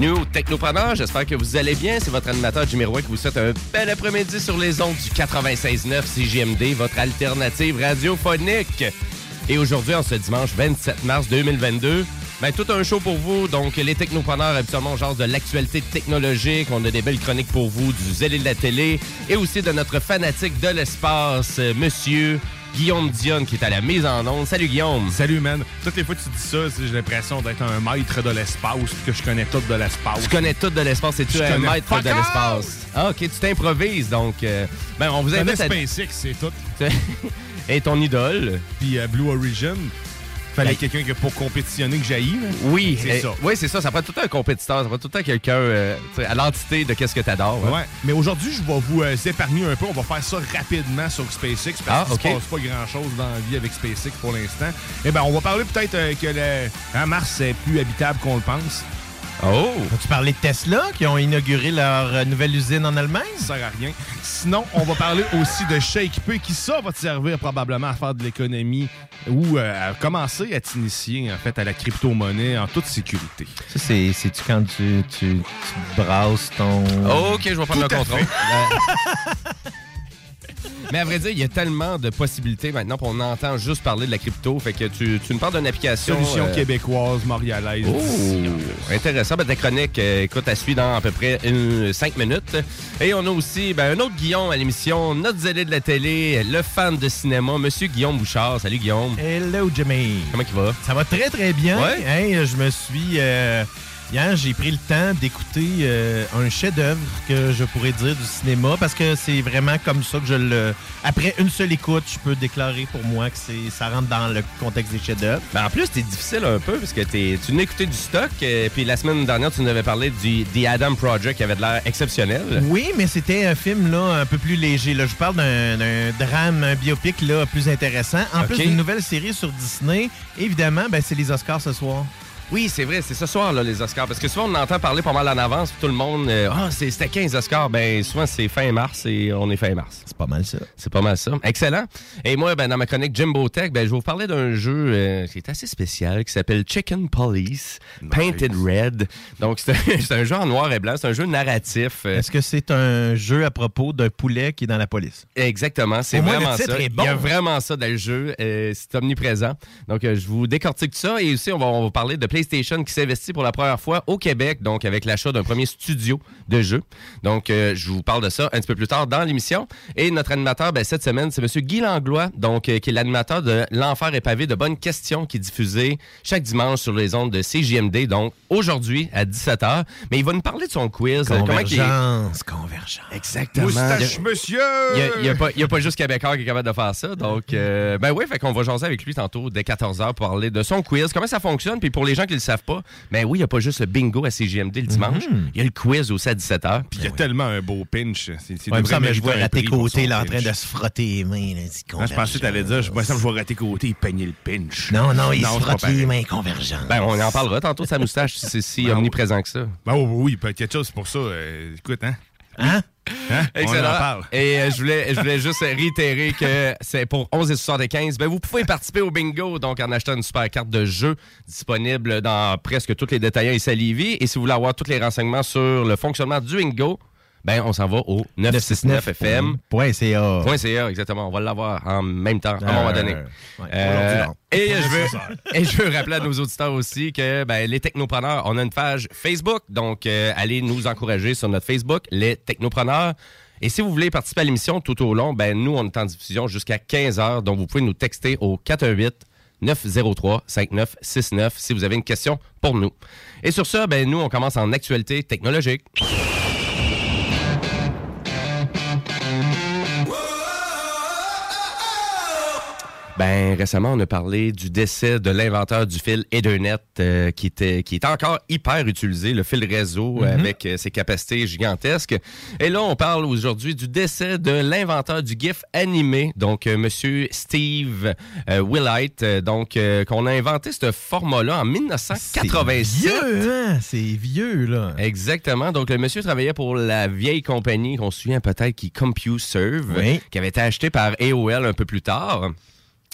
Bienvenue Technopreneur, j'espère que vous allez bien. C'est votre animateur Jimmy Roy qui vous souhaite un bel après-midi sur les ondes du 96.9 CGMD, votre alternative radiophonique. Et aujourd'hui, en ce dimanche 27 mars 2022, ben, tout un show pour vous. Donc, les technopreneurs, habituellement, genre de l'actualité technologique. On a des belles chroniques pour vous, du zèle de la télé et aussi de notre fanatique de l'espace, euh, monsieur Guillaume Dionne, qui est à la mise en onde. Salut, Guillaume. Salut, man. Toutes les fois que tu dis ça, j'ai l'impression d'être un maître de l'espace, que je connais tout de l'espace. Tu connais tout de l'espace, c'est tu Je un maître de l'espace? Ah, ok, tu t'improvises, donc. euh, ben, on vous invite à. SpaceX, c'est tout. Et ton idole? Puis euh, Blue Origin, fallait Hey. quelqu'un que pour compétitionner que là. Oui, C'est euh, ça. Oui, c'est ça. Ça prend tout le temps un compétiteur. Ça prend tout le temps quelqu'un euh, à l'entité de qu'est-ce que t'adores. hein. Ouais. Mais aujourd'hui, je vais vous euh, épargner un peu. On va faire ça rapidement sur SpaceX parce Ah, qu'il ok. se passe pas grand-chose dans la vie avec SpaceX pour l'instant. Eh ben, on va parler peut-être euh, que le hein, Mars est plus habitable qu'on le pense. Oh! Tu parlais de Tesla qui ont inauguré leur euh, nouvelle usine en Allemagne? Ça sert à rien. Sinon, on va parler aussi de ShakePay, qui ça va te servir probablement à faire de l'économie ou euh, à commencer à t'initier en fait à la crypto-monnaie en toute sécurité. Ça, c'est, c'est-tu quand tu, tu, tu brasses ton... Ok, je vais prendre Tout le contrôle. Mais à vrai dire, il y a tellement de possibilités maintenant, puis on entend juste parler de la crypto. Fait que tu, tu nous parles d'une application. Solution euh, québécoise, montréalaise. Oh, intéressant. Ben, ta chronique, euh, écoute, elle suit dans à peu près 5 minutes. Et on a aussi ben, un autre Guillaume à l'émission, notre zélé de la télé, le fan de cinéma, Monsieur Guillaume Bouchard. Salut Guillaume. Hello, Jimmy. Comment il va? Ça va très, très bien. Ouais. Hein, je me suis... euh, hier, j'ai pris le temps d'écouter euh, un chef-d'œuvre que je pourrais dire du cinéma parce que c'est vraiment comme ça que je le... Après une seule écoute, je peux déclarer pour moi que c'est ça rentre dans le contexte des chefs-d'œuvre. Ben, en plus, c'est difficile un peu parce que tu n'as écouté du stock. euh, puis la semaine dernière, tu nous avais parlé du The Adam Project qui avait de l'air exceptionnel. Oui, mais c'était un film là un peu plus léger. Là. Je parle d'un drame, un biopic là, plus intéressant. En plus d'une nouvelle série sur Disney. Évidemment, ben, c'est les Oscars ce soir. Oui, c'est vrai, c'est ce soir, là, les Oscars. Parce que souvent, on entend parler pas mal en avance, puis tout le monde, euh, ah, c'était 15 Oscars. Ben, souvent, c'est fin mars et on est fin mars. C'est pas mal ça. C'est pas mal ça. Excellent. Et moi, ben, dans ma chronique Jimbo Tech, ben, je vais vous parler d'un jeu euh, qui est assez spécial, qui s'appelle Chicken Police, Painted Red. Donc, c'est un, jeu en noir et blanc. C'est un jeu narratif. euh, Est-ce que c'est un jeu à propos d'un poulet qui est dans la police? Exactement, c'est moins, le vraiment titre ça. est bon. Il y a vraiment ça dans le jeu, euh, c'est omniprésent. Donc, je vous décortique ça et aussi, on va, on va parler de PlayStation PlayStation qui s'investit pour la première fois au Québec, donc avec l'achat d'un premier studio de jeux. Donc, euh, je vous parle de ça un petit peu plus tard dans l'émission. Et notre animateur, ben, cette semaine, c'est M. Guy Langlois, donc, euh, qui est l'animateur de L'Enfer est pavé de bonnes questions qui est diffusé chaque dimanche sur les ondes de CJMD, donc aujourd'hui à 17h. Mais il va nous parler de son quiz. euh, est- Convergence, convergence. Exactement. Moustache, monsieur! Il n'y a, pas- il y a pas juste Québécois qui est capable de faire ça. Donc, euh, ben oui, fait qu'on va jaser avec lui tantôt dès 14h pour parler de son quiz, comment ça fonctionne. Puis pour les gens qui ne le savent pas, ben oui, il n'y a pas juste le bingo à CGMD le dimanche. Il y a le quiz aussi à 17h. Puis il y a tellement un beau pinch. C'est, Ouais, il me devrait semble que je vois à tes pour côtés là, en train de se frotter les mains. Là, Ah, je pensais que t'allais dire, je, moi, ça, je vois à tes côtés, il peignait le pinch. Non, non, il Non, se frotte les mains convergentes. Ben, on en parlera tantôt de sa moustache si c'est si Ben omniprésent que ça. Ben oui, oui, quelque chose pour ça. euh, écoute, hein? Hein? Hein? On Excellent. en parle. Et euh, je, voulais, je voulais juste réitérer que c'est pour 11 et 75. Ben, vous pouvez participer au bingo donc en achetant une super carte de jeu disponible dans presque tous les détaillants ici à Lévis. Et si vous voulez avoir tous les renseignements sur le fonctionnement du bingo, ben on s'en va au 969fm. Point CA. .ca, exactement. On va l'avoir en même temps, à un moment donné. Euh, ouais. Euh, Aujourd'hui, non. et, je veux, et je veux rappeler à nos auditeurs aussi que ben, les technopreneurs, on a une page Facebook, donc euh, allez nous encourager sur notre Facebook, les technopreneurs. Et si vous voulez participer à l'émission tout au long, ben nous, on est en diffusion jusqu'à 15h, donc vous pouvez nous texter au 418 903 5969 si vous avez une question pour nous. Et sur ça, ben nous, on commence en actualité technologique. Ben, récemment, on a parlé du décès de l'inventeur du fil Ethernet euh, qui, était, qui est encore hyper utilisé, le fil réseau euh, avec euh, ses capacités gigantesques. Et là, on parle aujourd'hui du décès de l'inventeur du GIF animé, donc euh, Monsieur Steve Willite, donc qu'on a inventé ce format-là en 1987. C'est vieux, hein? C'est vieux, là. Exactement. Donc, le monsieur travaillait pour la vieille compagnie qu'on se souvient peut-être qui CompuServe, Oui. qui avait été achetée par AOL un peu plus tard.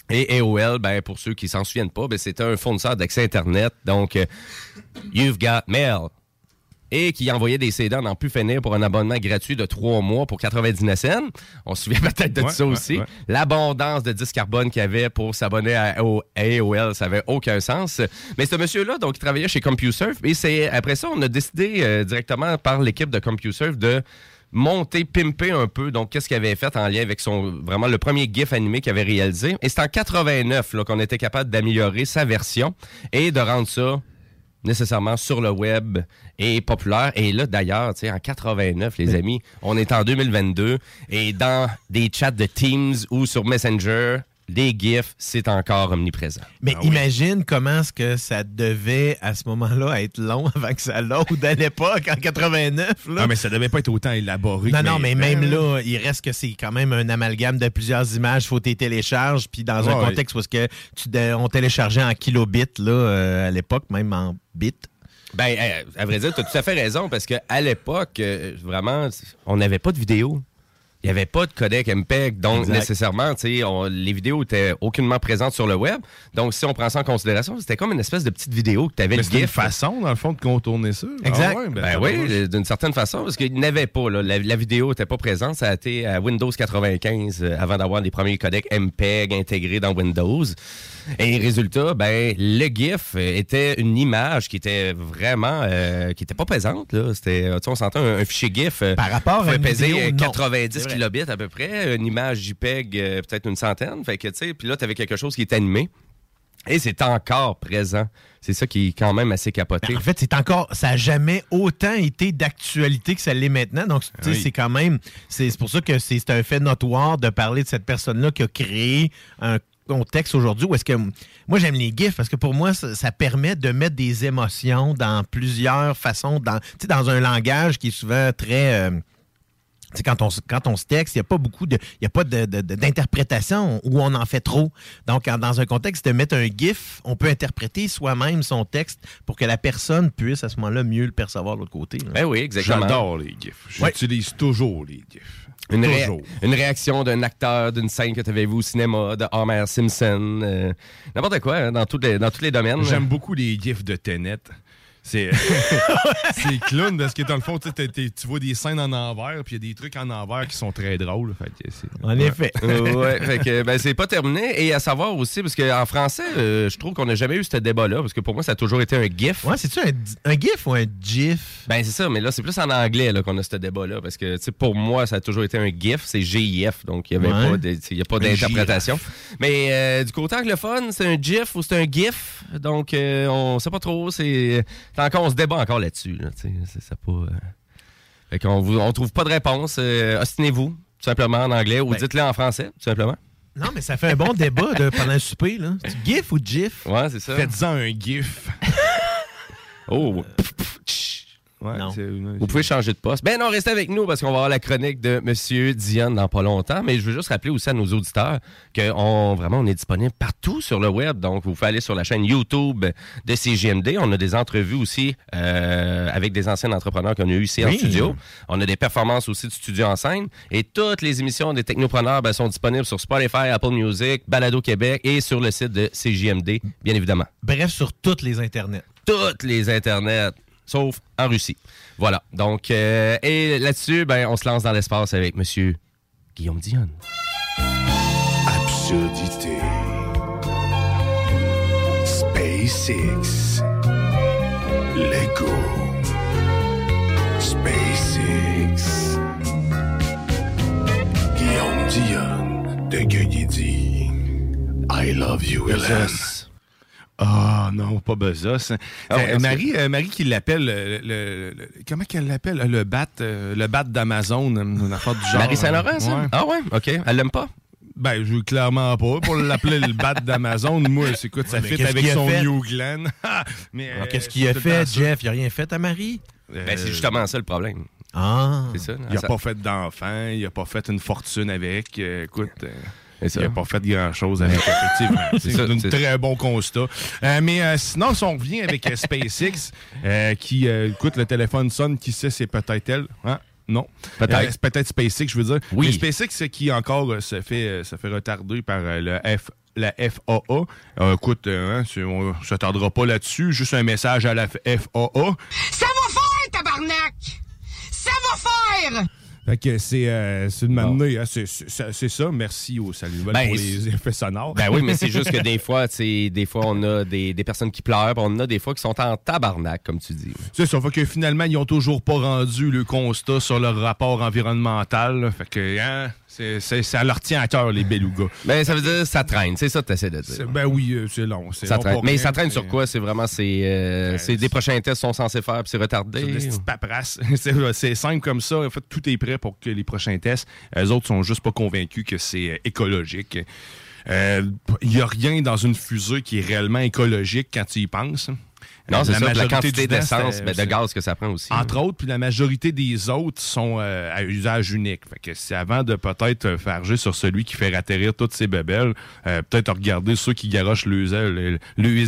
Et AOL, ben, pour ceux qui s'en souviennent pas, ben, c'était un fournisseur d'accès Internet. Donc, euh, You've Got Mail. Et qui envoyait des CD en plus finir pour un abonnement gratuit de trois mois pour 99 cents. On se souvient peut-être de Ouais, ça ouais, aussi. ouais. L'abondance de disques carbone qu'il y avait pour s'abonner à AO- AOL, ça avait aucun sens. Mais ce monsieur-là, donc, il travaillait chez CompuServe. Et c'est après ça, on a décidé euh, directement par l'équipe de CompuServe de monter, pimper un peu. Donc, qu'est-ce qu'il avait fait en lien avec son vraiment le premier GIF animé qu'il avait réalisé. Et c'est en 89 là, qu'on était capable d'améliorer sa version et de rendre ça nécessairement sur le web et populaire. Et là, d'ailleurs, tu sais, en 89, les amis, on est en 2022 et dans des chats de Teams ou sur Messenger, les GIFs, c'est encore omniprésent. Mais Ah oui. imagine comment est-ce que ça devait, à ce moment-là, être long avant que ça load à l'époque, en 89. Là. Ah, mais ça devait pas être autant élaboré. non, non, mais même là, il reste que c'est quand même un amalgame de plusieurs images. faut que tu télécharges. Puis dans un Ouais, contexte où est-ce que tu on téléchargeait en kilobits là, euh, à l'époque, même en bits. Ben, à vrai dire, tu as tout à fait raison parce qu'à l'époque, euh, vraiment, on n'avait pas de vidéo. Il n'y avait pas de codec MPEG, donc Exact. nécessairement, tu sais, on- les vidéos étaient aucunement présentes sur le web. Donc, si on prend ça en considération, c'était comme une espèce de petite vidéo que tu avais Mais le une façon, dans le fond, de contourner ça. Exact. Ah ouais, Ben ça oui, euh, d'une certaine façon, parce qu'il n'avait pas. là. La, la vidéo n'était pas présente. Ça a été à Windows 95 euh, avant d'avoir les premiers codecs MPEG intégrés dans Windows. Et résultat, ben le GIF était une image qui était vraiment euh, qui était pas présente. Là. C'était, euh, tu sais, on s'entend un, un fichier GIF. euh, Par rapport à une vidéo, non. 90 C'est vrai. kilobits à peu près, une image JPEG peut-être une centaine. Fait que tu sais, puis là tu avais quelque chose qui était animé. Et c'est encore présent. C'est ça qui est quand même assez capoté. Ben, en fait, c'est encore, ça n'a jamais autant été d'actualité que ça l'est maintenant. Donc, Oui. c'est quand même, c'est pour ça que c'est c'est un fait notoire de parler de cette personne-là qui a créé un contexte aujourd'hui où est-ce que moi j'aime les gifs parce que pour moi ça, ça permet de mettre des émotions dans plusieurs façons dans tu sais, dans un langage qui est souvent très euh, tu sais, quand on, se- quand on se texte, il n'y a pas beaucoup de. Il y a pas d'interprétation où on en fait trop. Donc, en- dans un contexte de mettre un GIF, on peut interpréter soi-même son texte pour que la personne puisse à ce moment-là mieux le percevoir de l'autre côté. là. Ben oui, exactement. J'adore les GIFs. Ouais. J'utilise toujours les GIFs. Une, réaction d'un acteur d'une scène que tu avais vue au cinéma, de Homer Simpson, euh, n'importe quoi, hein, dans, tous les, dans tous les domaines. J'aime beaucoup les GIFs de Tenet. C'est c'est clown parce que dans le fond, tu vois des scènes en envers, puis il y a des trucs en envers qui sont très drôles. Fait que c'est- En effet. Euh, ouais, fait que ben, c'est pas terminé. Et à savoir aussi, parce qu'en français, euh, je trouve qu'on n'a jamais eu ce débat-là, parce que pour moi, ça a toujours été un GIF. Ouais, c'est-tu un, un GIF ou un GIF? Ben c'est ça, mais là, c'est plus en anglais qu'on a ce débat-là, parce que pour moi, ça a toujours été un GIF, c'est GIF, donc il n'y avait Ouais. pas d'interprétation. Mais euh, du côté anglophone, c'est un GIF ou c'est un GIF, donc euh, on sait pas trop, c'est encore, on se débat encore là-dessus, là, ça pas... euh, Fait qu'on vous- on trouve pas de réponse, euh, ostinez-vous, tout simplement en anglais, ou Ben- dites-le en français, tout simplement. Non, mais ça fait un bon débat de, pendant le souper. Là. GIF ou GIF? Ouais, c'est ça. Faites-en un gif. Oh, Ouais, Non. c'est- Vous pouvez changer de poste. Ben non, restez avec nous parce qu'on va avoir la chronique de Monsieur Dion dans pas longtemps. Mais je veux juste rappeler aussi à nos auditeurs que on, vraiment, on est disponible partout sur le web. Donc, vous pouvez aller sur la chaîne YouTube de CGMD. On a des entrevues aussi euh, avec des anciens entrepreneurs qu'on a eu ici en studio. On a des performances aussi de studio en scène. Et toutes les émissions des technopreneurs ben, sont disponibles sur Spotify, Apple Music, Balado Québec et sur le site de CGMD, bien évidemment Bref, sur toutes les internets. toutes les internets, sauf en Russie. Voilà. Donc, euh, et là-dessus, ben, on se lance dans l'espace avec Monsieur Guillaume Dion. Absurdité. SpaceX. Lego. SpaceX. Guillaume Dion de Gueugui I love you, Hélène. Ah non, pas Bezos. Ah ouais, Euh, Marie, euh, Marie qui l'appelle, euh, le, le- comment qu'elle l'appelle? Le bat, euh, le bat d'Amazon, euh, une affaire du genre. Marie Saint-Laurent, ça? Ouais. Ah ouais? OK. Elle l'aime pas? Ben, je veux clairement pas. Pour l'appeler le bat d'Amazon, moi, c'est quoi, ça mais fit avec son? New Glenn. Mais, euh, Qu'est-ce qu'il a fait. Jeff? Il a rien fait à Marie? Ben, c'est justement ça le problème. Ah. C'est ça? Il a Ça- pas fait d'enfant, il a pas fait une fortune avec. Euh, écoute, euh. Il a pas fait grand-chose avec, effectivement. C'est un très bon constat. Euh, mais euh, sinon, si on revient avec euh, SpaceX, euh, qui, euh, écoute, le téléphone sonne, qui sait, c'est peut-être elle. Hein? Non? Peut-être. Euh, c'est peut-être SpaceX, je veux dire. Oui. Mais SpaceX, qui encore euh, se, fait, euh, se fait retarder par euh, le F la FAA. Euh, écoute, euh, hein, on ne s'attardera pas là-dessus. Juste un message à la FAA. Ça va faire, tabarnak! Ça va faire! Fait que c'est euh, manée, hein, c'est ça. Merci au Salut Ben, pour les effets sonores. Ben oui, mais c'est juste que des fois, des fois, on a des, des personnes qui pleurent, on a des fois qui sont en tabarnak, comme tu dis. C'est ça. Fait que finalement, ils ont toujours pas rendu le constat sur leur rapport environnemental. là. Fait que, hein, c'est, c'est- ça leur tient à cœur, les belugas. Ben, ça veut dire ça traîne. C'est ça que tu essaies de C'est- dire. Ben oui, euh, c'est long. C'est Ça long traîne. pour Mais ça traîne sur quoi? C'est vraiment, c'est, euh, Ben, c'est des prochains tests sont censés faire, puis c'est retardé? C'est des petites paperasses. c'est, simple comme ça. En fait, tout est prêt pour que les prochains tests. Les autres sont juste pas convaincus que c'est euh, écologique. Il n'y a rien dans une fusée qui est réellement écologique quand tu y penses. Non, c'est ça. La quantité d'essence, c'est- ben, de gaz que ça prend aussi. Entre autres, puis la majorité des autres sont euh, à usage unique. Fait que c'est avant de peut-être euh, farger sur celui qui fait atterrir toutes ces bébelles, euh, peut-être regarder ceux qui garochent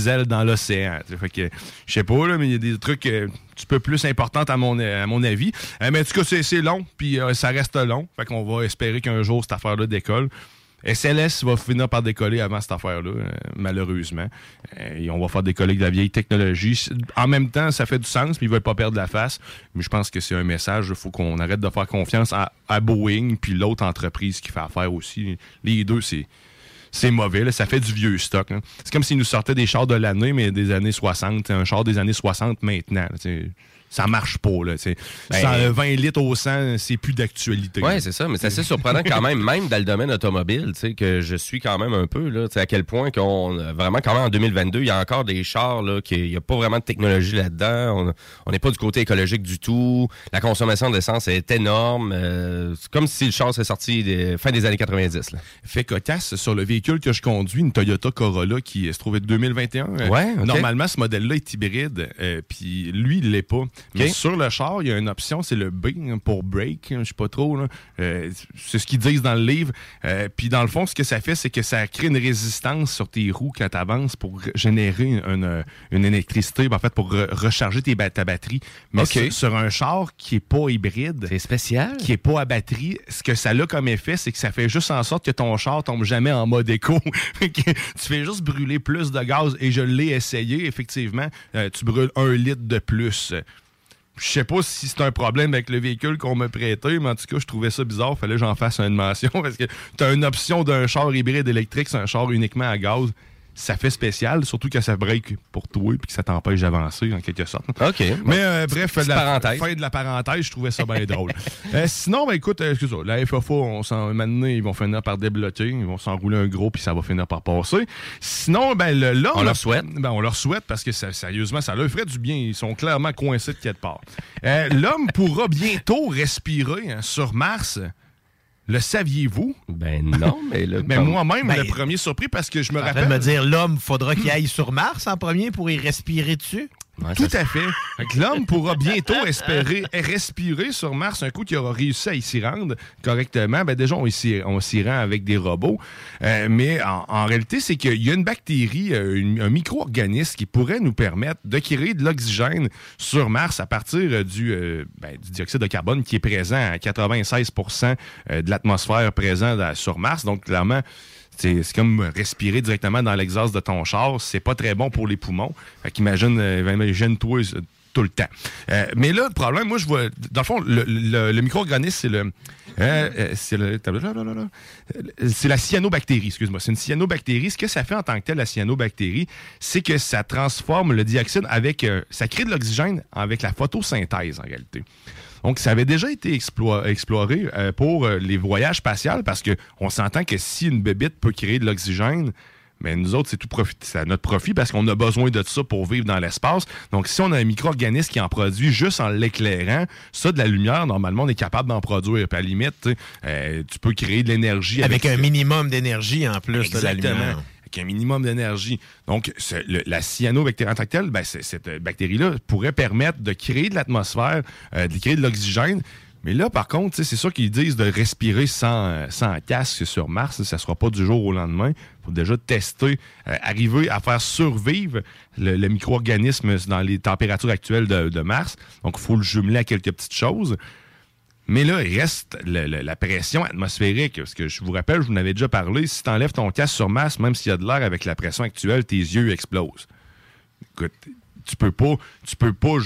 ailes dans l'océan. Fait que je sais pas là, mais il y a des trucs euh, un petit peu plus importants à mon à mon avis. Euh, mais en tout cas, c'est c'est long, puis euh, ça reste long. Fait qu'on va espérer qu'un jour cette affaire-là décolle. SLS va finir par décoller avant cette affaire-là, euh, malheureusement. Euh, et on va faire décoller de la vieille technologie. En même temps, ça fait du sens, mais ils veulent pas perdre la face. Mais je pense que c'est un message. Il faut qu'on arrête de faire confiance à, Boeing puis l'autre entreprise qui fait affaire aussi. Les deux, c'est c'est mauvais. Ça fait du vieux stock. là. C'est comme s'ils nous sortaient des chars de l'année, mais des années 60. Un char des années 60 maintenant. Ça marche pas. Là. Ben- 120 litres au 100, c'est plus d'actualité. Oui, c'est ça, mais c'est assez surprenant quand même, même dans le domaine automobile, tu sais, que je suis quand même un peu, là, à quel point qu'on, vraiment, quand même en 2022, il y a encore des chars, là, qu'il n'y a pas vraiment de technologie là-dedans, on- n'est pas du côté écologique du tout, la consommation d'essence est énorme, euh, c'est comme si le char serait sorti des, fin des années 90, là. fait cocasse sur le véhicule que je conduis, une Toyota Corolla qui se trouve être 2021. Euh, Ouais. Normalement, ce modèle-là est hybride, euh, puis lui, il l'est pas. Mais sur le char, il y a une option, c'est le B hein, pour break, hein, je sais pas trop. Euh, c'est ce qu'ils disent dans le livre. Euh, Puis dans le fond, ce que ça fait, c'est que ça crée une résistance sur tes roues quand tu avances pour générer une, une- une électricité, ben, en fait, pour re- recharger tes ba- ta batterie. Mais sur, sur un char qui est pas hybride, C'est spécial. qui est pas à batterie, ce que ça a comme effet, c'est que ça fait juste en sorte que ton char tombe jamais en mode éco. Tu fais juste brûler plus de gaz et je l'ai essayé, effectivement, euh, tu brûles un litre de plus. Je sais pas si c'est un problème avec le véhicule qu'on m'a prêté, mais en tout cas, je trouvais ça bizarre. Fallait que j'en fasse une mention parce que tu as une option d'un char hybride électrique, c'est un char uniquement à gaz. Ça fait spécial, surtout que ça break pour toi et que ça t'empêche d'avancer en quelque sorte. OK. Mais euh, bref, la parenthèse. fin de la parenthèse, je trouvais ça bien drôle. Euh, sinon, ben écoute, euh, excuse-moi, la FFA, on s'en, maintenant, ils vont finir par débloquer, ils vont s'enrouler un gros, puis ça va finir par passer. Sinon, ben le, là, On leur souhaite. Ben, on leur souhaite parce que ça- sérieusement, ça leur ferait du bien. Ils sont clairement coincés de quelque part. Euh, L'homme pourra bientôt respirer hein, sur Mars. Le saviez-vous? Ben non, mais là. Mais moi-même, Ben, le premier surpris parce que je me rappelle. me dire, l'homme, faudra qu'il aille sur Mars en premier pour y respirer dessus. Ouais, Tout à fait. L'homme pourra bientôt espérer respirer sur Mars un coup qu'il aura réussi à y s'y rendre correctement. Ben déjà, on s'y rend avec des robots. Euh, mais en, en réalité, c'est qu'il y a une bactérie, euh, une- un micro-organisme qui pourrait nous permettre de créer de l'oxygène sur Mars à partir euh, du, euh, ben, du dioxyde de carbone qui est présent à 96% euh, de l'atmosphère présente sur Mars. Donc, clairement, c'est comme respirer directement dans l'exhaust de ton char. C'est pas très bon pour les poumons. Fait qu'imagine, euh, imagine-toi euh, tout le temps. Euh, mais là, le problème, moi, je vois. Dans le fond, le, micro-organisme, c'est le. c'est la cyanobactérie, excuse-moi. C'est une cyanobactérie. Ce que ça fait en tant que tel, la cyanobactérie, c'est que ça transforme le dioxyde avec. ça crée de l'oxygène avec la photosynthèse, en réalité. Donc, ça avait déjà été explo- exploré euh, pour euh, les voyages spatials parce qu'on s'entend que si une bébite peut créer de l'oxygène, mais nous autres, c'est tout profit, à notre profit parce qu'on a besoin de ça pour vivre dans l'espace. Donc, si on a un micro-organisme qui en produit juste en l'éclairant, ça, de la lumière, normalement, on est capable d'en produire. Puis à la limite, tu euh, tu peux créer de l'énergie Avec un minimum d'énergie en plus de la lumière. Avec un minimum d'énergie. Donc, la cyanobactérie ben, cette euh, bactérie-là pourrait permettre de créer de l'atmosphère, euh, de créer de l'oxygène. Mais là, par contre, c'est sûr qu'ils disent de respirer sans, euh, casque sur Mars. Ça ne sera pas du jour au lendemain. Il faut déjà tester, arriver à faire survivre le, micro-organisme dans les températures actuelles de Mars. Donc, il faut le jumeler à quelques petites choses. Mais là, il reste le- le- la pression atmosphérique. Parce que je vous rappelle, je vous en avais déjà parlé, si tu enlèves ton casque sur masse, même s'il y a de l'air avec la pression actuelle, tes yeux explosent. Écoute, tu peux pas, tu peux pas,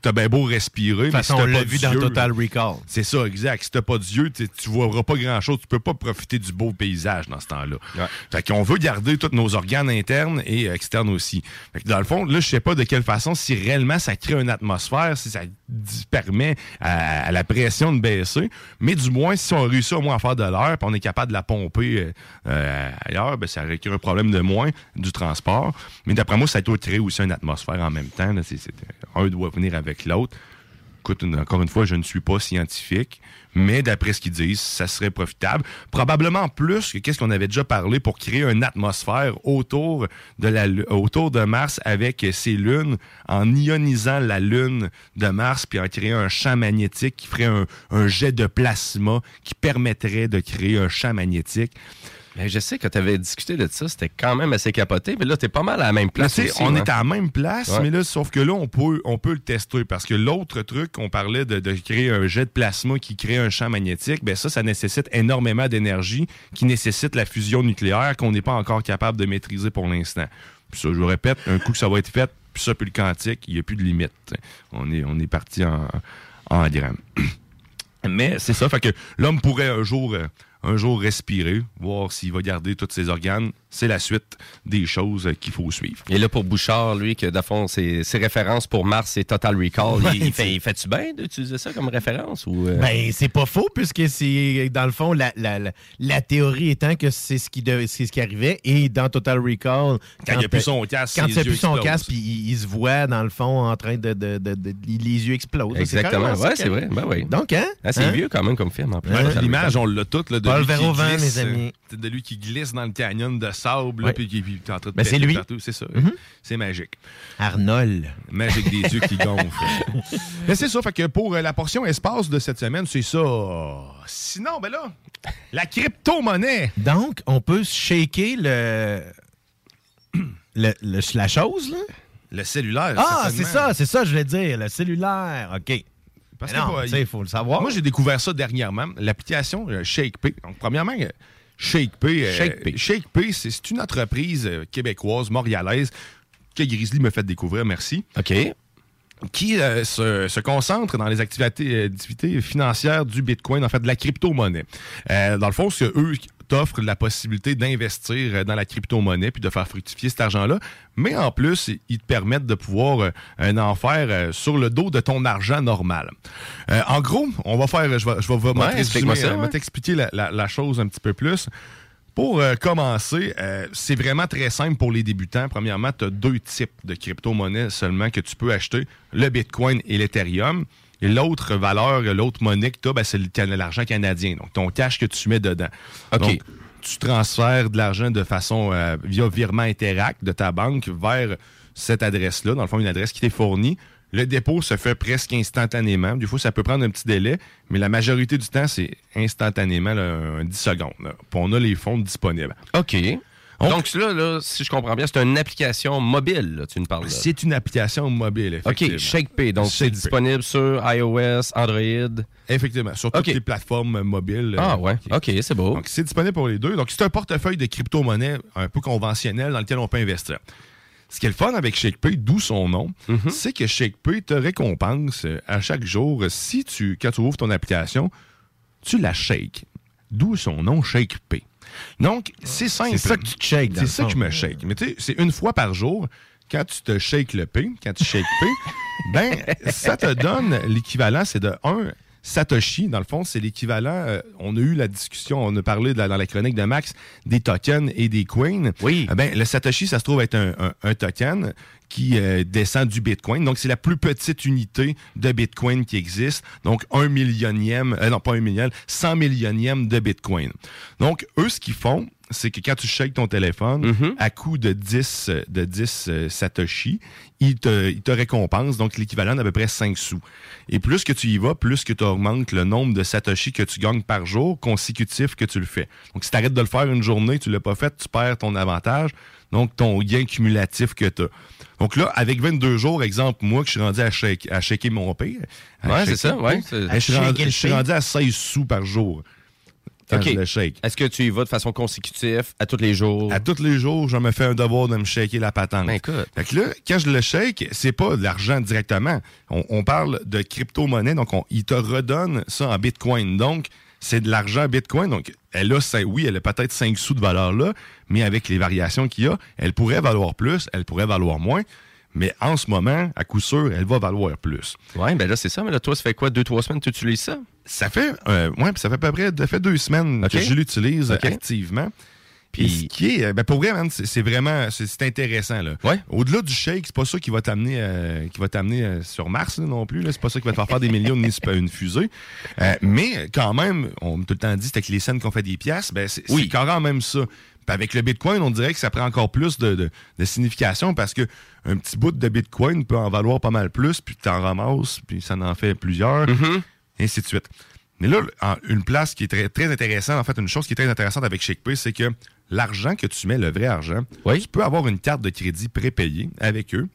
t'as bien beau respirer, De toute mais si on l'a vu dans Total Recall. c'est ça, exact. Si t'as pas d'yeux, tu tu vois pas grand-chose. Tu peux pas profiter du beau paysage dans ce temps-là. Fait qu'on veut garder tous nos organes internes et externes aussi. Fait que dans le fond, là, je sais pas de quelle façon, si réellement ça crée une atmosphère, si ça permet à, la pression de baisser, mais du moins, si on réussit au moins à faire de l'air, puis on est capable de la pomper euh, euh, ailleurs, ben, ça récure un problème de moins du transport. Mais d'après moi, ça doit créer aussi une atmosphère en même temps. un doit venir avec l'autre. Écoute, encore une fois, je ne suis pas scientifique, mais d'après ce qu'ils disent, ça serait profitable. Probablement plus que qu'est-ce qu'on avait déjà parlé pour créer une atmosphère autour de, la, autour de Mars avec ses lunes, en ionisant la lune de Mars, puis en créant un champ magnétique qui ferait un jet de plasma qui permettrait de créer un champ magnétique. Mais je sais que tu avais discuté de ça, c'était quand même assez capoté, mais là, t'es pas mal à la même place. tu aussi, on hein. est à la même place, Ouais. mais là, sauf que là, on peut, on peut le tester parce que l'autre truc qu'on parlait de, de créer un jet de plasma qui crée un champ magnétique, ben ça, ça nécessite énormément d'énergie qui nécessite la fusion nucléaire qu'on n'est pas encore capable de maîtriser pour l'instant. Puis ça, je vous répète, un coup que ça va être fait, puis ça, puis le quantique, il n'y a plus de limite. On est, on est parti en, en gramme. Mais c'est ça, fait que l'homme pourrait un jour, euh, un jour respirer, voir s'il va garder tous ses organes. C'est la suite des choses qu'il faut suivre. Et là, pour Bouchard, lui, que, fond, ses, ses références pour Mars, c'est Total Recall. Ouais, il, il fait, il fait-tu bien d'utiliser ça comme référence? Ou, euh, Ben, c'est pas faux, puisque c'est, dans le fond, la, la, la, la théorie étant que c'est ce, qui de- c'est ce qui arrivait. Et dans Total Recall, Quand il n'y a plus son casque, quand ses il n'y a yeux plus son explosent. casque, puis il, il se voit, dans le fond, en train de. de, de- de- les yeux explosent. Exactement. C'est Ouais, c'est vrai. Ben oui. Donc, hein? Ah, c'est Hein? vieux quand même comme film en plus. Ouais, L'image, on l'a toute là, de vent, glisse, mes amis. euh, C'est de lui qui glisse dans le canyon de sable, puis qui t'es en train de Ben, c'est lui. partout. C'est ça. Mhm. C'est magique. Arnold. Magique des yeux qui gonflent. Mais c'est ça, fait que pour euh, la portion espace de cette semaine, c'est ça. Sinon, ben là, la crypto-monnaie. Donc, on peut shaker le, le- le- la chose, là? Le cellulaire. Ah, c'est ça, c'est ça, je voulais dire, le cellulaire. OK. Parce que non, sais, il faut le savoir. Moi, j'ai découvert ça dernièrement, l'application euh, ShakePay. Donc, premièrement, euh, ShakePay, euh, ShakePay. ShakePay, c'est c'est une entreprise euh, québécoise, montréalaise, que Grizzly me fait découvrir, merci, OK. qui euh, se, se concentre dans les activités, activités financières du Bitcoin, en fait, de la crypto-monnaie. Euh, dans le fond, c'est eux qui t'offrent la possibilité d'investir euh, dans la crypto-monnaie puis de faire fructifier cet argent-là. Mais en plus, ils te permettent de pouvoir euh, un en faire euh, sur le dos de ton argent normal. Euh, en gros, on va faire, je vais, je vais Ouais, t'expliquer la, la- la chose un petit peu plus. Pour euh, commencer, euh, c'est vraiment très simple pour les débutants. Premièrement, tu as deux types de crypto-monnaies seulement que tu peux acheter, le Bitcoin et l'Ethereum. Et l'autre valeur, l'autre monnaie que tu as, c'est le can- l'argent canadien, donc ton cash que tu mets dedans. OK. Donc, tu transfères de l'argent de façon euh, via virement Interact de ta banque vers cette adresse-là, dans le fond, une adresse qui t'est fournie. Le dépôt se fait presque instantanément. Des fois, ça peut prendre un petit délai, mais la majorité du temps, c'est instantanément, là, un 10 secondes. là. Puis on a les fonds disponibles. OK. Donc, là, là, si je comprends bien, c'est une application mobile, là, tu nous parles. C'est une application mobile, effectivement. OK, ShakePay. Donc, c'est disponible sur iOS, Android. Effectivement, sur toutes les plateformes mobiles. Ah euh, ouais. OK, c'est beau. Donc, c'est disponible pour les deux. Donc, c'est un portefeuille de crypto-monnaie un peu conventionnel dans lequel on peut investir. Ce qui est le fun avec ShakePay, d'où son nom, Mhm. c'est que ShakePay te récompense euh, à chaque jour, si tu, quand tu ouvres ton application, tu la shakes. D'où son nom, ShakePay. Donc, c'est simple. C'est ça que tu te shakes, C'est ça que je me shake. Mais tu sais, c'est une fois par jour. Quand tu te shakes le P, quand tu shakes P, ben, ça te donne l'équivalent, c'est de 1 Satoshi. Dans le fond, c'est l'équivalent. euh, on a eu la discussion, on a parlé de la- dans la chronique de Max des tokens et des coins. Oui. Eh ben, le Satoshi, ça se trouve être un, un- un token qui euh, descend du Bitcoin. Donc, c'est la plus petite unité de Bitcoin qui existe. Donc, un millionième, euh, non, pas un million, 100 millionième de Bitcoin. Donc, eux, ce qu'ils font, c'est que quand tu shakes ton téléphone, Mhm. à coût de 10, euh, de 10 euh, Satoshi, ils te, ils te récompensent, donc l'équivalent d'à peu près 5 sous. Et plus que tu y vas, plus que tu augmentes le nombre de Satoshi que tu gagnes par jour, consécutif que tu le fais. Donc, si tu arrêtes de le faire une journée, tu l'as pas fait, tu perds ton avantage, donc ton gain cumulatif que tu as. Donc là, avec 22 jours, exemple, moi, que je suis rendu à, shake, à shaker mon pire. à Ouais, c'est ça, ouais, je suis rendu à 16 sous par jour. Quand OK. je le shake. Est-ce que tu y vas de façon consécutive à tous les jours? À tous les jours, je me fais un devoir de me shaker la patente. Ben, écoute. Fait que là, quand je le shake, c'est pas de l'argent directement. On, on parle de crypto-monnaie, donc on, il te redonne ça en bitcoin. Donc, c'est de l'argent bitcoin. Donc, elle a, oui, elle a peut-être 5 sous de valeur là, mais avec les variations qu'il y a, elle pourrait valoir plus, elle pourrait valoir moins. Mais en ce moment, à coup sûr, elle va valoir plus. Ouais, ben là, c'est ça. Mais là, toi, ça fait quoi, deux, trois semaines que tu utilises ça? Ça fait, euh, ouais, puis ça fait à peu près ça fait deux semaines OK. que je l'utilise activement. Puis- ce qui est, euh, ben pour vrai, man, c'est vraiment, c'est intéressant là. Ouais. Au-delà du shake, c'est pas ça qui va t'amener, euh, qui va t'amener euh, sur Mars là, non plus. C'est pas ça qui va te faire faire des millions ni pas une fusée. Euh, mais quand même, on m'a tout le temps dit, c'est avec les scènes qu'on fait des pièces, ben c'est Oui. c'est quand même ça. Puis avec le Bitcoin, on dirait que ça prend encore plus de, de- de signification parce que un petit bout de Bitcoin peut en valoir pas mal plus, puis t'en ramasses, puis ça en fait plusieurs, et ainsi de suite. Mais là, en- une place qui est très, très intéressante, en fait, une chose qui est très intéressante avec ShakePay, c'est que l'argent que tu mets, le vrai argent, Oui. tu peux avoir une carte de crédit prépayée avec eux.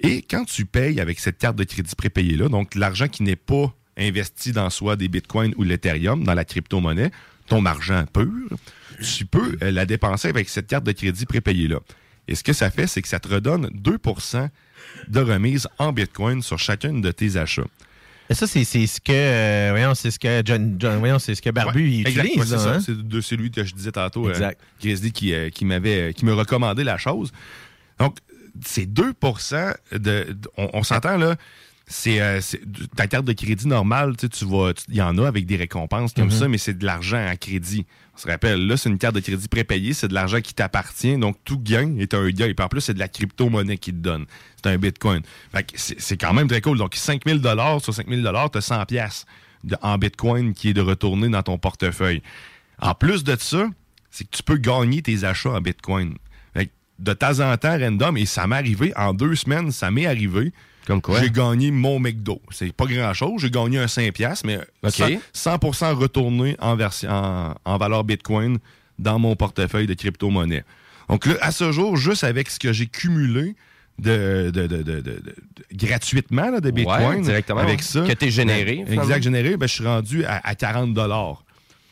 Et quand tu payes avec cette carte de crédit prépayée-là, donc l'argent qui n'est pas investi dans soit des bitcoins ou l'Ethereum, dans la crypto-monnaie, ton argent pur, tu peux euh, la dépenser avec cette carte de crédit prépayée-là. Et ce que ça fait, c'est que ça te redonne 2% de remise en bitcoin sur chacune de tes achats. Et ça, c'est ce que. euh, voyons, c'est ce que John. John- voyons, c'est ce que Barbu Ouais, il exact, utilise. ouais, c'est hein? De celui que je disais tantôt, Exact. euh, qui, euh, qui m'avait, qui me recommandait la chose. Donc, c'est 2 de, de- on, on s'entend là. C'est euh, c'est- ta carte de crédit normale, tu vas, il y en a avec des récompenses comme ça, mais c'est de l'argent à crédit. On se rappelle, là, c'est une carte de crédit prépayée, c'est de l'argent qui t'appartient, donc tout gain est un gain. Et puis en plus, c'est de la crypto-monnaie qui te donne. C'est un bitcoin. Fait que c'est c'est quand même très cool. Donc, 5000 sur 5000 tu as 100 pièces en bitcoin qui est de retourner dans ton portefeuille. En plus de ça, c'est que tu peux gagner tes achats en Bitcoin. Fait que de temps en temps, random, et ça m'est arrivé, en deux semaines, ça m'est arrivé. Comme quoi? J'ai gagné mon McDo. C'est pas grand-chose. J'ai gagné un 5$, piastres, mais OK. 100%, 100% retourné en, en, en valeur Bitcoin dans mon portefeuille de crypto-monnaie. Donc là, à ce jour, juste avec ce que j'ai cumulé de, de- de- de- de- de- gratuitement là, de Bitcoin, Ouais, directement, avec ça, Que t'es généré, ben, exact, généré, ben, je suis rendu à, à 40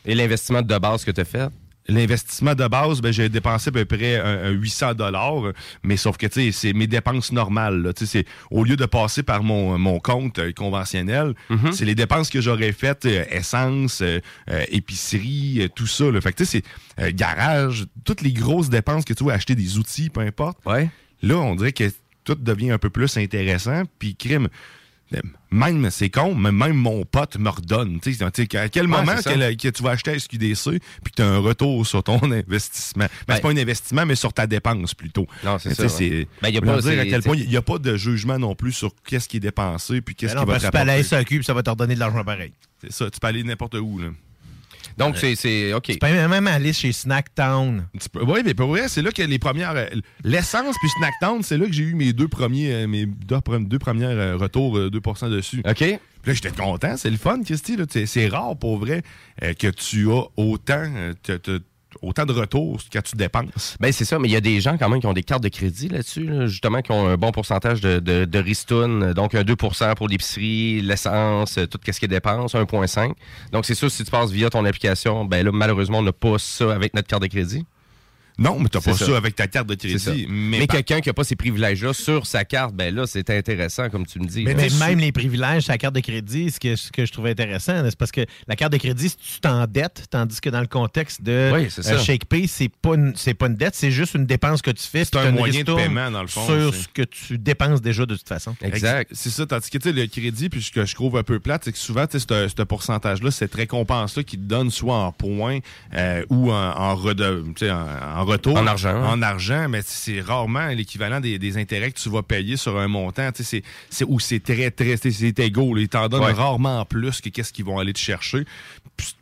Et l'investissement de base que tu as fait? L'investissement de base, ben, j'ai dépensé à peu près un, un 800 dollars, mais sauf que tu sais, c'est mes dépenses normales. Là, Tu sais, c'est au lieu de passer par mon, mon compte euh, conventionnel, Mhm. c'est les dépenses que j'aurais faites euh, essence, euh, euh, épicerie, euh, tout ça. Là. Fait que tu sais, c'est euh, garage, toutes les grosses dépenses que tu veux acheter des outils, peu importe. Ouais. Là, on dirait que tout devient un peu plus intéressant. Puis crime. Même, c'est con, mais même mon pote me redonne. À quel moment que, que tu vas acheter à SQDC puis que tu as un retour sur ton investissement? Ben, c'est pas un investissement, mais sur ta dépense plutôt. Non, c'est ça, c'est- Ben, y a pas- dire à quel point il n'y a pas de jugement non plus sur qu'est-ce qui est dépensé puis qu'est-ce Ben qui non, va te tu peux aller à. SAQ puis ça va te redonner de l'argent pareil. C'est ça, tu peux aller n'importe où. Là. Donc, c'est- c'est. OK. Tu peux même aller chez Snacktown. Oui, mais pour vrai, c'est là que les premières. euh, L'essence puis Snacktown, c'est là que j'ai eu mes deux premiers, euh, mes deux, deux premières euh, retours, euh, 2% dessus. OK. Puis là, j'étais content, c'est le fun, Christy. C'est rare pour vrai que tu as autant, autant de retours quand tu dépenses. Ben c'est ça, mais il y a des gens quand même qui ont des cartes de crédit là-dessus, là, justement, qui ont un bon pourcentage de, de, donc un 2% pour l'épicerie, l'essence, euh, tout ce qui est dépenses, 1,5. Donc c'est sûr, si tu passes via ton application, ben là, malheureusement, on n'a pas ça avec notre carte de crédit. Non, mais t'as C'est pas ça. ça. avec ta carte de C'est crédit. Mais, Mais, par- quelqu'un qui n'a pas ces privilèges-là sur sa carte, ben là, c'est intéressant, comme tu me dis. Mais même les privilèges sur la carte de crédit, ce que, ce que je trouvais intéressant, c'est parce que la carte de crédit, si tu t'endettes, tandis que dans le contexte de Oui, c'est euh, ShakePay, c'est pas, une- c'est pas une dette, c'est juste une dépense que tu fais. C'est un moyen de paiement, dans le fond, Sur c'est- ce que tu dépenses déjà de toute façon. Exact. C'est ça, tandis que tu sais, le crédit, puis ce que je trouve un peu plate, c'est que souvent, sais, ce ce pourcentage-là, cette récompense-là qui te donne soit en points euh, ou en, en retour. En argent. En argent, mais c'est rarement l'équivalent des, des intérêts que tu vas payer sur un montant. C'est- c'est où c'est très, très, c'est- égaux. Ils t'en donnent Ouais. rarement plus que qu'est-ce qu'ils vont aller te chercher. Puis,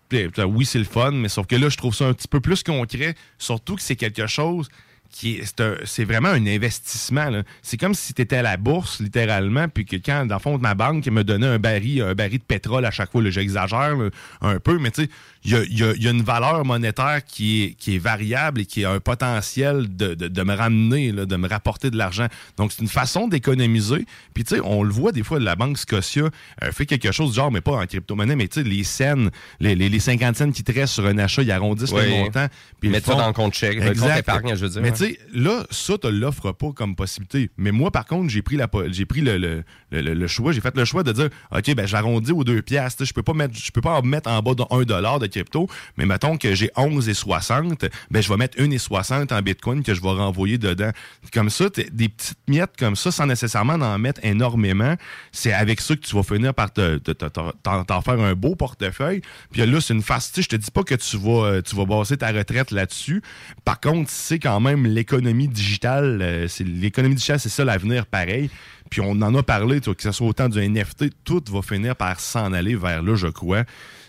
oui, c'est le fun, mais sauf que là, je trouve ça un petit peu plus concret, surtout que c'est quelque chose qui est, c'est vraiment un investissement. C'est comme si tu étais à la bourse, littéralement, puis que quand, dans le fond, ma banque me donnait un baril, un baril de pétrole à chaque fois, j'exagère un peu, mais tu sais, il y a, y a- y a une valeur monétaire qui est, qui est variable et qui a un potentiel de, de- de me ramener, là, de me rapporter de l'argent. Donc, c'est une façon d'économiser. Puis, tu sais, on le voit des fois, la Banque Scotia euh, fait quelque chose du genre, mais pas en crypto-monnaie, mais tu sais, les scènes, les, les, les 50 cents qui te restent sur un achat, ils arrondissent Oui. le montant. Puis Mettre ça dans le compte chèque, le compte Exact. épargne, je veux dire. Mais tu sais, là, ça, tu l'offres pas comme possibilité. Mais moi, par contre, j'ai pris la j'ai pris le, le, le- le choix, j'ai fait le choix de dire OK, ben j'arrondis aux deux piastres. Je peux pas mettre, je peux pas en mettre en bas de 1 dollar de crypto, mais mettons que j'ai 11,60, ben je vais mettre 1,60 en Bitcoin que je vais renvoyer dedans. Comme ça, des petites miettes comme ça, sans nécessairement en mettre énormément, c'est avec ça que tu vas finir par te- te- te- te- t'en faire un beau portefeuille. Puis là, c'est une sais, je te dis pas que tu vas, euh, tu vas basser ta retraite là-dessus. Par contre, c'est quand même l'économie digitale. euh, l'économie digitale, c'est ça l'avenir, pareil. Puis on en a parlé, que ce soit autant du NFT, tout va finir par s'en aller vers là, je crois.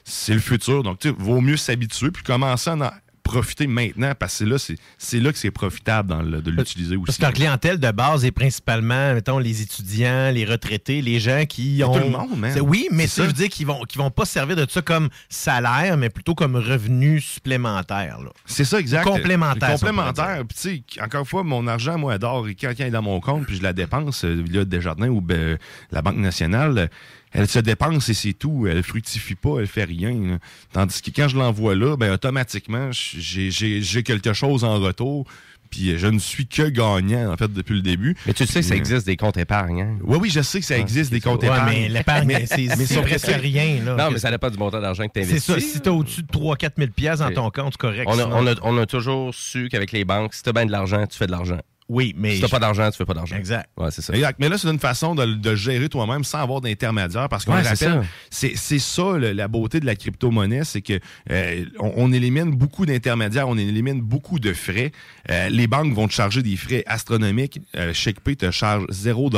C'est le futur. Donc, tu sais, vaut mieux s'habituer puis commencer à en profiter maintenant parce que là, c'est là que c'est profitable dans le- de l'utiliser Parce aussi. que leur clientèle de base est principalement, mettons, les étudiants, les retraités, les gens qui ont. tout le monde. C'est- Oui, mais ça, je veux dire qu'ils vont, qu'ils vont pas se servir de ça comme salaire, mais plutôt comme revenu supplémentaire. C'est ça, exact. Complémentaire, Complémentaire. Puis, tu sais, encore une fois, mon argent, moi, adore. Et quand, quand il est dans mon compte, puis je la dépense, euh, là, Desjardins ou ben, la Banque nationale, elle se dépense et c'est tout. Elle fructifie pas, elle fait rien. là. Tandis que quand je l'envoie là, ben, automatiquement, j'ai j'ai- j'ai quelque chose en retour. Puis je ne suis que gagnant, en fait, depuis le début. Mais tu sais que ça existe des comptes épargne. hein? Oui, oui, je sais que ça existe, des comptes Ouais, épargne. mais l'épargne, c'est c'est presque c'est- rien. Là, Non, mais ça dépend du montant d'argent que tu C'est investis. ça. Si tu au-dessus de 3-4 000 piastres dans ton compte, c'est correct. On a, on, a, on a toujours su qu'avec les banques, si tu as bien de l'argent, tu fais de l'argent. Oui, mais. Si tu pas d'argent, tu fais pas d'argent. Exact. Ouais, c'est ça. Exact. Mais là, c'est une façon de, gérer toi-même sans avoir d'intermédiaire. Parce qu'on Ouais, c'est rappelle, ça. c'est ça le- la beauté de la crypto-monnaie, c'est que euh, on, on élimine beaucoup d'intermédiaires, on élimine beaucoup de frais. Euh, les banques vont te charger des frais astronomiques. Euh, ShakePay te charge 0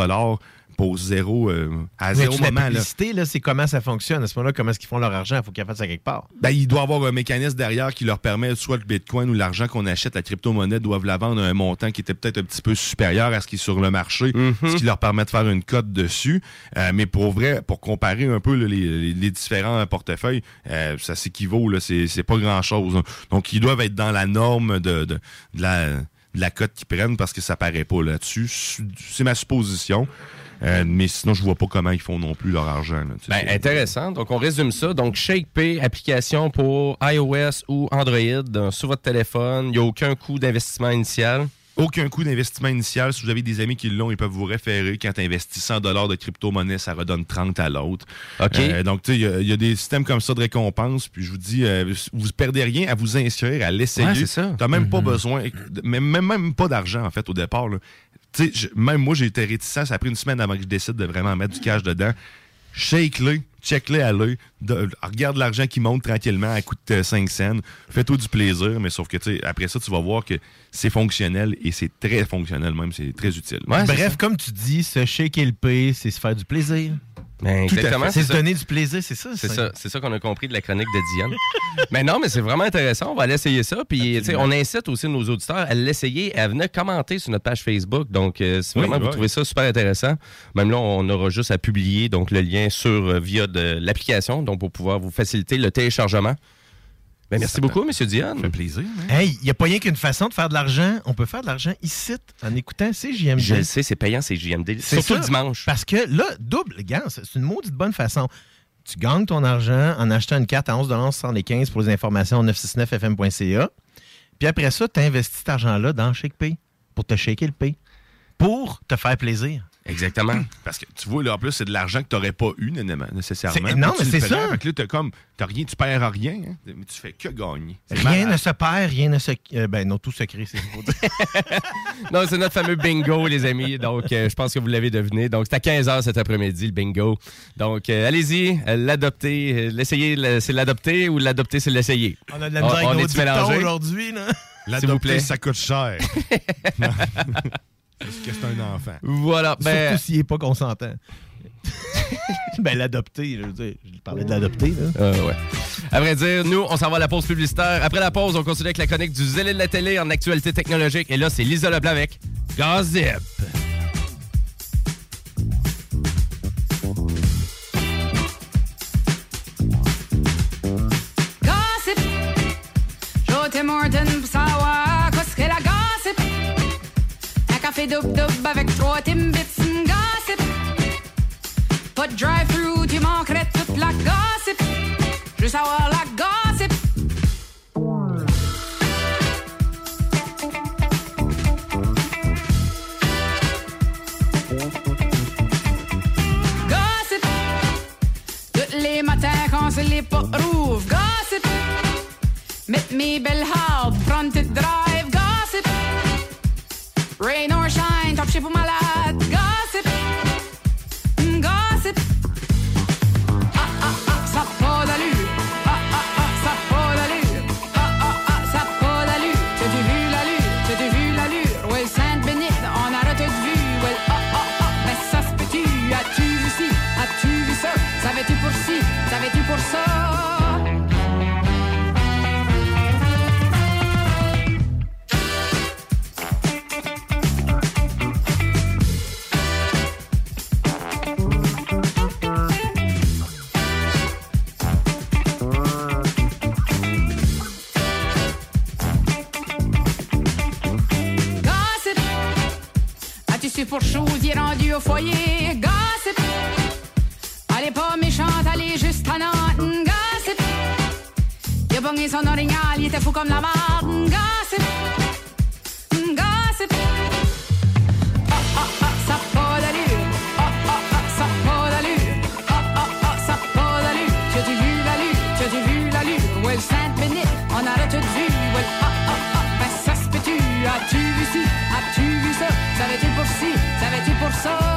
pour zéro, euh, à Mais zéro la moment. Là. publicité, là, c'est comment ça fonctionne. À ce moment-là, comment est-ce qu'ils font leur argent? Il faut qu'ils fassent ça quelque part. Ben, il doit y avoir un mécanisme derrière qui leur permet, soit le bitcoin ou l'argent qu'on achète, la crypto-monnaie, doivent la vendre à un montant qui était peut-être un petit peu supérieur à ce qui est sur le marché, ce qui leur permet de faire une cote dessus. Euh, mais pour vrai, pour comparer un peu là, les, différents portefeuilles, euh, ça s'équivaut, c'est pas grand-chose. Donc, ils doivent être dans la norme de, de, de la, de la cote qu'ils prennent parce que ça paraît pas là-dessus. C'est ma supposition. Euh, mais sinon, je vois pas comment ils font non plus leur argent. là. Tu Ben, intéressant. Donc, on résume ça. Donc, ShakePay, application pour iOS ou Android euh, sur votre téléphone. Il n'y a aucun coût d'investissement initial. Aucun coût d'investissement initial. Si vous avez des amis qui l'ont, ils peuvent vous référer. Quand tu investis 100 de crypto-monnaie, ça redonne 30 à l'autre. OK. Euh, donc, tu sais, il y a- il y, a des systèmes comme ça de récompense. Puis je vous dis, euh, vous perdez rien à vous inscrire, à l'essayer. Ouais, c'est ça. Tu même pas besoin, de- même, même, même pas d'argent, en fait, au départ. là. Tu sais, je- même moi, j'ai été réticent. Ça a pris une semaine avant que je décide de vraiment mettre du cash dedans. Shake-le, check-le à l'œil. de- Regarde l'argent qui monte tranquillement à coût de 5 cents. Fais-toi du plaisir, mais sauf que, tu sais, après ça, tu vas voir que c'est fonctionnel et c'est très fonctionnel même. C'est très utile. Ouais, Bref, comme tu dis, se shaker le P, c'est se faire du plaisir. Ben, exactement. C'est se donner du plaisir, c'est ça? C'est ça, c'est ça qu'on a compris de la chronique de Diane. mais non, mais c'est vraiment intéressant. On va aller essayer ça. Puis, on incite aussi nos auditeurs à l'essayer et à venir commenter sur notre page Facebook. Donc, euh, si Oui, vraiment vous ouais. trouvez ça super intéressant, même là, on aura juste à publier donc le lien sur euh, via de l'application, donc pour pouvoir vous faciliter le téléchargement. Ben, merci beaucoup, Monsieur Diane. Ça fait plaisir. hein? Hey, il n'y a pas rien qu'une façon de faire de l'argent. On peut faire de l'argent ici, en écoutant CJMD. Je le sais, c'est payant, c'est JMD. C'est Surtout ça. le dimanche. Parce que là, double, gars, c'est une maudite bonne façon. Tu gagnes ton argent en achetant une carte à 11,75 pour les informations 969fm.ca. Puis après ça, tu investis cet argent-là dans ShakePay pour te shaker le pay. Pour te faire plaisir. Exactement. Parce que tu vois, là, en plus, c'est de l'argent que tu n'aurais pas eu nécessairement. non, tu mais c'est ça. Fait que là, t'as comme, t'as rien, tu perds rien, hein, mais tu fais que gagner. Rien ne se perd, rien ne se. euh, ben non, tout se crée, c'est. Non, c'est notre fameux bingo, les amis. Donc, euh, je pense que vous l'avez deviné. Donc, c'est à 15h cet après-midi, le bingo. Donc, euh, allez-y, l'adopter. L'essayer, le- c'est l'adopter ou l'adopter, c'est l'essayer. On a de la misère aujourd'hui, là. L'adopter, ça coûte cher. Parce que c'est un enfant. Voilà. Ben, Surtout s'il n'est pas consentant. ben, l'adopter, je veux dire, je parlais de l'adopter, là. euh, ouais. À vrai dire, nous, on s'en va à la pause publicitaire. Après la pause, on continue avec la chronique du zélé de la télé en actualité technologique. Et là, c'est Lisa Leblanc avec Gossip. Gossip. Morton pour café double-double avec trois Timbits. Gossip. Pas de drive-thru, tu manquerais toute la gossip. Juste avoir la gossip. Gossip. Tous les matins quand c'est les pas rouvre. Gossip. Met me belle hard, prendre tes drive. Gossip. Rain or shine, top shape ou malade. Gossip. Foyer? Gossip. Elle est pas méchante, elle est juste tannante. Gossip. Il a pogné son orignal, il était fou comme la marde. Gossip. Gossip. Ah ah ah, ça pas d'allure. Ah ah ah, ça pas d'allure. Ah ah ah, ça pas d'allure. Tu as vu l'allure, tu as vu l'allure? Ouais, Sainte-Bénite, on a tout vu. Ouais, ah ah ah, ben ça se peut-tu? As-tu as-tu sun.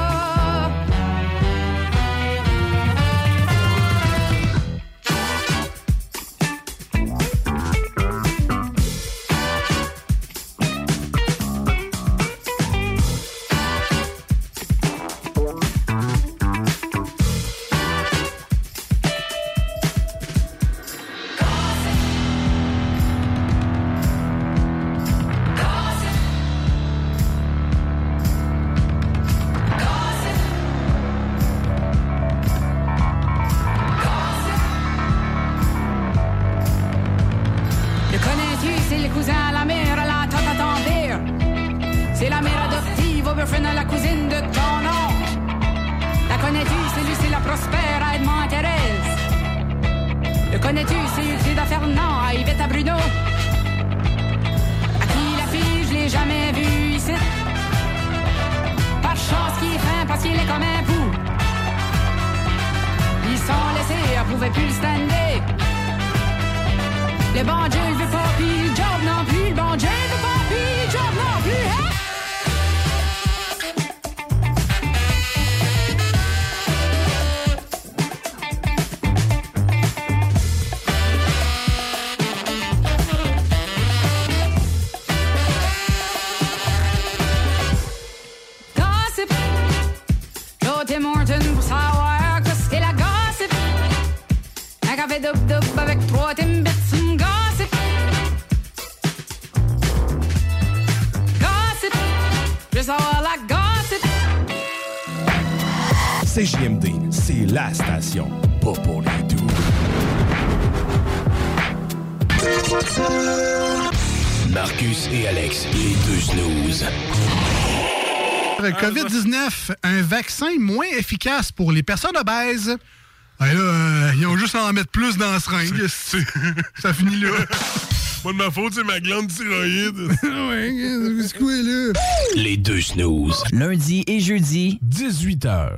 C'est la prospère à Edmond Thérèse. Le connais-tu, c'est Utilida Fernand à Yvette à Bruno? À qui la fille, je l'ai jamais vue ici. Pas de chance qu'il est fin parce qu'il est comme un pou. Ils sont laissés, elle pouvait plus le stander. Le bon Dieu, veut pas, puis le job non plus. Le bon Dieu, veut pas, puis le job non plus. Hein? Pas pour les doux. Marcus et Alex, les deux snooze. COVID-19, un vaccin moins efficace pour les personnes obèses. Ben là, euh, ils ont juste à en mettre plus dans la seringue. Ça finit là. Pas de ma faute, c'est ma glande thyroïde. ouais, c'est quoi là? Les deux snooze. Lundi et jeudi, 18h.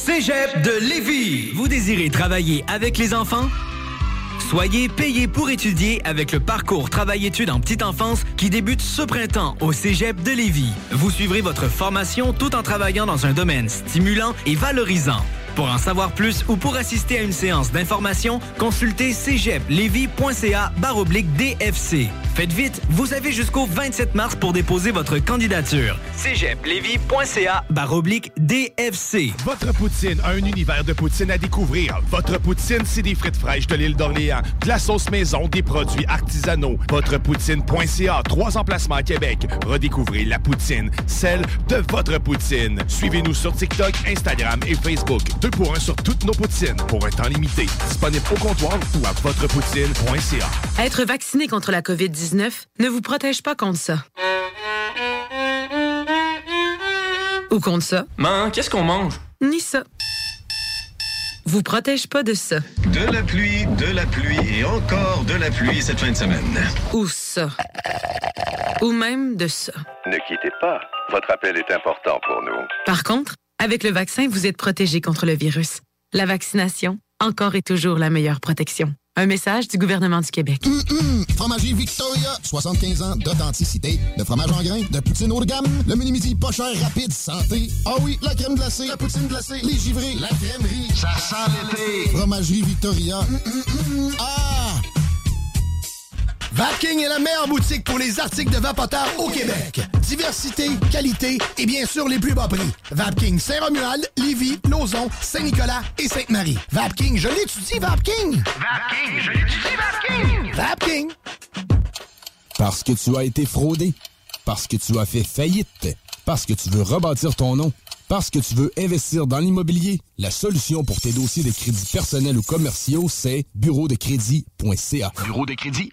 Cégep de Lévis. Vous désirez travailler avec les enfants? Soyez payé pour étudier avec le parcours Travail-études en petite enfance qui débute ce printemps au Cégep de Lévis. Vous suivrez votre formation tout en travaillant dans un domaine stimulant et valorisant. Pour en savoir plus ou pour assister à une séance d'information, consultez cégeplevy.ca baroblique DFC. Faites vite, vous avez jusqu'au 27 mars pour déposer votre candidature. cégeplevy.ca baroblique DFC. Votre poutine, un univers de poutine à découvrir. Votre poutine, c'est des frites fraîches de l'île d'Orléans, de la sauce maison, des produits artisanaux. Votrepoutine.ca, trois emplacements à Québec. Redécouvrez la poutine, celle de votre poutine. Suivez-nous sur TikTok, Instagram et Facebook. Pour un sur toutes nos poutines, pour un temps limité. Disponible au comptoir ou à votrepoutine.ca. Être vacciné contre la COVID-19 ne vous protège pas contre ça. Ou contre ça. Man, qu'est-ce qu'on mange? Ni ça. Vous protège pas de ça. De la pluie, de la pluie et encore de la pluie cette fin de semaine. Ou ça. Ou même de ça. Ne quittez pas. Votre appel est important pour nous. Par contre, avec le vaccin, vous êtes protégé contre le virus. La vaccination, encore et toujours la meilleure protection. Un message du gouvernement du Québec. Hum, hum. Fromagerie Victoria, 75 ans d'authenticité, de fromage en grains, de poutine haut de gamme, le menu midi pas cher, rapide, santé. Ah oui, la crème glacée, la poutine glacée, les givrés, la crèmerie. Ça sent l'été. Fromagerie Victoria. Hum, hum, hum. Ah! Vapking est la meilleure boutique pour les articles de vapoteurs au Québec. Diversité, qualité et bien sûr les plus bas prix. Vapking Saint-Romuald, Lévis, Lauson, Saint-Nicolas et Sainte-Marie. Vapking, je l'étudie, Vapking! Vapking, je l'étudie, Vapking! Vapking! Parce que tu as été fraudé. Parce que tu as fait faillite. Parce que tu veux rebâtir ton nom. Parce que tu veux investir dans l'immobilier. La solution pour tes dossiers de crédits personnels ou commerciaux, c'est bureau de crédit.ca. Bureau de crédit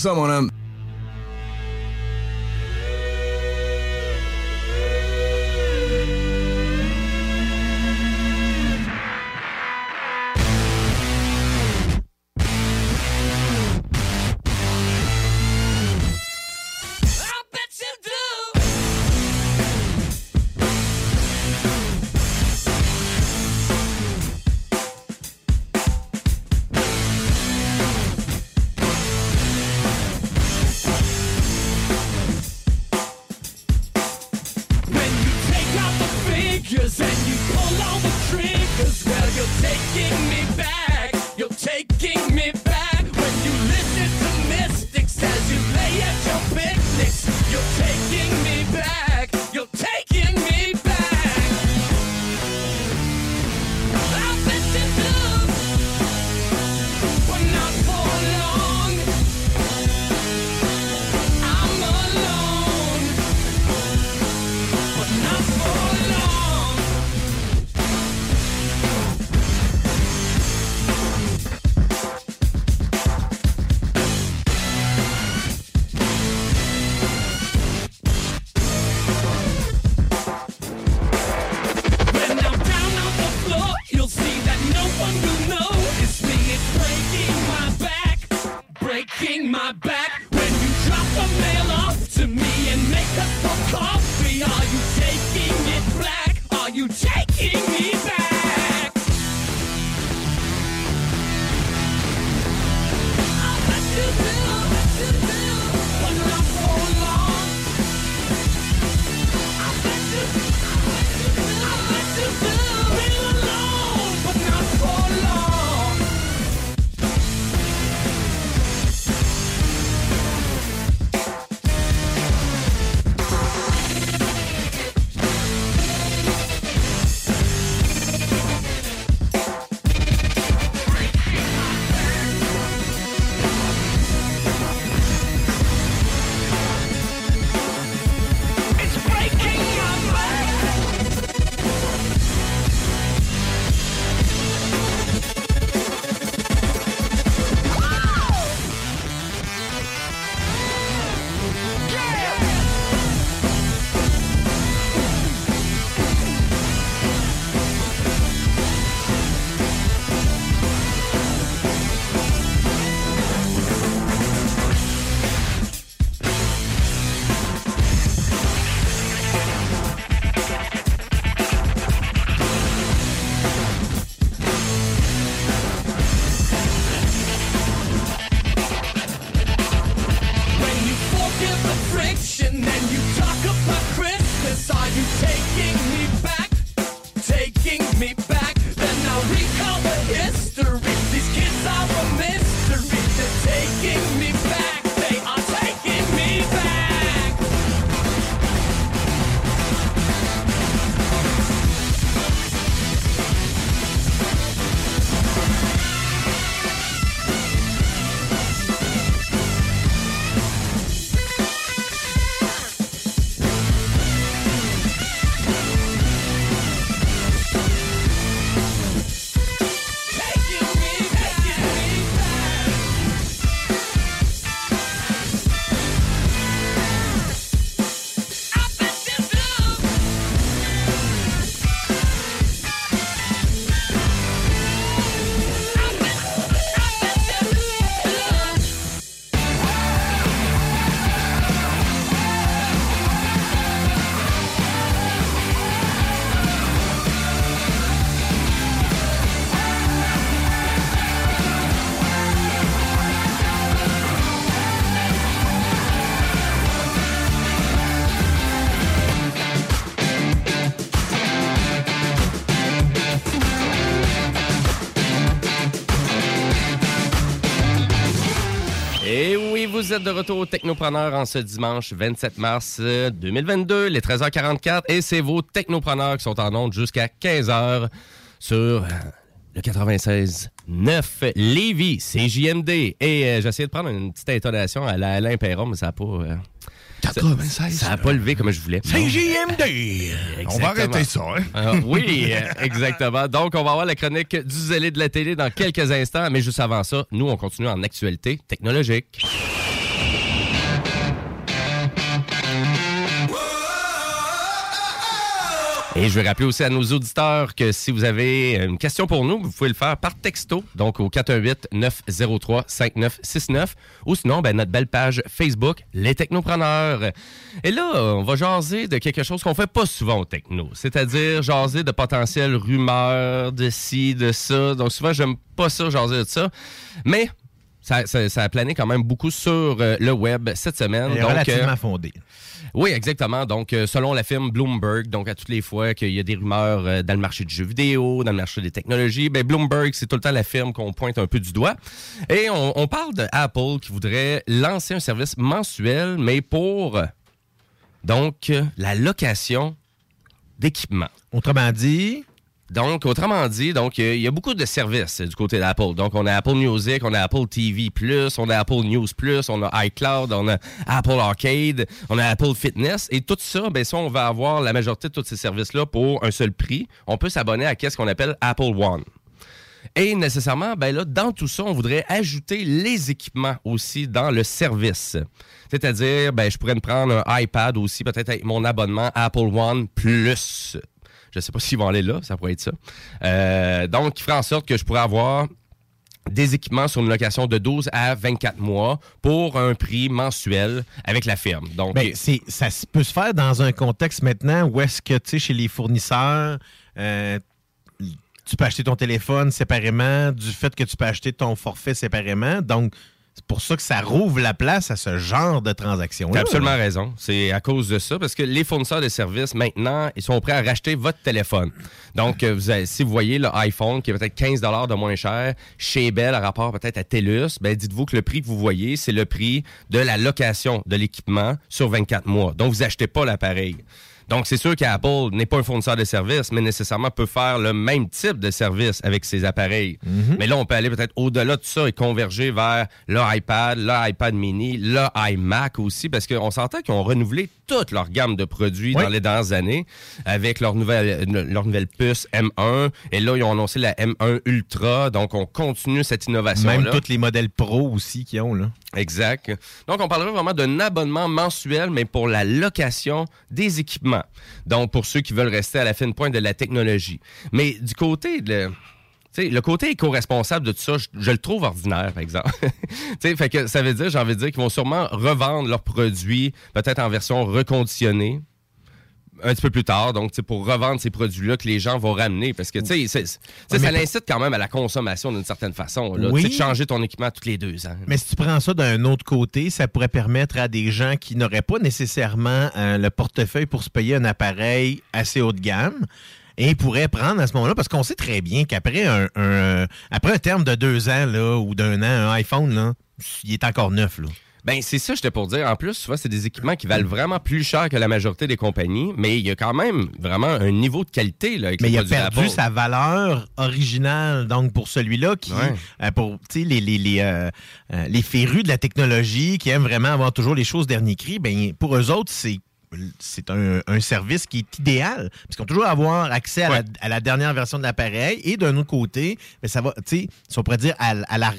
some on them. Um, Vous êtes de retour au Technopreneur en ce dimanche 27 mars euh, 2022, les 13h44, et c'est vos Technopreneurs qui sont en onde jusqu'à 15h sur euh, le 96.9 Lévis, CJMD. Et euh, j'ai essayé de prendre une petite intonation à la Alain Perron, mais ça n'a pas... euh, 96. Ça n'a pas levé comme je voulais. CJMD. On va arrêter ça, hein? Ah, oui, euh, exactement. Donc, on va avoir la chronique du zélé de la télé dans quelques instants, mais juste avant ça, nous, on continue en actualité technologique. Et je vais rappeler aussi à nos auditeurs que si vous avez une question pour nous, vous pouvez le faire par texto, donc au 418-903-5969, ou sinon, ben, notre belle page Facebook, Les Technopreneurs. Et là, on va jaser de quelque chose qu'on fait pas souvent au techno, c'est-à-dire jaser de potentielles rumeurs, de ci, de ça. Donc souvent, j'aime pas ça, jaser de ça. Mais ça, ça- ça a plané quand même beaucoup sur euh, le web cette semaine. Donc, relativement euh, fondée. oui, exactement. Donc, euh, selon la firme Bloomberg, donc à toutes les fois qu'il y a des rumeurs dans le marché du jeu vidéo, dans le marché des technologies, ben Bloomberg, c'est tout le temps la firme qu'on pointe un peu du doigt. Et on, on parle d'Apple qui voudrait lancer un service mensuel, mais pour, donc, la location d'équipements. Autrement dit... Donc, autrement dit, donc euh, il y a beaucoup de services euh, du côté d'Apple. Donc, on a Apple Music, on a Apple TV+, on a Apple News+, on a iCloud, on a Apple Arcade, on a Apple Fitness. Et tout ça, ben ça, on va avoir la majorité de tous ces services-là pour un seul prix. On peut s'abonner à qu'est-ce qu'on appelle Apple One. Et nécessairement, ben là, dans tout ça, on voudrait ajouter les équipements aussi dans le service. C'est-à-dire, ben, je pourrais me prendre un iPad aussi, peut-être avec mon abonnement Apple One Plus. Je sais pas s'ils vont aller là, ça pourrait être ça. Euh, donc, qui ferait en sorte que je pourrais avoir des équipements sur une location de 12 à 24 mois pour un prix mensuel avec la firme. Donc, Ben, ça peut se faire dans un contexte maintenant où est-ce que, tu sais, chez les fournisseurs, euh, tu peux acheter ton téléphone séparément du fait que tu peux acheter ton forfait séparément. Donc, pour ça que ça rouvre la place à ce genre de transaction T'as absolument raison. C'est à cause de ça, parce que les fournisseurs de services, maintenant, ils sont prêts à racheter votre téléphone. Donc, euh, si vous voyez le iPhone qui est peut-être 15 de moins cher chez Bell à rapport peut-être à TELUS, ben dites-vous que le prix que vous voyez, c'est le prix de la location de l'équipement sur 24 mois. Donc, vous achetez pas l'appareil. Donc, c'est sûr qu'Apple n'est pas un fournisseur de services, mais nécessairement peut faire le même type de service avec ses appareils. Mais là, on peut aller peut-être au-delà de ça et converger vers le iPad, le iPad mini, le iMac aussi, parce qu'on s'entend qu'ils ont renouvelé toute leur gamme de produits Oui. dans les dernières années avec leur nouvelle, leur nouvelle puce M1. Et là, ils ont annoncé la M1 Ultra. Donc, on continue cette innovation-là. Même tous les modèles pro aussi qu'ils ont, là. Exact. Donc, on parlerait vraiment d'un abonnement mensuel, mais pour la location des équipements. Donc, pour ceux qui veulent rester à la fine pointe de la technologie. Mais du côté de... tu sais, le côté éco-responsable de tout ça, je, le trouve ordinaire, par exemple. Fait que ça veut dire, j'ai envie de dire qu'ils vont sûrement revendre leurs produits, peut-être en version reconditionnée, un petit peu plus tard, donc pour revendre ces produits-là que les gens vont ramener. Parce que tu sais, Ouais, ça l'incite quand même à la consommation d'une certaine façon. Là. Oui. De changer ton équipement tous les deux ans. Mais si tu prends ça d'un autre côté, ça pourrait permettre à des gens qui n'auraient pas nécessairement euh, le portefeuille pour se payer un appareil assez haut de gamme et pourraient prendre à ce moment-là, parce qu'on sait très bien qu'après un, un- après un terme de deux ans là, ou d'un an, un iPhone, là, il est encore neuf. Là. Ben, c'est ça, j'étais pour dire. En plus, souvent, c'est des équipements qui valent vraiment plus cher que la majorité des compagnies, mais il y a quand même vraiment un niveau de qualité là, avec Mais il a perdu sa valeur originale. Donc, pour celui-là qui, Ouais. euh, pour tu sais, les, les, les, euh, euh, les férus de la technologie, qui aiment vraiment avoir toujours les choses dernier cri, ben, pour eux autres, c'est c'est un, un service qui est idéal. Parce qu'ils ont toujours avoir accès à, la, à la dernière version de l'appareil. Et d'un autre côté, ben, ça va, tu sais, si on pourrait dire à, la-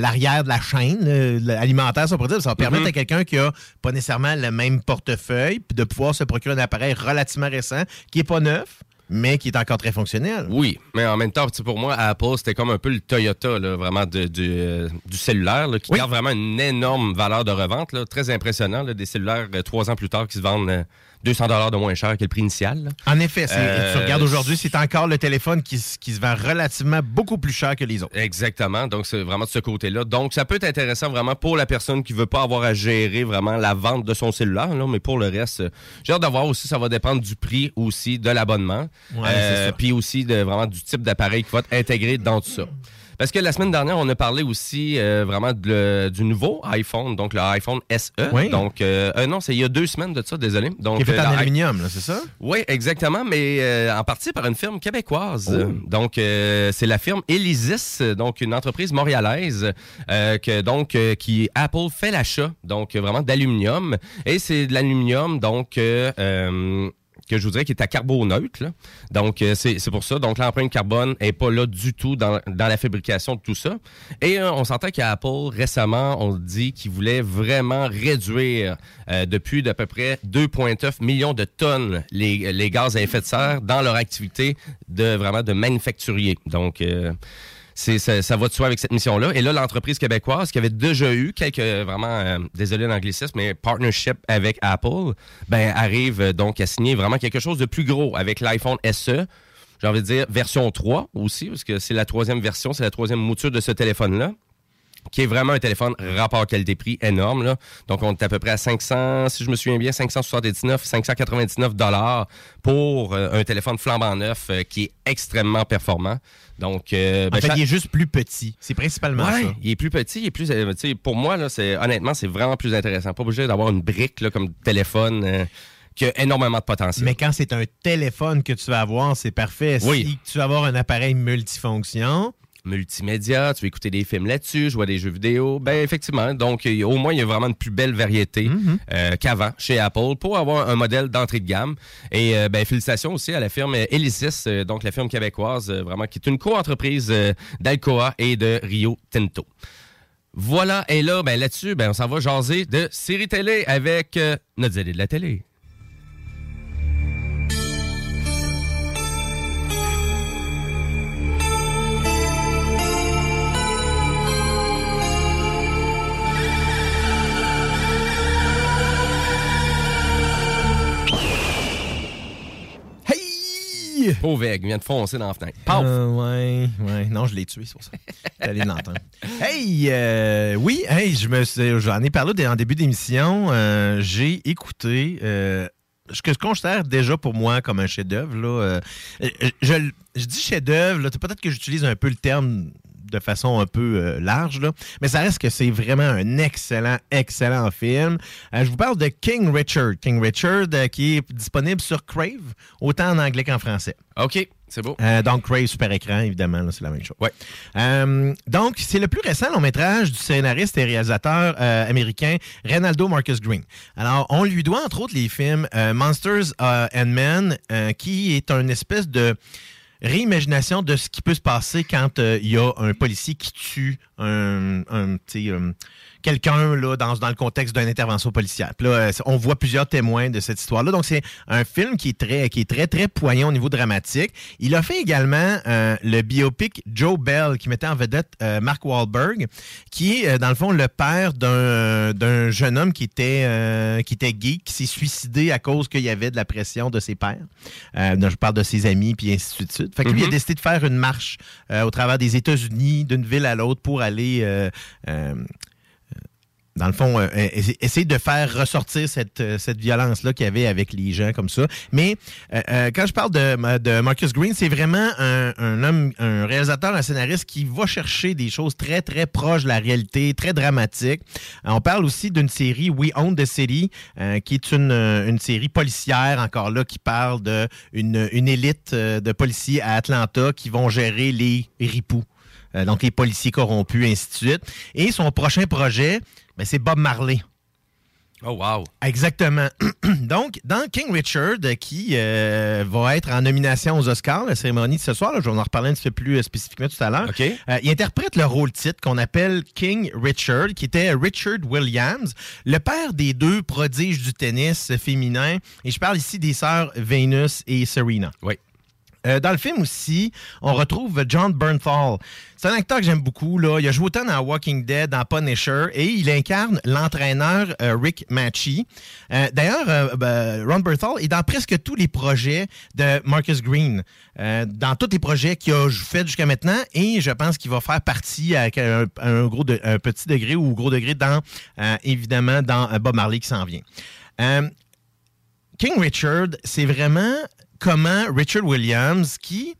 l'arrière de la chaîne euh, alimentaire, si on pourrait dire, ça va permettre Mhm. à quelqu'un qui a pas nécessairement le même portefeuille de pouvoir se procurer un appareil relativement récent qui est pas neuf, mais qui est encore très fonctionnel. Oui, mais en même temps, pour moi, Apple, c'était comme un peu le Toyota, là, vraiment, de- du, euh, du cellulaire, là, qui garde vraiment une énorme valeur de revente, là, très impressionnant, là, des cellulaires euh, trois ans plus tard qui se vendent euh, 200 de moins cher que le prix initial. là. En effet, Euh, tu regardes aujourd'hui, c'est encore le téléphone qui, se vend relativement beaucoup plus cher que les autres. Exactement. Donc, c'est vraiment de ce côté-là. Donc, ça peut être intéressant vraiment pour la personne qui veut pas avoir à gérer vraiment la vente de son cellulaire. Là, mais pour le reste, euh, j'ai hâte de voir aussi, ça va dépendre du prix aussi de l'abonnement. Ouais, Euh. Puis aussi de, vraiment du type d'appareil qui va être intégré dans tout ça. Parce que la semaine dernière, on a parlé aussi euh, vraiment de- du nouveau iPhone, donc le iPhone SE. Oui. Donc, euh, euh, non, c'est il y a deux semaines de ça, désolé. Donc, Qui est fait euh, en aluminium, là, c'est ça? Oui, exactement, mais en partie par une firme québécoise. Oh. Donc, c'est la firme Elysis, donc une entreprise montréalaise que, donc, qui Apple fait l'achat, donc vraiment d'aluminium. Et c'est de l'aluminium, donc. Que je vous dirais qui est à carboneutre. là. Donc, euh, c'est pour ça. Donc, l'empreinte carbone est pas là du tout dans, dans la fabrication de tout ça. Et euh, on s'entend qu'à Apple, récemment, on dit qu'ils voulaient vraiment réduire euh, depuis d'à peu près 2,9 millions de tonnes les, les gaz à effet de serre dans leur activité de vraiment de manufacturier. Donc, c'est, ça, va de soi avec cette mission-là. Et là, l'entreprise québécoise qui avait déjà eu quelques, vraiment, euh, désolé l'anglicisme, mais partnership avec Apple, ben, arrive euh, donc à signer vraiment quelque chose de plus gros avec l'iPhone SE. J'ai envie de dire version 3 aussi, parce que c'est la troisième version, c'est la troisième mouture de ce téléphone-là qui est vraiment un téléphone rapport qualité-prix énorme. Là. Donc, on est à peu près à 500, si je me souviens bien, 579, 599 dollars pour euh, un téléphone flambant neuf euh, qui est extrêmement performant. Donc, euh, En ben, fait, il est juste plus petit. C'est principalement Ouais, ça. il est plus petit, il est plus. pour moi, là, c'est honnêtement, c'est vraiment plus intéressant. Pas obligé d'avoir une brique là, comme téléphone qui a énormément de potentiel. Mais quand c'est un téléphone que tu vas avoir, c'est parfait. Oui. Si tu vas avoir un appareil multifonction, multimédia, tu veux écouter des films là-dessus, jouer à des jeux vidéo, ben effectivement. Donc, au moins, il y a vraiment une plus belle variété Mhm. euh, qu'avant chez Apple pour avoir un modèle d'entrée de gamme. Et euh, ben, félicitations aussi à la firme Elysis, euh, donc la firme québécoise, vraiment, qui est une co-entreprise d'Alcoa et de Rio Tinto. Voilà, et là, ben, là-dessus, ben, on s'en va jaser de série télé avec notre zélé de la télé. Hey! Pauvre aigle, il vient de foncer dans la fenêtre. Paf! Euh, ouais, ouais. Non, je l'ai tué, c'est pour ça. Allez l'entendre. Hey, euh, oui, hey, je me suis- j'en ai parlé en début d'émission. Euh, J'ai écouté euh, ce que je considère déjà pour moi comme un chef-d'œuvre. là. Je, je- dis chef-d'œuvre, peut-être que j'utilise un peu le terme de façon un peu euh, large, là, mais ça reste que c'est vraiment un excellent, excellent film. Euh, je vous parle de King Richard. King Richard euh, qui est disponible sur Crave, autant en anglais qu'en français. OK, c'est beau. Euh, donc, Crave Super Écran, évidemment, c'est la même chose. Euh, donc, c'est le plus récent long métrage du scénariste et réalisateur euh, américain Reynaldo Marcus Green. Alors, on lui doit entre autres les films Monsters and Men, qui est une espèce de réimagination de ce qui peut se passer quand euh, il y a un policier qui tue un, un, sais, euh, quelqu'un là, dans, dans le contexte d'une intervention policière. Puis là, euh, on voit plusieurs témoins de cette histoire-là. Donc, c'est un film qui est très, qui est très, très poignant au niveau dramatique. Il a fait également euh, le biopic Joe Bell, qui mettait en vedette euh, Mark Wahlberg, qui est, euh, dans le fond, le père d'un d'un jeune homme qui était, euh, qui était gay, qui s'est suicidé à cause qu'il y avait de la pression de ses pères. Euh, donc, je parle de ses amis, puis ainsi de suite. Fait que lui, il a Mhm. décidé de faire une marche euh, au travers des États-Unis, d'une ville à l'autre, pour aller... euh, euh, dans le fond, euh, essa- essayer de faire ressortir cette, euh, cette violence-là qu'il y avait avec les gens comme ça. Mais euh, euh, quand je parle de, Marcus Green, c'est vraiment un, homme, un réalisateur, un scénariste qui va chercher des choses très, très proches de la réalité, très dramatiques. Euh, on parle aussi d'une série We Own the City, euh, qui est une, euh, série policière, encore là, qui parle de une, une élite euh, de policiers à Atlanta qui vont gérer les ripoux. Euh, donc les policiers corrompus, ainsi de suite. Et son prochain projet, ben, c'est Bob Marley. Oh, wow. Exactement. Donc, dans King Richard, qui euh, va être en nomination aux Oscars, la cérémonie de ce soir, là, je vais en reparler un petit peu plus euh, spécifiquement tout à l'heure, euh, il interprète le rôle titre qu'on appelle King Richard, qui était Richard Williams, le père des deux prodiges du tennis féminin. Et je parle ici des sœurs Venus et Serena. Oui. Euh, dans le film aussi, on retrouve John Bernthal. C'est un acteur que j'aime beaucoup. Là. Il a joué autant dans Walking Dead, dans Punisher, et il incarne l'entraîneur euh, Rick Matchy. Euh, D'ailleurs, ben, Ron Bernthal est dans presque tous les projets de Marcus Green. Dans tous les projets qu'il a fait jusqu'à maintenant, et je pense qu'il va faire partie avec un, petit degré ou gros degré dans, évidemment, dans Bob Marley qui s'en vient. King Richard, c'est vraiment comment Richard Williams, qui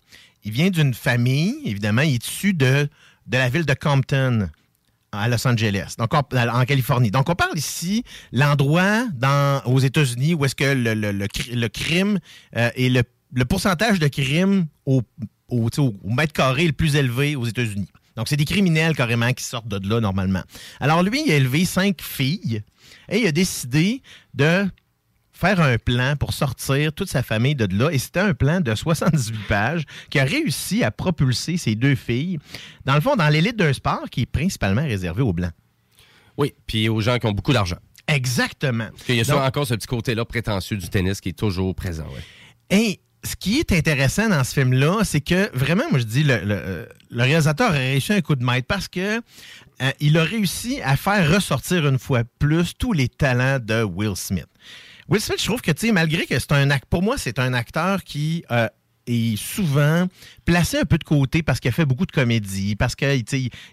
il vient d'une famille, évidemment, il est issu de la ville de Compton à Los Angeles, donc en, Californie. Donc, on parle ici l'endroit aux États-Unis où est-ce que le, le- le cri- le crime euh, et le, pourcentage de crimes au- au mètre carré le plus élevé aux États-Unis. Donc, c'est des criminels carrément qui sortent de là normalement. Alors, lui, il a élevé cinq filles et il a décidé de faire un plan pour sortir toute sa famille de là. Et c'était un plan de 78 pages qui a réussi à propulser ces deux filles, dans le fond, dans l'élite d'un sport qui est principalement réservé aux Blancs. Oui, puis aux gens qui ont beaucoup d'argent. Exactement. Parce qu'il y a Donc- encore ce petit côté-là prétentieux du tennis qui est toujours présent. ouais. Et ce qui est intéressant dans ce film-là, c'est que vraiment, moi je dis, le, le- euh, le réalisateur a réussi un coup de maître parce que euh, il a réussi à faire ressortir une fois plus tous les talents de Will Smith. Will Smith, je trouve que, malgré que c'est un acteur, pour moi, c'est un acteur qui euh, est souvent placé un peu de côté parce qu'il a fait beaucoup de comédie, parce qu'il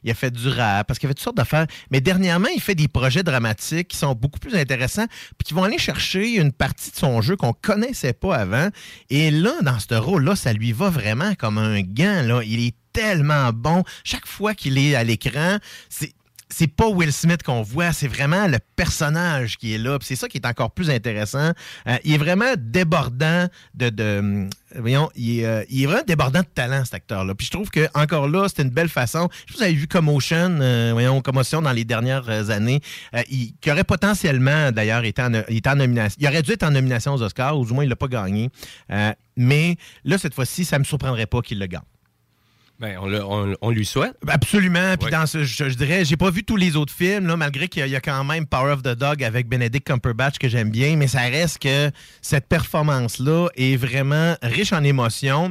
il a fait du rap, parce qu'il a fait toutes sortes d'affaires. Mais dernièrement, il fait des projets dramatiques qui sont beaucoup plus intéressants, puis qui vont aller chercher une partie de son jeu qu'on connaissait pas avant. Et là, dans ce rôle-là, ça lui va vraiment comme un gant. Là. Il est tellement bon. Chaque fois qu'il est à l'écran, c'est c'est pas Will Smith qu'on voit, c'est vraiment le personnage qui est là. C'est ça qui est encore plus intéressant. Euh, il est vraiment débordant de, hum, voyons, il est, euh, il est vraiment débordant de talent cet acteur-là. Puis je trouve que encore là, c'est une belle façon. Je sais vous avez vu Commotion, euh, voyons, Commotion dans les dernières euh, années, euh, il- qui aurait potentiellement d'ailleurs été en, en nomination. Il aurait dû être en nomination aux Oscars, ou du moins il l'a pas gagné. Euh, mais là cette fois-ci, ça me surprendrait pas qu'il le gagne. Ben, on, le- on- on lui souhaite. Absolument. Puis Ouais. dans ce, je, je dirais, j'ai pas vu tous les autres films, là, malgré qu'il y, a- il y a quand même Power of the Dog avec Benedict Cumberbatch que j'aime bien, mais ça reste que cette performance-là est vraiment riche en émotions.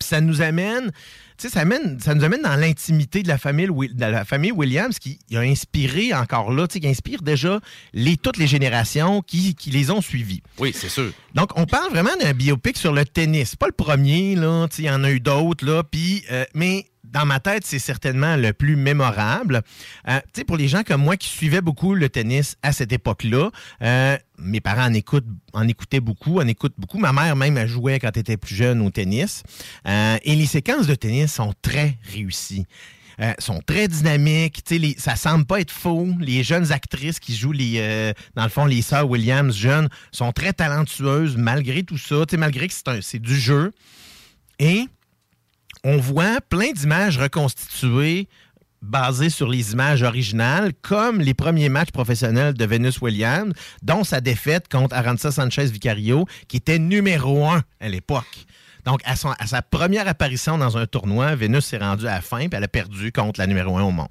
Puis ça nous amène, sais, ça, amène- ça nous amène dans l'intimité de la famille, Wi- de la famille Williams qui a inspiré encore là, tu sais, qui inspire déjà les, toutes les générations qui, qui les ont suivis. Oui, c'est sûr. Donc, on parle vraiment d'un biopic sur le tennis. C'est pas le premier, là. Tu sais, Il y en a eu d'autres, là. Puis, euh, mais dans ma tête, c'est certainement le plus mémorable. Euh, tu sais, pour les gens comme moi qui suivaient beaucoup le tennis à cette époque-là, euh, mes parents en, écoutent, en écoutaient beaucoup, en écoutent beaucoup. Ma mère même elle jouait quand elle était plus jeune au tennis. Euh, et les séquences de tennis sont très réussies. Euh, sont très dynamiques. Les- ça semble pas être faux. Les jeunes actrices qui jouent les, euh, dans le fond, les sœurs Williams jeunes sont très talentueuses malgré tout ça. Malgré que c'est du jeu. Et on voit plein d'images reconstituées basées sur les images originales, comme les premiers matchs professionnels de Venus Williams, dont sa défaite contre Aranza Sanchez Vicario, qui était numéro un à l'époque. Donc, à, sa première apparition dans un tournoi, Venus s'est rendue à la fin, puis elle a perdu contre la numéro un au monde.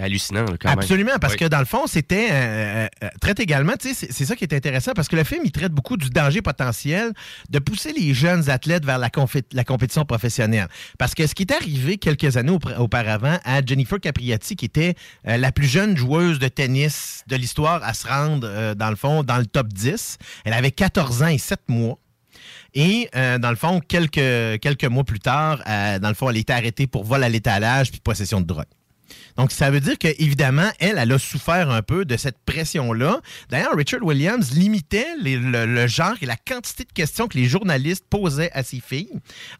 Hallucinant, là, quand même. Absolument, parce Oui. que dans le fond, c'était. euh, euh, traite également, tu sais, c'est- ça qui est intéressant, parce que le film, il traite beaucoup du danger potentiel de pousser les jeunes athlètes vers la, compétition professionnelle. Parce que ce qui est arrivé quelques années aupa- auparavant à Jennifer Capriati, qui était euh, la plus jeune joueuse de tennis de l'histoire à se rendre, euh, dans le fond, dans le top 10, elle avait 14 ans et 7 mois. Et euh, dans le fond, quelques, quelques mois plus tard, euh, dans le fond, elle était arrêtée pour vol à l'étalage puis possession de drogue. Donc, ça veut dire qu'évidemment, elle, elle a souffert un peu de cette pression-là. D'ailleurs, Richard Williams limitait les- le, le genre et la quantité de questions que les journalistes posaient à ses filles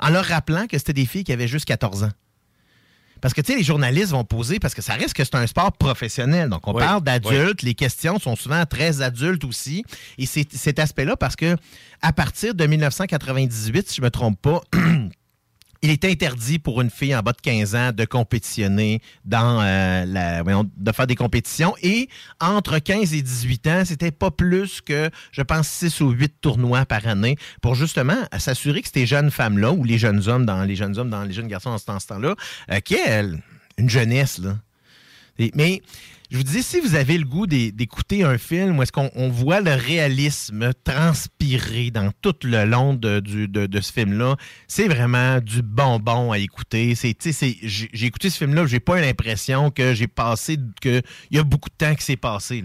en leur rappelant que c'était des filles qui avaient juste 14 ans. Parce que, tu sais, les journalistes vont poser, parce que ça reste que c'est un sport professionnel. Donc, on Oui, parle d'adultes. Les questions sont souvent très adultes aussi. Et c'est cet aspect-là parce que, à partir de 1998, si je ne me trompe pas, il est interdit pour une fille en bas de 15 ans de compétitionner dans euh, la, de faire des compétitions. Et entre 15 et 18 ans, c'était pas plus que, je pense, 6 ou 8 tournois par année pour justement s'assurer que ces jeunes femmes-là, ou les jeunes hommes dans les jeunes hommes, dans les jeunes garçons dans ce temps- ce temps-là, euh, qui est une jeunesse, là. Mais je vous dis, si vous avez le goût d'é- d'écouter un film où est-ce qu'on on voit le réalisme transpirer dans tout le long de, ce film-là, c'est vraiment du bonbon à écouter. J'ai écouté ce film-là, j'ai pas l'impression que j'ai passé, que il y a beaucoup de temps qui s'est passé.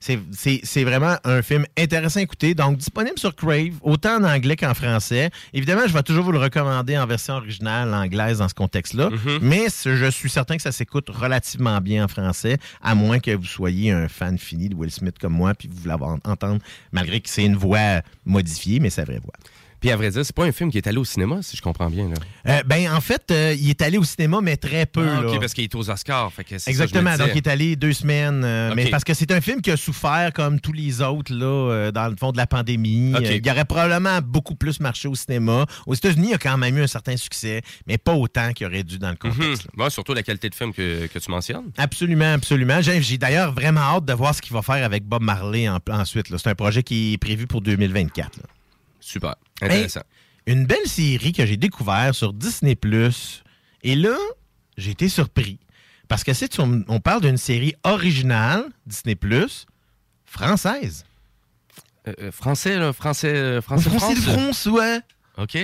C'est- vraiment un film intéressant à écouter. Donc, disponible sur Crave, autant en anglais qu'en français. Évidemment, je vais toujours vous le recommander en version originale anglaise dans ce contexte-là. Mais ce- je suis certain que ça s'écoute relativement bien en français, à moins que vous soyez un fan fini de Will Smith comme moi, puis vous voulez entendre, malgré que c'est une voix modifiée, mais sa vraie voix. Puis à vrai dire, c'est pas un film qui est allé au cinéma, si je comprends bien. Là. Euh, ben, en fait, euh, il est allé au cinéma, mais très peu. Ah, là. OK, parce qu'il est aux Oscars. Fait que c'est ça, Exactement. Donc, il est allé deux semaines. euh. Mais parce que c'est un film qui a souffert comme tous les autres, là, dans le fond de la pandémie. OK. Euh, il aurait probablement beaucoup plus marché au cinéma. Aux États-Unis, il a quand même eu un certain succès, mais pas autant qu'il aurait dû dans le contexte. Mhm. Ouais, surtout la qualité de film que, que tu mentionnes. Absolument, absolument. J'ai d'ailleurs vraiment hâte de voir ce qu'il va faire avec Bob Marley en- ensuite. C'est un projet qui est prévu pour 2024. là. Super. Intéressant. Hey, une belle série que j'ai découvert sur Disney+. Et là, j'ai été surpris. Parce que c'est on, on parle d'une série originale, Disney+, française. Euh, euh, français, là, français, euh, français, Français de France. Ouais. OK.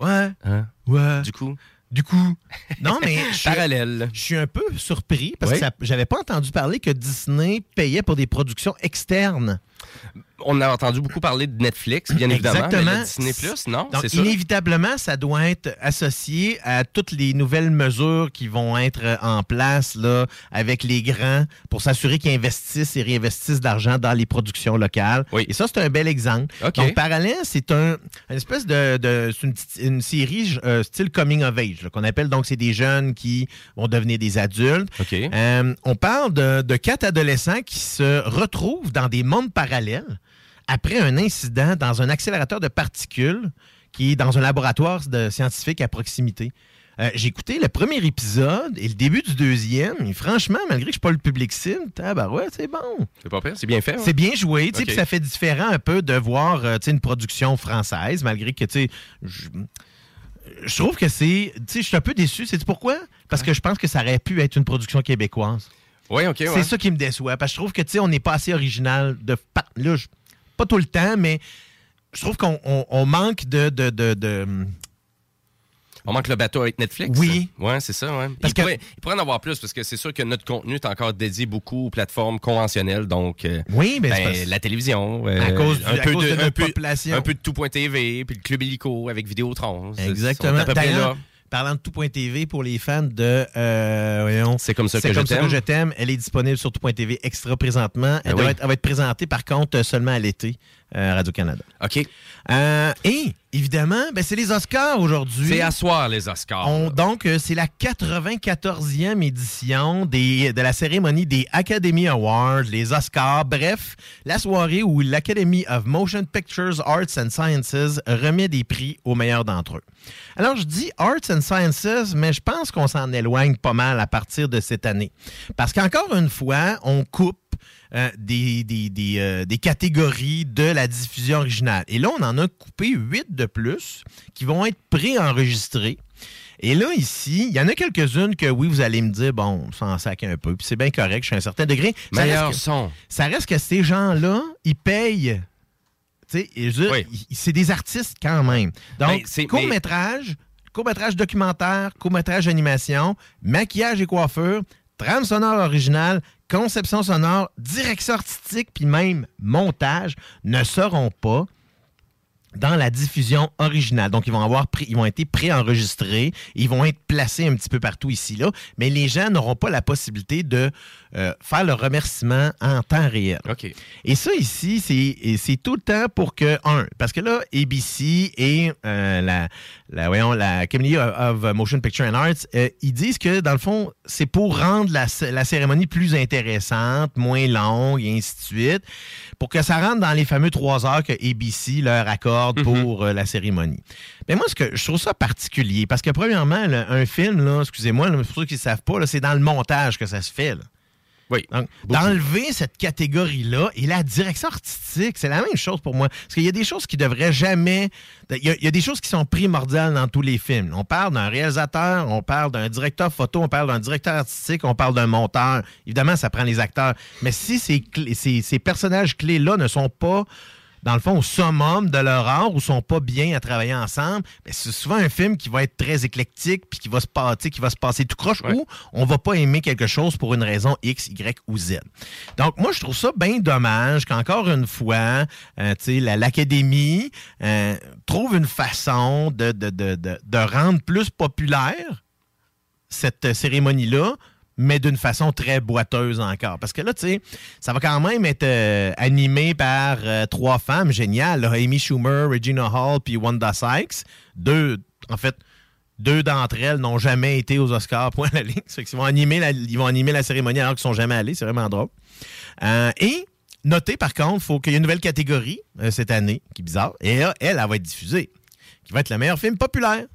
Ouais. Hein? Ouais. Du coup? Du coup. Non, mais. je Parallèle. Je suis un peu surpris parce Oui. que j'avais pas entendu parler que Disney payait pour des productions externes. On a entendu beaucoup parler de Netflix, bien évidemment. Exactement. Mais Disney Plus, non, Donc, inévitablement, ça doit être associé à toutes les nouvelles mesures qui vont être en place là, avec les grands pour s'assurer qu'ils investissent et réinvestissent d'argent dans les productions locales. Et ça, c'est un bel exemple. OK. Donc, parallèle, c'est un, une espèce de, de- c'est une, série euh, style coming of age là, qu'on appelle donc c'est des jeunes qui vont devenir des adultes. Euh, on parle de, de quatre adolescents qui se retrouvent dans des mondes parallèles après un incident dans un accélérateur de particules qui est dans un laboratoire de scientifiques à proximité. Euh, J'ai écouté le premier épisode et le début du deuxième. Et franchement, malgré que je suis pas le public cible, tabarouette, c'est bon. C'est pas pire, c'est bien fait. C'est bien joué, tu sais, OK. puis ça fait différent un peu de voir euh, une production française, malgré que, tu sais, je- je trouve que c'est. Tu sais, je suis un peu déçu. C'est pourquoi? Parce que je pense que ça aurait pu être une production québécoise. Oui, OK, C'est ouais. ça qui me déçoit. Parce que je trouve que, tu sais, on n'est pas assez original. De, là, je- pas tout le temps, mais je trouve qu'on on- on manque de. de, de, de- On manque le bateau avec Netflix? Oui. Ouais, c'est ça, ouais. Parce il, que- pourrait, il pourrait en avoir plus parce que c'est sûr que notre contenu est encore dédié beaucoup aux plateformes conventionnelles, donc euh, Oui, mais ben, parce- la télévision, À cause du- à cause de un notre peu, population. un peu de tout.tv, puis le club illico avec Vidéotron. Exactement. peu D'ailleurs. Parlant de tout.tv, pour les fans de. euh, voyons, C'est comme ça que je comme ça que je t'aime. Elle est disponible sur tout.tv extra présentement. Elle, Ben doit oui. être, elle va être présentée, par contre, seulement à l'été euh, Radio-Canada. OK. Euh, et, évidemment, ben, c'est les Oscars aujourd'hui. C'est à soir, les Oscars. On- donc, euh, c'est la 94e édition des, de la cérémonie des Academy Awards, les Oscars. Bref, la soirée où l'Academy of Motion Pictures, Arts and Sciences remet des prix aux meilleurs d'entre eux. Alors, je dis Arts and Sciences, mais je pense qu'on s'en éloigne pas mal à partir de cette année. Parce qu'encore une fois, on coupe euh, des, des, des, euh, des catégories de la diffusion originale. Et là, on en a coupé huit de plus qui vont être préenregistrées. Et là, ici, il y en a quelques-unes que, oui, vous allez me dire, bon, ça en sac un peu, puis c'est bien correct jusqu'à un certain degré. Ça Meilleur reste que- son. Ça reste que ces gens-là, ils payent. Je ils- c'est des artistes quand même. Ben, Donc, c'est- court-métrage, court-métrage documentaire, court-métrage animation, maquillage et coiffure, trame sonore originale, conception sonore, direction artistique, puis même montage ne seront pas dans la diffusion originale. Donc, ils vont avoir pré- ils vont être préenregistrés, ils vont être placés un petit peu partout ici là, mais les gens n'auront pas la possibilité de euh, faire le remerciement en temps réel. OK. Et ça ici, c'est tout le temps pour que un, parce que là, ABC et euh, la, la voyons la Academy of Motion Picture and Arts, euh, ils disent que dans le fond, c'est pour rendre la, la cérémonie plus intéressante, moins longue et ainsi de suite, pour que ça rentre dans les fameux trois heures que ABC leur accorde pour euh, la cérémonie. Mais moi, ce que je trouve ça particulier, parce que premièrement, là, un film, là, excusez-moi, pour ceux qui ne savent pas, c'est dans le montage que ça se fait. là. Oui. Donc, d'enlever cette catégorie-là et la direction artistique, c'est la même chose pour moi. Parce qu'il y a des choses qui devraient jamais. Il y, a, il y a des choses qui sont primordiales dans tous les films. On parle d'un réalisateur, on parle d'un directeur photo, on parle d'un directeur artistique, on parle d'un monteur. Évidemment, ça prend les acteurs. Mais si ces, clés- ces, ces personnages clés-là ne sont pas dans le fond, au summum de leur art ou sont pas bien à travailler ensemble, ben, c'est souvent un film qui va être très éclectique puis qui va se passer, qui va se passer tout croche ou on va pas aimer quelque chose pour une raison X, Y ou Z. Donc, moi, je trouve ça bien dommage qu'encore une fois, euh, l'Académie euh, trouve une façon de, de, de, de, de rendre plus populaire cette cérémonie-là mais d'une façon très boiteuse encore. Parce que là, tu sais, ça va quand même être euh, animé par euh, trois femmes géniales. Amy Schumer, Regina Hall, puis Wanda Sykes. Deux, en fait, deux d'entre elles n'ont jamais été aux Oscars, point la ligne. Fait qu'ils vont animer la, ils vont animer la cérémonie alors qu'ils sont jamais allés. C'est vraiment drôle. Euh, et notez par contre, faut qu'il y ait une nouvelle catégorie cette année, qui est bizarre. Et là, elle, elle va être diffusée, qui va être le meilleur film populaire.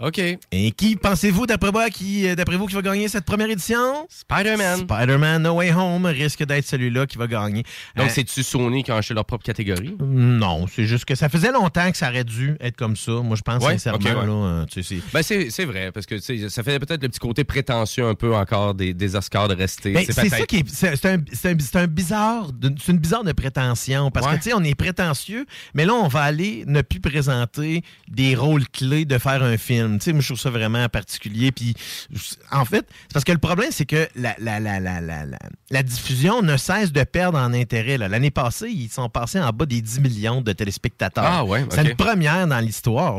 OK. Et qui pensez-vous, d'après moi, qui, euh, d'après vous, qui va gagner cette première édition? Spider-Man. Spider-Man No Way Home risque d'être celui-là qui va gagner. Donc, Euh, c'est-tu Sony qui a acheté leur propre catégorie? Non, c'est juste que ça faisait longtemps que ça aurait dû être comme ça. Moi, je pense Ouais, sincèrement. ouais. là, euh, tu sais, c'est- Ben c'est, c'est vrai, parce que tu sais, ça fait peut-être le petit côté prétentieux un peu encore des, des Oscars de rester. Ben, c'est ça qui est. C'est un, c'est un- c'est un bizarre. C'est une bizarre de prétention. Parce Ouais. que, tu sais, on est prétentieux, mais là, on va aller ne plus présenter des rôles clés de faire un film. Tu sais, moi, je trouve ça vraiment particulier. Puis, en fait, c'est parce que le problème, c'est que la, la, la, la, la, la- la diffusion ne cesse de perdre en intérêt. L'année passée, ils sont passés en bas des 10 millions de téléspectateurs. Ah ouais, C'est une première dans l'histoire.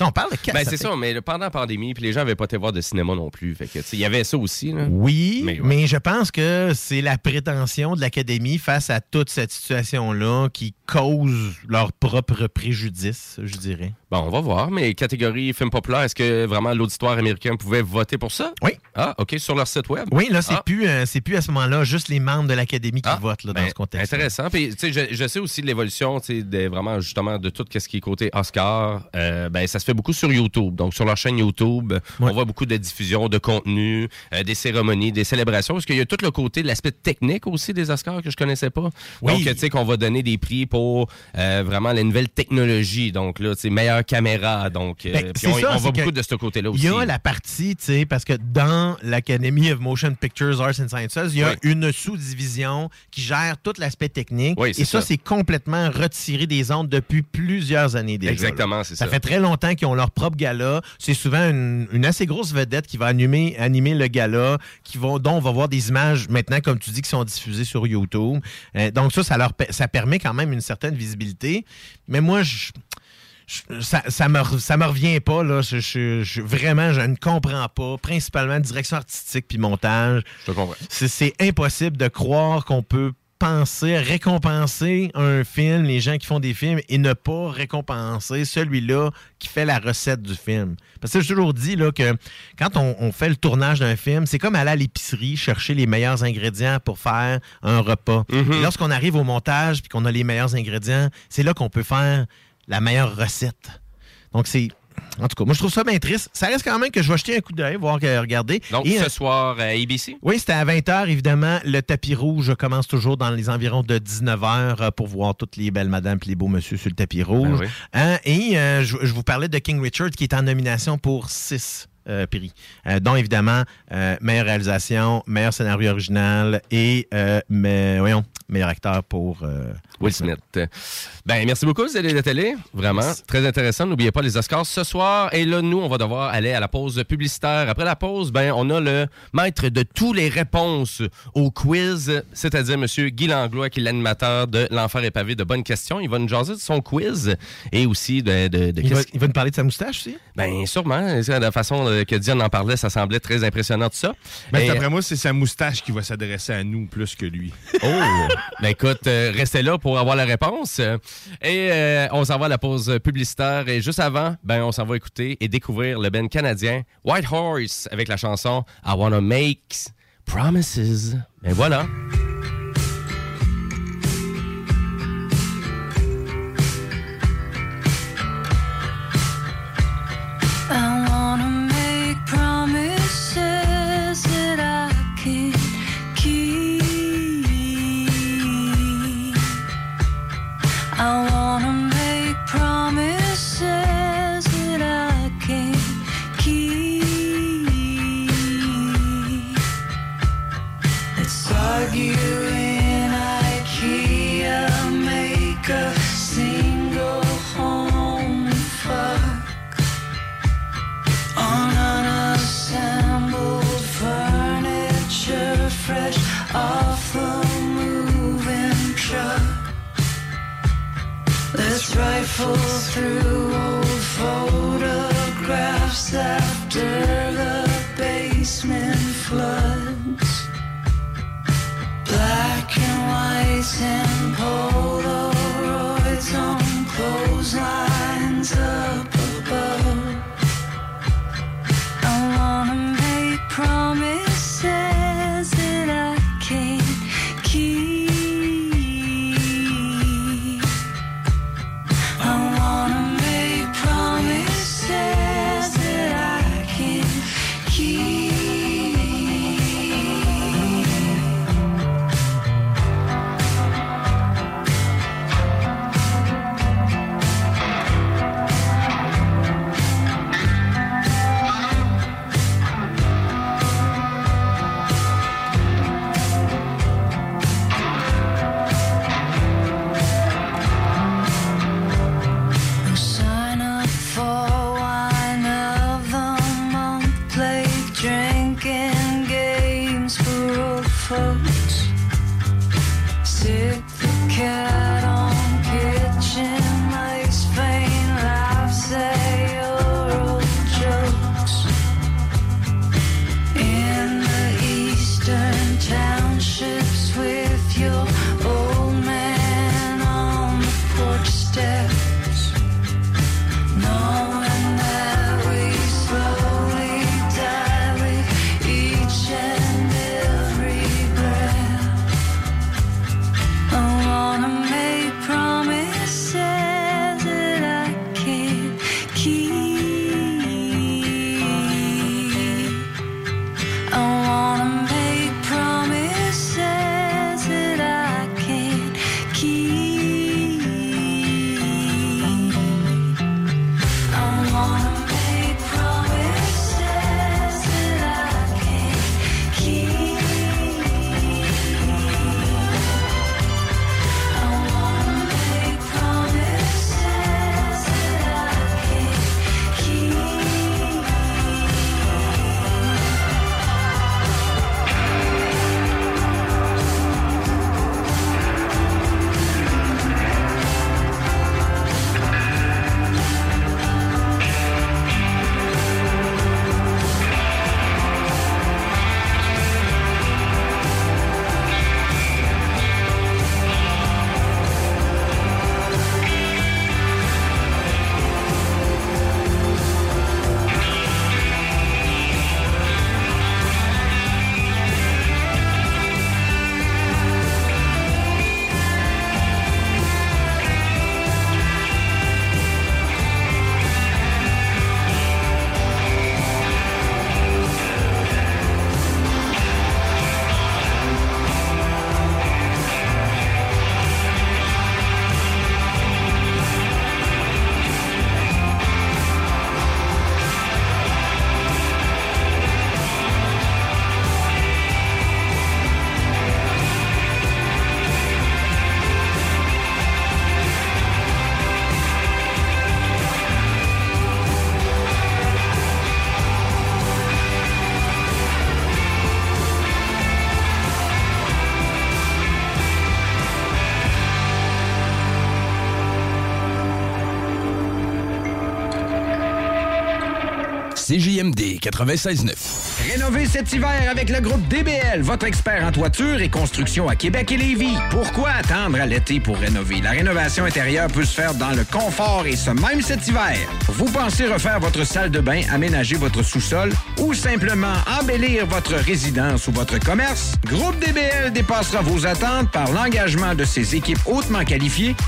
on parle de quatre- Ben, ça c'est ça, mais pendant la pandémie, puis les gens n'avaient pas été voir de cinéma non plus. Fait que, il y avait ça aussi. Là. Oui, Mais mais, je pense que c'est la prétention de l'Académie face à toute cette situation-là qui cause leur propre préjudice, je dirais. Bon, on va voir, mais catégorie film populaire, est-ce que vraiment l'auditoire américain pouvait voter pour ça? Oui. Ah, OK, sur leur site web? Oui, là, c'est Ah. plus, euh, plus à ce moment-là juste les membres de l'Académie qui Ah, votent là, dans ben, ce contexte. Intéressant. Puis, tu sais, je, je sais aussi de l'évolution, tu sais, vraiment justement de tout ce qui est côté Oscar. Euh, ben, ça se fait beaucoup sur YouTube. Donc, sur leur chaîne YouTube, on voit beaucoup de diffusion de contenu, euh, des cérémonies, des célébrations. Parce qu'il y a tout le côté de l'aspect technique aussi des Oscars que je connaissais pas. Oui. Donc, tu sais, qu'on va donner des prix pour euh, vraiment les nouvelles technologies. Donc, là, tu sais, meilleure caméra. Donc, Ben, puis c'est on, ça, on va beaucoup de ce côté-là Il y a la partie, tu sais, parce que dans l'Academy of Motion Pictures, Arts and Sciences, il y a Oui. une sous-division qui gère tout l'aspect technique. Oui, et ça, ça. c'est complètement retiré des ondes depuis plusieurs années déjà. Exactement, c'est Ça ça. fait très longtemps qu'ils ont leur propre gala. C'est souvent une, une assez grosse vedette qui va animer, animer le gala, qui vont, dont on va voir des images maintenant, comme tu dis, qui sont diffusées sur YouTube. Euh, donc ça, ça, leur, ça permet quand même une certaine visibilité. Mais moi, je je- ça, ça me re- ça me revient pas là. Je, je- je- vraiment je ne comprends pas principalement direction artistique puis montage. Je te comprends. c'est c'est impossible de croire qu'on peut penser récompenser un film les gens qui font des films et ne pas récompenser celui-là qui fait la recette du film. Parce que j'ai toujours dit là que quand on, on fait le tournage d'un film c'est comme aller à l'épicerie chercher les meilleurs ingrédients pour faire un repas. Et lorsqu'on arrive au montage puis qu'on a les meilleurs ingrédients c'est là qu'on peut faire la meilleure recette. Donc, c'est. En tout cas, moi, je trouve ça bien triste. Ça reste quand même que je vais jeter un coup d'œil, voir, que- regarder. Donc, Et, ce euh, soir à ABC? oui, c'était à 20h, évidemment. Le tapis rouge commence toujours dans les environs de 19h pour voir toutes les belles madames et les beaux monsieur sur le tapis rouge. Ben oui. Hein, et euh, je, je vous parlais de King Richard qui est en nomination pour six euh, prix, euh, dont évidemment euh, meilleure réalisation, meilleur scénario original et euh, mais, voyons, meilleur acteur pour euh, Will Smith. Ben, merci beaucoup, vous allez la télé. Vraiment, très intéressant. N'oubliez pas les Oscars ce soir. Et là, nous, on va devoir aller à la pause publicitaire. Après la pause, ben, on a le maître de toutes les réponses au quiz, c'est-à-dire M. Guy Langlois, qui est l'animateur de L'Enfer est pavé de bonnes questions. Il va nous jaser de son quiz et aussi de... de, de Il va, qu'est-ce- il va nous parler de sa moustache aussi? Ben, sûrement. C'est La façon euh, que Diane en parlait, ça semblait très impressionnant, tout ça. Ben, Et- D'après moi, c'est sa moustache qui va s'adresser à nous plus que lui. Oh! Ben écoute, euh, restez là pour avoir la réponse. Et euh, on s'en va à la pause publicitaire. Et juste avant, ben on s'en va écouter et découvrir le band canadien White Horse avec la chanson I Wanna Make Promises. Ben voilà. White CJMD 96.9. Rénover cet hiver avec le groupe DBL, votre expert en toiture et construction à Québec et Lévis. Pourquoi attendre à l'été pour rénover? La rénovation intérieure peut se faire dans le confort et ce même cet hiver. Vous pensez refaire votre salle de bain, aménager votre sous-sol ou simplement embellir votre résidence ou votre commerce? Groupe DBL dépassera vos attentes par l'engagement de ses équipes hautement qualifiées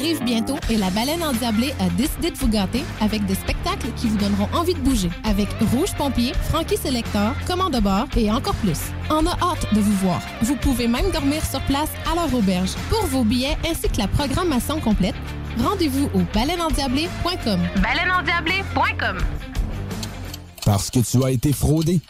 arrive bientôt et la baleine endiablée a décidé de vous gâter avec des spectacles qui vous donneront envie de bouger. Avec Rouge Pompier, Frankie Selector, Commande de bord et encore plus. On a hâte de vous voir. Vous pouvez même dormir sur place à leur auberge. Pour vos billets ainsi que la programmation complète, rendez-vous au baleineendiablée.com. Baleineendiablée.com Parce que tu as été fraudé.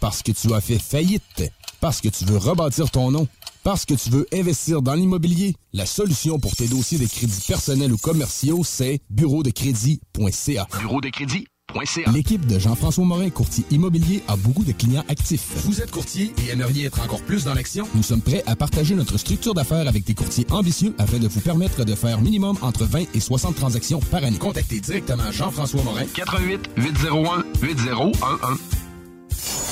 Parce que tu as fait faillite. Parce que tu veux rebâtir ton nom. Parce que tu veux investir dans l'immobilier. La solution pour tes dossiers de crédits personnels ou commerciaux, c'est bureau de crédit.ca. Bureau de crédit L'équipe de Jean-François Morin, courtier immobilier, a beaucoup de clients actifs. Vous êtes courtier et aimeriez être encore plus dans l'action? Nous sommes prêts à partager notre structure d'affaires avec des courtiers ambitieux afin de vous permettre de faire minimum entre 20 et 60 transactions par année. Contactez directement Jean-François Morin. 88 801 8011.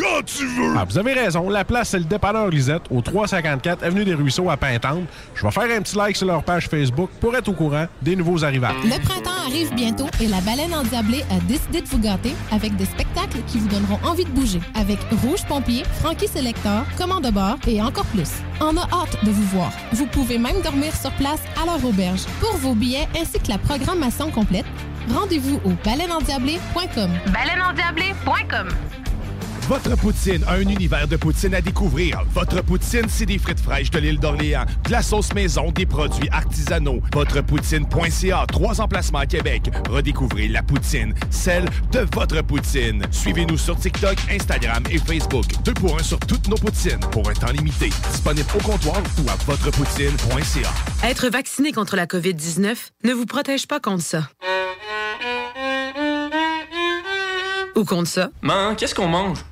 quand tu veux! Ah, vous avez raison. La place, c'est le dépanneur Lisette, au 354 Avenue des Ruisseaux à Pintante. Je vais faire un petit like sur leur page Facebook pour être au courant des nouveaux arrivages. Le printemps arrive bientôt et la baleine endiablée a décidé de vous gâter avec des spectacles qui vous donneront envie de bouger. Avec Rouge Pompier, Frankie Selector, Commande de bord et encore plus. On a hâte de vous voir. Vous pouvez même dormir sur place à leur auberge. Pour vos billets ainsi que la programmation complète, rendez-vous au baleineendiablée.com. Baleineendiablée.com Votre poutine, un univers de poutine à découvrir. Votre poutine, c'est des frites fraîches de l'île d'Orléans, de la sauce maison, des produits artisanaux. Votrepoutine.ca, trois emplacements à Québec. Redécouvrez la poutine, celle de votre poutine. Suivez-nous sur TikTok, Instagram et Facebook. Deux pour un sur toutes nos poutines, pour un temps limité. Disponible au comptoir ou à votrepoutine.ca. Être vacciné contre la COVID-19 ne vous protège pas contre ça. Ou contre ça. Man, qu'est-ce qu'on mange?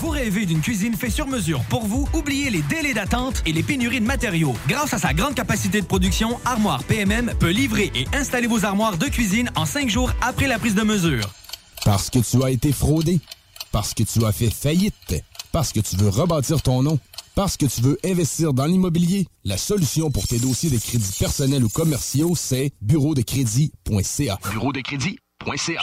Vous rêvez d'une cuisine faite sur mesure pour vous? Oubliez les délais d'attente et les pénuries de matériaux. Grâce à sa grande capacité de production, Armoire PMM peut livrer et installer vos armoires de cuisine en cinq jours après la prise de mesure. Parce que tu as été fraudé. Parce que tu as fait faillite. Parce que tu veux rebâtir ton nom. Parce que tu veux investir dans l'immobilier. La solution pour tes dossiers de crédits personnels ou commerciaux, c'est bureau de crédit.ca. Bureau de crédit.ca.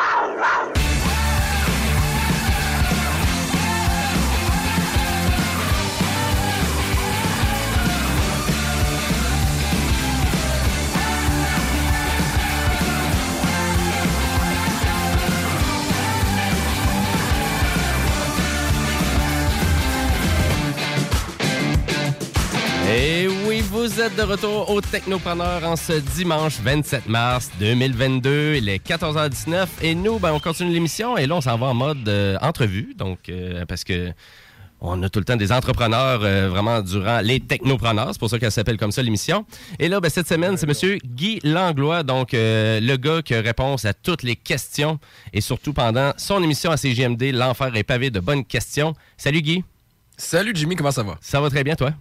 Êtes de retour au Technopreneur en ce dimanche 27 mars 2022. Il est 14h19 et nous, ben, on continue l'émission et là, on s'en va en mode euh, entrevue. Donc, euh, parce que On a tout le temps des entrepreneurs euh, vraiment durant les technopreneurs. C'est pour ça qu'elle s'appelle comme ça l'émission. Et là, ben, cette semaine, c'est Monsieur Guy Langlois, donc euh, le gars qui a réponse à toutes les questions et surtout pendant son émission à CGMD, l'enfer est pavé de bonnes questions. Salut Guy. Salut Jimmy, comment ça va? Ça va très bien, toi?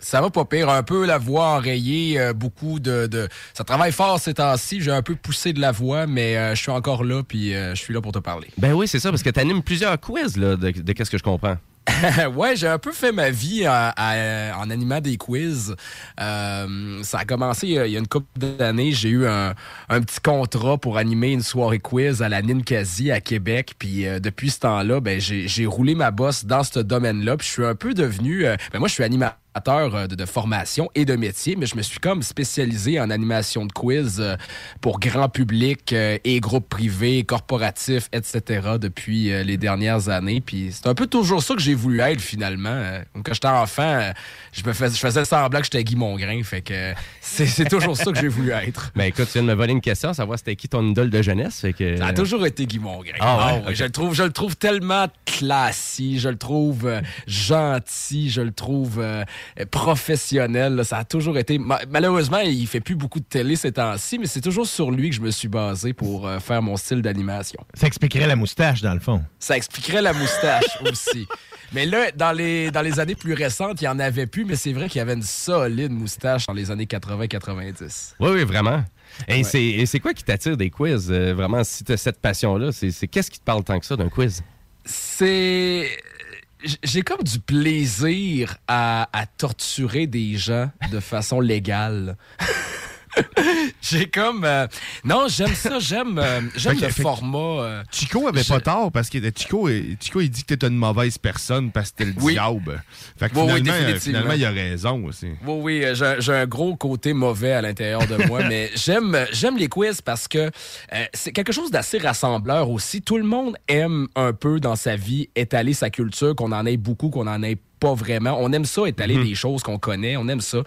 Ça va pas pire. Un peu la voix enrayée, euh, beaucoup de, de- Ça travaille fort ces temps-ci. J'ai un peu poussé de la voix, mais euh, je suis encore là, puis euh, je suis là pour te parler. Ben oui, c'est ça, parce que tu animes plusieurs quiz là, de, de qu'est-ce que je comprends. ouais, j'ai un peu fait ma vie en, animant des quiz. Euh, ça a commencé il y a- une couple d'années. J'ai eu un, un petit contrat pour animer une soirée quiz à la Ninkasi à Québec. Puis euh, depuis ce temps-là, ben, j'ai roulé ma bosse dans ce domaine-là. Puis je suis un peu devenu... euh, ben, moi, je suis animateur de, de formation et de métier, mais je me suis comme spécialisé en animation de quiz euh, pour grand public euh, et groupes privés, corporatifs, etc. depuis euh, les dernières années. Puis c'est un peu toujours ça que j'ai voulu être finalement. Euh, Quand j'étais enfant, euh, je me fais- je faisais semblant que j'étais Guy Mongrain. Fait que euh, c'est toujours ça que j'ai voulu être. Ben écoute, tu viens de me voler une question, savoir c'était qui ton idole de jeunesse. Fait que... Ça a toujours été Guy Mongrain. Ah ouais? oui, Ok. je, le trouve, je le trouve tellement classique, je le trouve euh, gentil, je le trouve euh, professionnel. là. Ça a toujours été. ma- Malheureusement, il fait plus beaucoup de télé ces temps-ci, mais c'est toujours sur lui que je me suis basé pour euh, faire mon style d'animation. Ça expliquerait la moustache, dans le fond. Ça expliquerait la moustache aussi. Mais là, dans les, dans les années plus récentes, il n'y en avait plus, mais c'est vrai qu'il y avait une solide moustache dans les années 80-90. Oui, oui, vraiment. Et Ouais. c'est- quoi qui t'attire des quiz? euh, vraiment, si tu as cette passion-là, c'est- qu'est-ce qui te parle tant que ça d'un quiz? c'est. J'ai comme du plaisir à torturer des gens de façon légale. J'ai comme. euh, Non, j'aime ça, j'aime euh, j'aime le fait format. euh, Chico avait pas tort parce que Chico, euh, Chico il dit que t'es une mauvaise personne parce que t'es le Oui. diable. Fait que Oui, oui, finalement, euh, définitivement. finalement, il a raison aussi. Oui, oui, euh, j'ai j'ai un gros côté mauvais à l'intérieur de moi, mais j'aime j'aime les quiz parce que euh, c'est quelque chose d'assez rassembleur aussi. Tout le monde aime un peu dans sa vie étaler sa culture, qu'on en ait beaucoup, qu'on en ait pas vraiment. On aime ça, étaler Mhm. des choses qu'on connaît, on aime ça.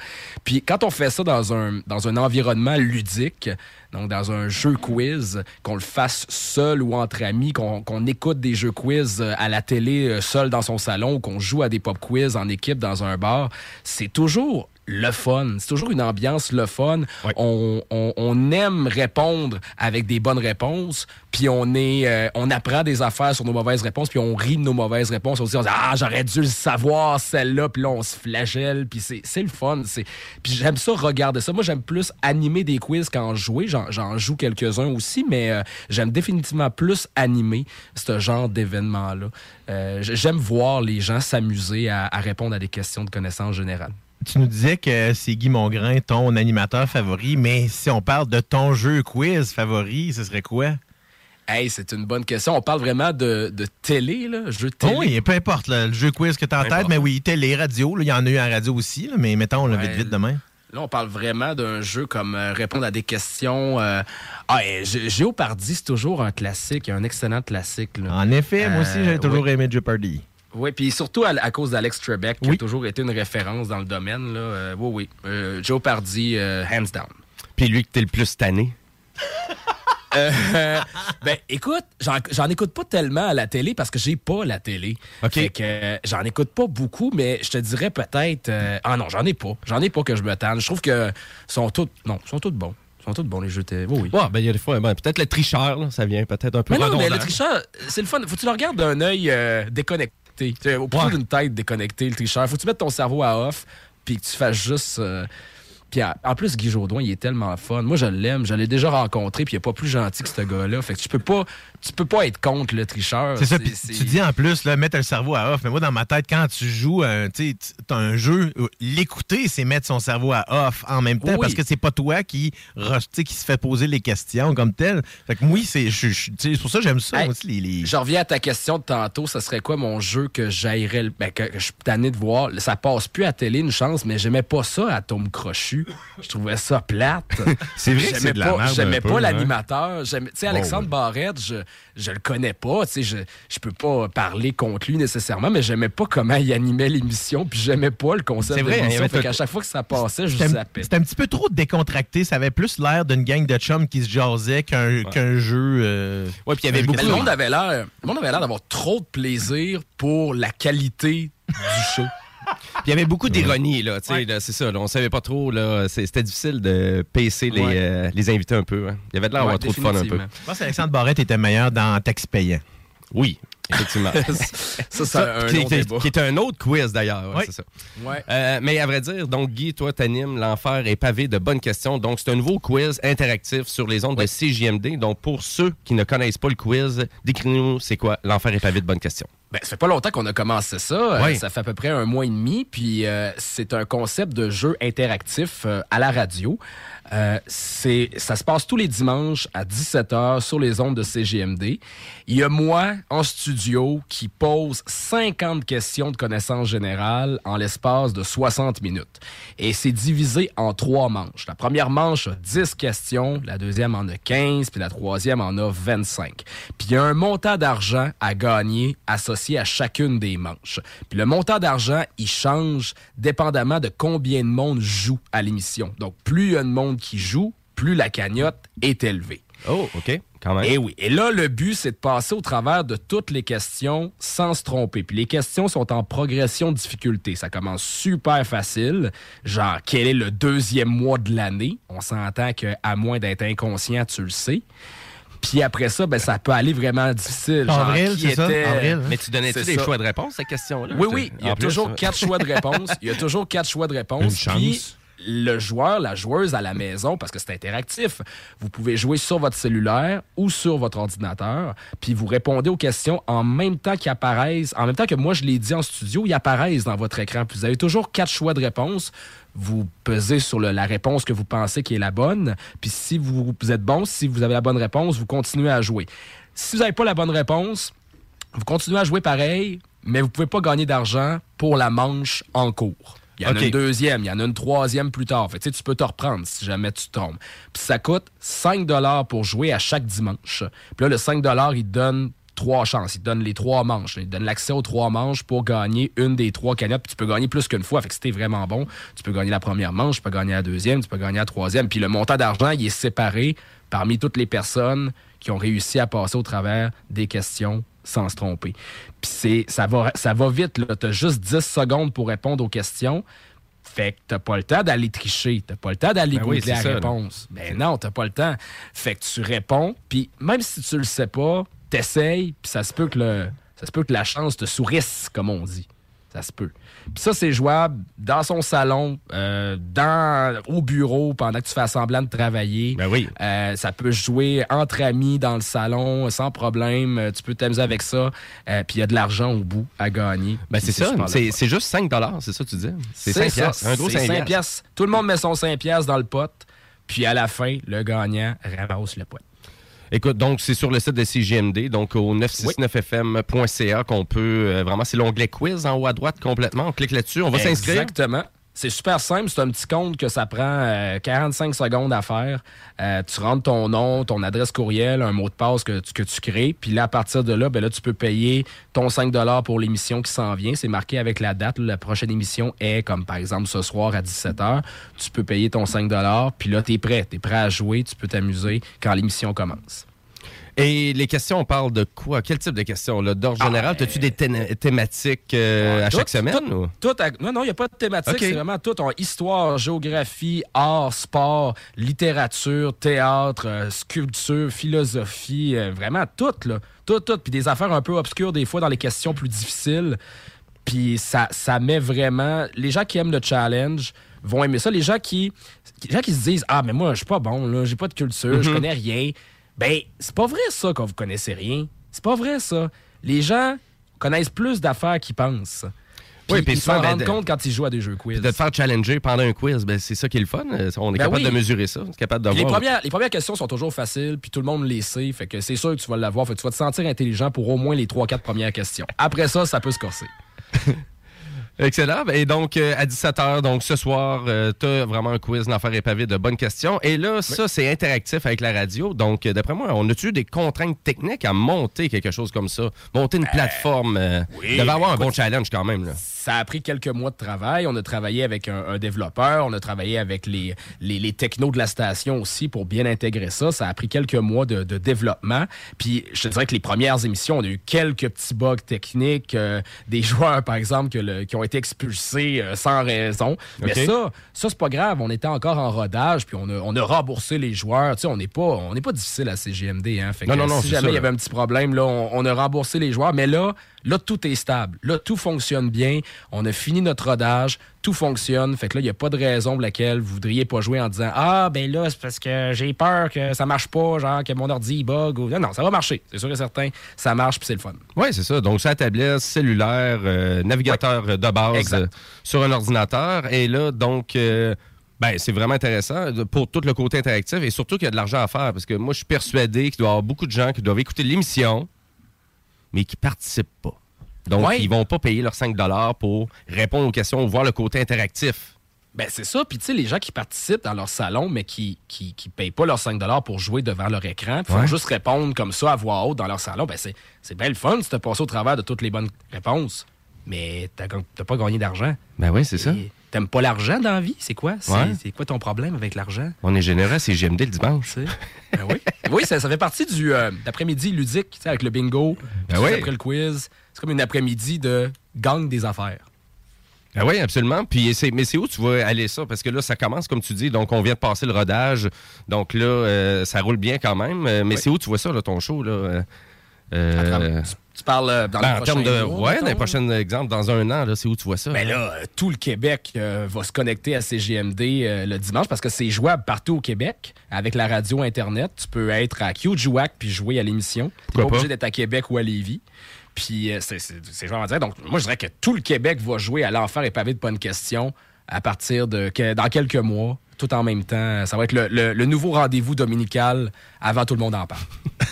Puis quand on fait ça dans un, dans un environnement ludique, donc dans un jeu quiz, qu'on le fasse seul ou entre amis, qu'on écoute des jeux quiz euh, à la télé euh, seul dans son salon, qu'on joue à des pop quiz en équipe dans un bar, c'est toujours le fun. C'est toujours une ambiance le fun. On, on- on aime répondre avec des bonnes réponses, puis on est, euh, on apprend des affaires sur nos mauvaises réponses, puis on rit de nos mauvaises réponses. On se dit, on se dit, ah, j'aurais dû le savoir celle-là, puis là on se flagelle, puis c'est c'est le fun. C'est- Puis j'aime ça regarder ça. Moi j'aime plus animer des quiz qu'en jouer. J'en j'en joue quelques-uns aussi, mais euh, j'aime définitivement plus animer ce genre d'événement-là. Euh, j'aime voir les gens s'amuser à, à répondre à des questions de connaissances générales. Tu nous disais que c'est Guy Mongrain, ton animateur favori, mais si on parle de ton jeu quiz favori, ce serait quoi? Hey, c'est une bonne question. On parle vraiment de, de télé, là, jeu télé. Oh oui, peu importe là, le jeu quiz que tu as en tête, mais oui, télé, radio, il y en a eu en radio aussi, là, mais mettons là, vite, Ouais. vite demain. Là, on parle vraiment d'un jeu comme euh, répondre à des questions. euh, Ah, et Gé- Géopardy, c'est toujours un classique, un excellent classique. là. En effet, moi aussi, Euh, j'ai toujours oui. aimé Jeopardy. Oui, puis surtout à, à cause d'Alex Trebek, qui a toujours été une référence dans le domaine. Là. Euh, oui, oui. Euh, Jeopardy, euh, hands down. Puis lui que t'es le plus tanné. Ben, écoute, j'en écoute pas tellement à la télé parce que j'ai pas la télé. Fait que euh, j'en écoute pas beaucoup, mais je te dirais peut-être. ah non, j'en ai pas. J'en ai pas que je me tanne. Je trouve que sont tous. Non, sont tous bons. sont tous bons les jeux de. Oui, oui. Ouais, ben il y a des fois, ben, peut-être le tricheur, là, ça vient peut-être un peu Mais non, mais le tricheur, c'est le fun. Faut que tu le regardes d'un œil euh, déconnecté. Au plutôt d'une tête déconnectée, le tricheur. Faut que tu mettes ton cerveau à off, puis que tu fasses juste. euh, puis en- plus, Guy Jodoin, il est tellement fun. Moi, je l'aime. Je l'ai déjà rencontré, puis il est pas plus gentil que ce gars-là. Fait que tu peux pas, tu peux pas être contre le tricheur. C'est ça, puis tu dis en plus, là, mettre le cerveau à off. Mais moi, dans ma tête, quand tu joues, un, t'as un jeu, euh, l'écouter, c'est mettre son cerveau à off en même temps Oui. parce que c'est pas toi qui, rush- tu sais, qui se fait poser les questions comme tel. Fait que moi, c'est pour ça que j'aime ça Hey, aussi. Les, les- Je reviens à ta question de tantôt. Ça serait quoi mon jeu que j'aillerais, le- ben, que, que je suis tanné de voir? Ça passe plus à télé, une chance, mais j'aimais pas ça à Tom Crochu. Je trouvais ça plate. C'est vrai que J'aimais c'est de la pas- merde J'aimais pas hein. l'animateur. Tu sais, Alexandre ouais. Barrette, je, je le connais pas. Tu sais, je, je peux pas parler contre lui nécessairement, mais j'aimais pas comment il animait l'émission, puis j'aimais pas le concept C'est de l'émission. Fait qu'à chaque fois que ça passait, je C'était un, zappais. c'était un petit peu trop décontracté. Ça avait plus l'air d'une gang de chums qui se jasaient qu'un qu'un jeu. euh, Ouais, puis il y avait beaucoup. jeu Le de- monde avait l'air, le monde avait l'air d'avoir trop de plaisir pour la qualité du show. Il y avait beaucoup d'ironie, là, tu sais, là, c'est ça, là, on savait pas trop, là, c'était difficile de pacer les, Ouais. euh, les invités un peu. hein. Il y avait de l'air d'avoir trop de fun un peu. Je pense qu'Alexandre Barrette était meilleur dans texte payant. Oui, effectivement. ça, c'est un qui, long qui- est un autre quiz d'ailleurs, ouais, Oui. ça. Ouais. Euh, mais à vrai dire, donc Guy, toi, t'animes l'enfer est pavé de bonnes questions. Donc c'est un nouveau quiz interactif sur les ondes de CJMD. Donc pour ceux qui ne connaissent pas le quiz, décris-nous c'est quoi l'enfer est pavé de bonnes questions. Ben, ça fait pas longtemps qu'on a commencé ça. Euh, ça fait à peu près un mois et demi. Puis euh, c'est un concept de jeu interactif euh, à la radio. Euh, c'est, ça se passe tous les dimanches à 17h sur les ondes de CGMD. Il y a moi en studio qui pose 50 questions de connaissances générales en l'espace de 60 minutes. Et c'est divisé en trois manches. La première manche a 10 questions, la deuxième en a 15, puis la troisième en a 25. Puis il y a un montant d'argent à gagner associé à chacune des manches. Puis le montant d'argent, il change dépendamment de combien de monde joue à l'émission. Donc plus il y a de monde qui joue, plus la cagnotte est élevée. Oh, OK, quand même. Et oui. Et là, le but, c'est de passer au travers de toutes les questions sans se tromper. Puis les questions sont en progression de difficulté. Ça commence super facile. Genre, quel est le deuxième mois de l'année? On s'entend qu'à moins d'être inconscient, tu le sais. Puis après ça, ben, ça peut aller vraiment difficile. Genre, Avril, qui c'est ça? Avril, hein? Mais tu donnais-tu des ça. choix de réponse à cette question-là? Oui, oui. Il y a toujours hein. quatre choix de réponse. Il y a toujours quatre choix de réponse. Une chance. Puis le joueur, la joueuse à la maison, parce que c'est interactif, vous pouvez jouer sur votre cellulaire ou sur votre ordinateur, puis vous répondez aux questions en même temps qu'ils apparaissent, en même temps que moi je l'ai dit en studio, ils apparaissent dans votre écran. Vous avez toujours quatre choix de réponse. Vous pesez sur la réponse que vous pensez qui est la bonne. Puis si vous, vous êtes bon, si vous avez la bonne réponse, vous continuez à jouer. Si vous n'avez pas la bonne réponse, vous continuez à jouer pareil, mais vous pouvez pas gagner d'argent pour la manche en cours. Il y en a une deuxième, il y en a une troisième plus tard. Fait tu peux te reprendre si jamais tu te trompes. Puis ça coûte 5 pour jouer à chaque dimanche. Puis là, le 5 il te donne trois chances. Il te donne les trois manches. Il te donne l'accès aux trois manches pour gagner une des trois cagnottes. Puis tu peux gagner plus qu'une fois. Fait que si t'es vraiment bon, tu peux gagner la première manche, tu peux gagner la deuxième, tu peux gagner la troisième. Puis le montant d'argent, il est séparé parmi toutes les personnes qui ont réussi à passer au travers des questions sans se tromper. Puis c'est, ça va, ça va vite, là. T'as juste 10 secondes pour répondre aux questions. Fait que t'as pas le temps d'aller tricher. T'as pas le temps d'aller Ben oui, c'est la ça, réponse. Ben non, t'as pas le temps. Fait que tu réponds, puis même si tu le sais pas, t'essayes, puis ça se peut que le, ça se peut que la chance te sourisse, comme on dit. Ça se peut. Puis ça, c'est jouable dans son salon, euh, dans, au bureau, pendant que tu fais semblant de travailler. Ben oui. Euh, ça peut jouer entre amis dans le salon, sans problème. Euh, Tu peux t'amuser avec ça. Euh, Puis il y a de l'argent au bout à gagner. Ben, c'est ça, c'est juste 5 c'est ça que tu dis? C'est C'est 5 ça, piastres, un gros c'est 5 5 piastres. piastres. Tout le monde met son 5 piastres dans le pot. Puis à la fin, le gagnant ramasse le pot. Écoute, donc c'est sur le site de CGMD, donc au 969fm.ca qu'on peut euh, vraiment, c'est l'onglet quiz en haut à droite complètement. On clique là-dessus, on va s'inscrire. Exactement. C'est super simple. C'est un petit compte que ça prend euh, 45 secondes à faire. Euh, tu rentres ton nom, ton adresse courriel, un mot de passe que tu, que tu crées. Puis là, à partir de là, ben là, tu peux payer ton 5 pour l'émission qui s'en vient. C'est marqué avec la date. La prochaine émission est, comme par exemple ce soir à 17h. Tu peux payer ton 5 Puis là, tu es prêt. Tu es prêt à jouer. Tu peux t'amuser quand l'émission commence. Et les questions, on parle de quoi? Quel type de questions? D'ordre général, as-tu des thé- thématiques euh, à Ah, Tout- chaque semaine? tout- ou? tout à- non, non, il n'y a pas de thématique. C'est vraiment tout. On- histoire, géographie, art, sport, littérature, théâtre, euh, sculpture, philosophie. euh, vraiment tout, là. Tout, tout. Puis des affaires un peu obscures, des fois, dans les questions plus difficiles. Puis ça, ça met vraiment... Les gens qui aiment le challenge vont aimer ça. Les gens qui, les gens qui se disent « Ah, mais moi, je suis pas bon, là. J'ai pas de culture, je Mhm. connais rien. » Ben, c'est pas vrai, ça, quand vous connaissez rien. C'est pas vrai, ça. Les gens connaissent plus d'affaires qu'ils pensent. Puis Oui, puis ils s'en ben, rendent de- compte quand ils jouent à des jeux quiz. De te faire challenger pendant un quiz, ben, c'est ça qui est le fun. Euh, On est Ben capable oui. de mesurer ça. On est capable de les, premières, les premières questions sont toujours faciles, puis tout le monde les sait. Fait que c'est sûr que tu vas l'avoir. Fait que tu vas te sentir intelligent pour au moins les 3-4 premières questions. Après ça, ça peut se corser. Excellent. Et donc, euh, à 17h, donc ce soir, tu as vraiment un quiz l'enfer est pavé de bonnes questions. Et là, ça, c'est interactif avec la radio. Donc, euh, d'après moi, on a-tu des contraintes techniques à monter quelque chose comme ça? Monter une plateforme. euh, oui, devait avoir un bon challenge quand même. Là. Ça a pris quelques mois de travail. On a travaillé avec un, un développeur, on a travaillé avec les, les, les technos de la station aussi pour bien intégrer ça. Ça a pris quelques mois de, de développement. Puis je te dirais que les premières émissions, on a eu quelques petits bugs techniques, euh, des joueurs par exemple que le- qui ont été expulsés euh, sans raison. Mais ça, ça c'est pas grave. On était encore en rodage, puis on a, on a remboursé les joueurs. Tu sais, on n'est pas, on pas difficile à CGMD. Hein. Fait que Non, non, non, si jamais il y avait un petit problème, là, on, on a remboursé les joueurs. Mais là, là, tout est stable. Là, tout fonctionne bien. On a fini notre rodage. Tout fonctionne. Fait que là, il n'y a pas de raison pour laquelle vous voudriez pas jouer en disant Ah, ben là, c'est parce que j'ai peur que ça marche pas, genre que mon ordi il bug. Ou... Non, non, ça va marcher. C'est sûr et certain. Ça marche, puis c'est le fun. Oui, c'est ça. Donc, la tablette, cellulaire, euh, navigateur de base euh, sur un ordinateur. Et là, donc, euh, ben, c'est vraiment intéressant pour tout le côté interactif et surtout qu'il y a de l'argent à faire parce que moi, je suis persuadé qu'il doit y avoir beaucoup de gens qui doivent écouter l'émission, mais qui participent pas. Donc, Ouais. ils vont pas payer leurs 5 pour répondre aux questions ou voir le côté interactif. Ben, c'est ça. Puis, tu sais, les gens qui participent dans leur salon, mais qui qui, qui payent pas leurs 5 pour jouer devant leur écran, puis font Ouais. juste répondre comme ça à voix haute dans leur salon, ben, c'est, c'est bien le fun si t'as passé au travers de toutes les bonnes réponses. Mais t'as, t'as pas gagné d'argent. Ben oui, c'est ça. T'aimes pas l'argent dans la vie? C'est quoi? C'est, Ouais. quoi ton problème avec l'argent? On est généreux, c'est GMD le dimanche. Ben oui. oui, ça, ça fait partie du euh, d'après-midi ludique, tu sais, avec le bingo. Ben oui. Après le quiz. C'est comme une après-midi de gang des affaires. Ah oui, absolument. Puis c'est, mais c'est où tu vas aller ça? Parce que là, ça commence, comme tu dis, donc on vient de passer le rodage. Donc là, euh, ça roule bien quand même. Euh, Mais c'est où tu vois ça, là, ton show? Là? Euh, Tu parles euh, dans ben, les en termes de. mois, ouais, dans les prochains exemples, dans un an, là, c'est où tu vois ça? Ben là, euh, tout le Québec euh, va se connecter à CGMD euh, le dimanche parce que c'est jouable partout au Québec avec la radio Internet. Tu peux être à QJWAC puis jouer à l'émission. Tu pas Pourquoi obligé pas? d'être à Québec ou à Lévis. Puis euh, c'est à dire. Donc, moi, je dirais que tout le Québec va jouer à l'enfer et pavé de bonnes questions à partir de que- dans quelques mois, tout en même temps. Ça va être le, le- le nouveau rendez-vous dominical avant tout le monde en parle.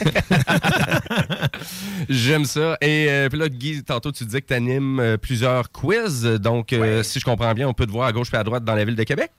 J'aime ça. Et euh, puis là, Guy, tantôt, tu disais que tu animes plusieurs quiz. Donc, euh, si je comprends bien, on peut te voir à gauche et à droite dans la ville de Québec?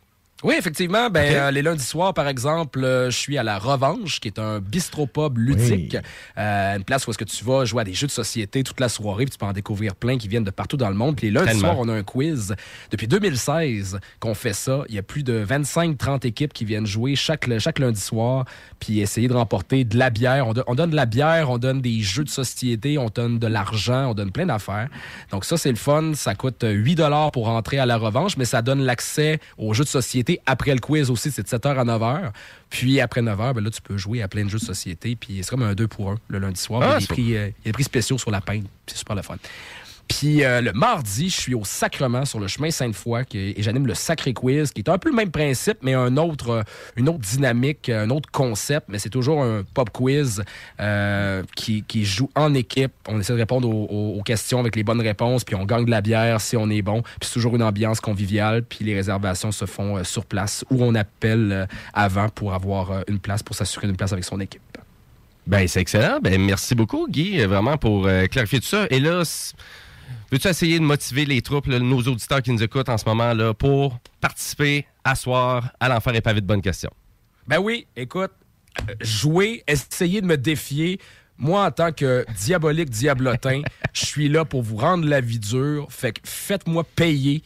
Oui, effectivement. Ben, euh, les lundis soirs, par exemple, euh, je suis à la Revanche, qui est un bistropub ludique. Euh, une place où est-ce que tu vas jouer à des jeux de société toute la soirée, puis tu peux en découvrir plein qui viennent de partout dans le monde. Puis les lundis soirs, on a un quiz. Depuis 2016 qu'on fait ça. Il y a plus de 25-30 équipes qui viennent jouer chaque, chaque lundi soir, puis essayer de remporter de la bière. On, do- on donne de la bière, on donne des jeux de société, on donne de l'argent, on donne plein d'affaires. Donc ça, c'est le fun. Ça coûte 8 pour rentrer à la revanche, mais ça donne l'accès aux jeux de société après le quiz aussi. C'est de 7h à 9h. Puis après 9h, ben là, tu peux jouer à plein de jeux de société. Puis c'est comme un 2 pour 1 le lundi soir. Ah, il, y a des c'est prix, euh, il y a des prix spéciaux sur la peine. C'est super le fun. Puis euh, le mardi, je suis au Sacrement sur le chemin Sainte-Foy et j'anime le Sacré Quiz, qui est un peu le même principe, mais euh, une autre dynamique, un autre concept. Mais c'est toujours un pop quiz euh, qui, joue en équipe. On essaie de répondre aux, questions avec les bonnes réponses, puis on gagne de la bière si on est bon. Puis c'est toujours une ambiance conviviale, puis les réservations se font euh, sur place ou on appelle euh, avant pour avoir euh, une place, pour s'assurer d'une place avec son équipe. Ben, c'est excellent. Ben, merci beaucoup, Guy, euh, vraiment, pour euh, clarifier tout ça. Et là, veux-tu essayer de motiver les troupes, là, nos auditeurs qui nous écoutent en ce moment, là, pour participer à soir à l'enfer et pavé de bonnes questions? Ben oui, écoute, jouer, essayer de me défier. Moi, en tant que diabolique diablotin, je suis là pour vous rendre la vie dure. Fait que faites-moi payer.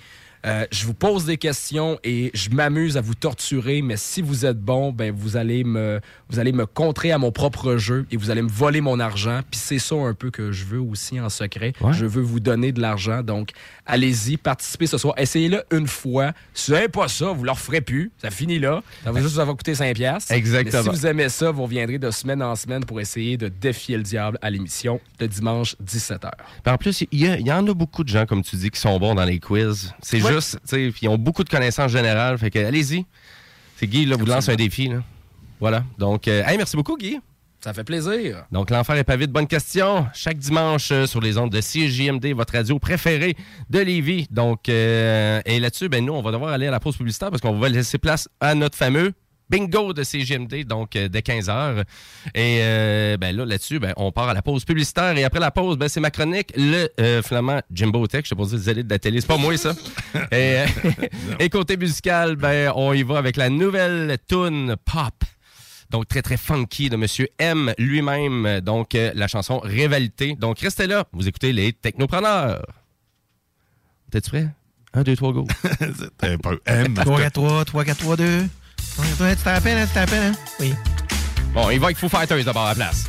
Euh, je vous pose des questions et je m'amuse à vous torturer, mais si vous êtes bon, ben vous allez me vous allez me contrer à mon propre jeu et vous allez me voler mon argent. Puis c'est ça un peu que je veux aussi en secret. Je veux vous donner de l'argent. Donc allez-y, participez ce soir. Essayez-le une fois. Si vous pas ça, vous ne le referez plus. Ça finit là. Ça va juste ça va coûter 5 piastres. Exactement. Mais si vous aimez ça, vous reviendrez de semaine en semaine pour essayer de défier le diable à l'émission le dimanche 17h. Puis en plus, il y, en a beaucoup de gens, comme tu dis, qui sont bons dans les quiz. C'est juste, tu sais, ils ont beaucoup de connaissances générales. Fait que, allez-y. C'est Guy, là, vous lance un défi, là. Voilà. Donc, euh, hey, merci beaucoup, Guy. Ça fait plaisir. Donc, l'enfer est pavé de bonnes questions. Chaque dimanche euh, sur les ondes de CJMD, votre radio préférée de Lévis. Donc, euh, et là-dessus, ben, nous, on va devoir aller à la pause publicitaire parce qu'on va laisser place à notre fameux bingo de CGMD, donc euh, dès 15h. Et euh, ben là, là-dessus, ben, on part à la pause publicitaire. Et après la pause, ben, c'est ma chronique, le euh, finalement Jimbo Tech. Je sais pas si vous allez de la télé, c'est pas moi ça. et, et côté musical, ben, on y va avec la nouvelle tune pop. Donc, très, très funky de Monsieur M lui-même. Donc, euh, la chanson Rivalité. Donc, restez là. Vous écoutez les Technopreneurs. T'es-tu prêt? Un, deux, trois, go. un peu M. 3, 4, 3, 3, 4, 3, 2. Tu te rappelles, hein? Tu te rappelles, hein? Oui. Bon, il va avec Foo Fighters d'abord à la place.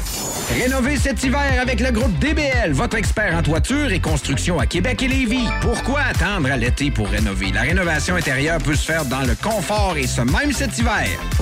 Rénover cet hiver avec le groupe DBL, votre expert en toiture et construction à Québec et Lévis. Pourquoi attendre à l'été pour rénover? La rénovation intérieure peut se faire dans le confort et ce même cet hiver.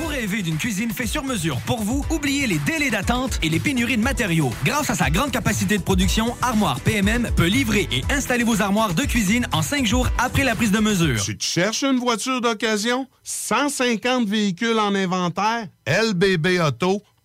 Vous rêvez d'une cuisine faite sur mesure pour vous? Oubliez les délais d'attente et les pénuries de matériaux. Grâce à sa grande capacité de production, Armoire PMM peut livrer et installer vos armoires de cuisine en cinq jours après la prise de mesure. Tu cherches une voiture d'occasion? 150 véhicules en inventaire? lbbauto.com.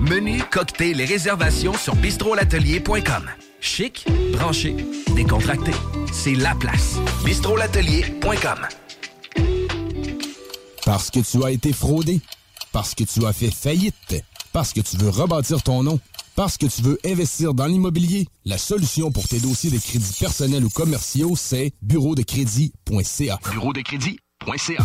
Menu, cocktail et réservations sur bistrolatelier.com. Chic, branché, décontracté. C'est la place. bistrolatelier.com. Parce que tu as été fraudé. Parce que tu as fait faillite. Parce que tu veux rebâtir ton nom. Parce que tu veux investir dans l'immobilier. La solution pour tes dossiers de crédits personnels ou commerciaux, c'est bureau de crédit.ca. Bureau de crédit.ca.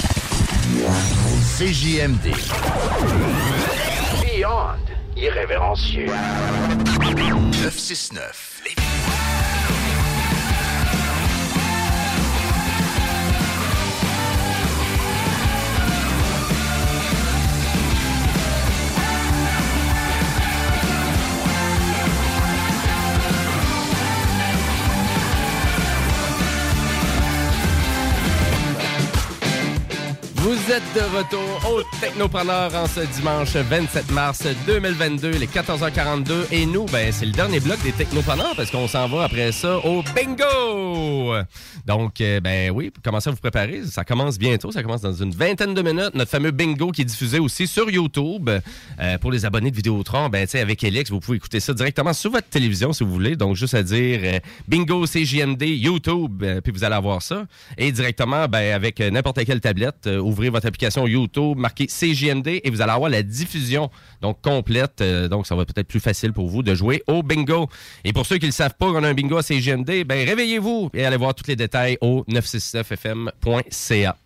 CJMD. Beyond irrévérencieux. 969. Vous êtes de retour au Technopreneur en ce dimanche 27 mars 2022, les 14h42. Et nous, ben, c'est le dernier bloc des Technopreneurs parce qu'on s'en va après ça au bingo! Donc, euh, ben oui, commencez à vous préparer. Ça commence bientôt. Ça commence dans une vingtaine de minutes. Notre fameux bingo qui est diffusé aussi sur YouTube. Euh, pour les abonnés de Vidéotron, ben, tu sais, avec Elix, vous pouvez écouter ça directement sur votre télévision si vous voulez. Donc, juste à dire euh, bingo CJMD YouTube, puis vous allez avoir ça. Et directement, ben, avec n'importe quelle tablette, ouvrez votre application YouTube, marquez CJMD et vous allez avoir la diffusion donc complète. Euh, donc, ça va peut-être plus facile pour vous de jouer au bingo. Et pour ceux qui ne savent pas qu'on a un bingo à CJMD, ben, réveillez-vous et allez voir tous les détails au 969fm.ca.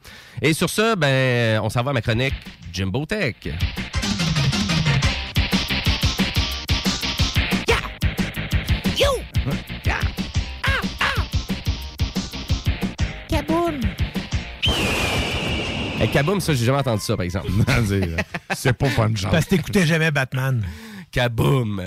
Et sur ce, ben, on s'en va à ma chronique Jimbo Tech. Hey, Kaboom, ça, j'ai jamais entendu ça, par exemple. C'est pas fun, genre. Parce que t'écoutais jamais Batman. Kaboom!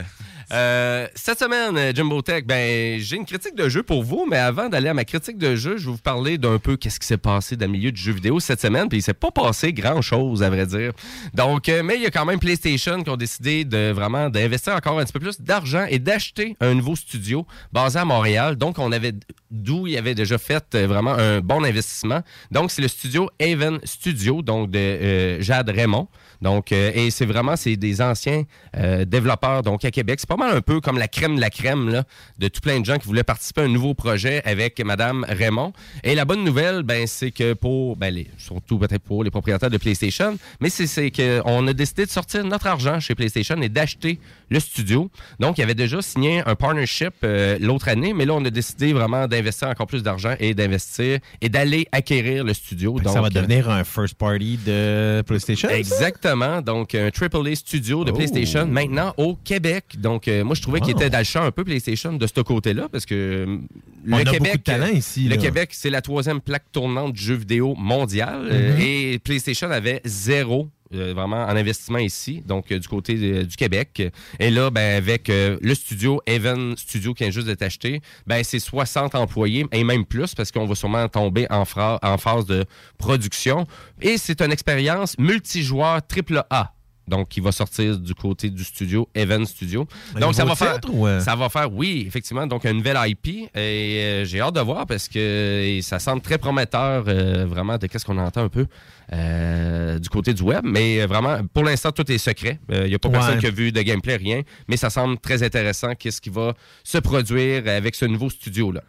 Euh, cette semaine, Jimbo Tech, ben, j'ai une critique de jeu pour vous, mais avant d'aller à ma critique de jeu, je vais vous parler d'un peu qu'est-ce qui s'est passé dans le milieu du jeu vidéo cette semaine, puis il s'est pas passé grand-chose, à vrai dire. Donc, euh, mais il y a quand même PlayStation qui ont décidé de vraiment d'investir encore un petit peu plus d'argent et d'acheter un nouveau studio basé à Montréal. Donc, on avait d'où il avait déjà fait euh, vraiment un bon investissement. Donc, c'est le studio Haven Studio, donc de Jade Raymond. Donc, euh, et c'est vraiment c'est des anciens euh, développeurs donc à Québec. C'est pas mal un peu comme la crème de la crème là, de tout plein de gens qui voulaient participer à un nouveau projet avec Madame Raymond. Et la bonne nouvelle, ben c'est que pour ben, les, surtout peut-être pour les propriétaires de PlayStation, mais c'est c'est que on a décidé de sortir notre argent chez PlayStation et d'acheter le studio. Donc, il y avait déjà signé un partnership euh, l'autre année, mais là on a décidé vraiment d'investir encore plus d'argent et d'investir et d'aller acquérir le studio. Donc, ça va devenir un first party de PlayStation? ça? Exactement. Donc, un AAA studio de Oh. PlayStation maintenant au Québec. Donc, euh, moi, je trouvais qu'il était dans le champ un peu PlayStation de ce côté-là parce que euh, le On a Québec. beaucoup de talent ici, Le là. Québec, c'est la troisième plaque tournante du jeu vidéo mondial. euh, Mhm. et PlayStation avait zéro. Euh, vraiment en investissement ici, donc euh, du côté du Québec. Et là, ben, avec euh, le studio Even Studio qui vient juste d'être acheté, ben, c'est 60 employés et même plus parce qu'on va sûrement tomber en, en phase de production. Et c'est une expérience multijoueur AAA. Donc, qui va sortir du côté du studio, Even Studio. Un Donc, ça va faire. ou? Ça va faire, oui, effectivement. Donc, une nouvelle IP. Et euh, j'ai hâte de voir parce que ça semble très prometteur, euh, vraiment, de qu'est-ce qu'on entend un peu euh, du côté du web. Mais vraiment, pour l'instant, tout est secret. Il n'y a pas Ouais. personne qui a vu de gameplay, rien. Mais ça semble très intéressant, qu'est-ce qui va se produire avec ce nouveau studio-là.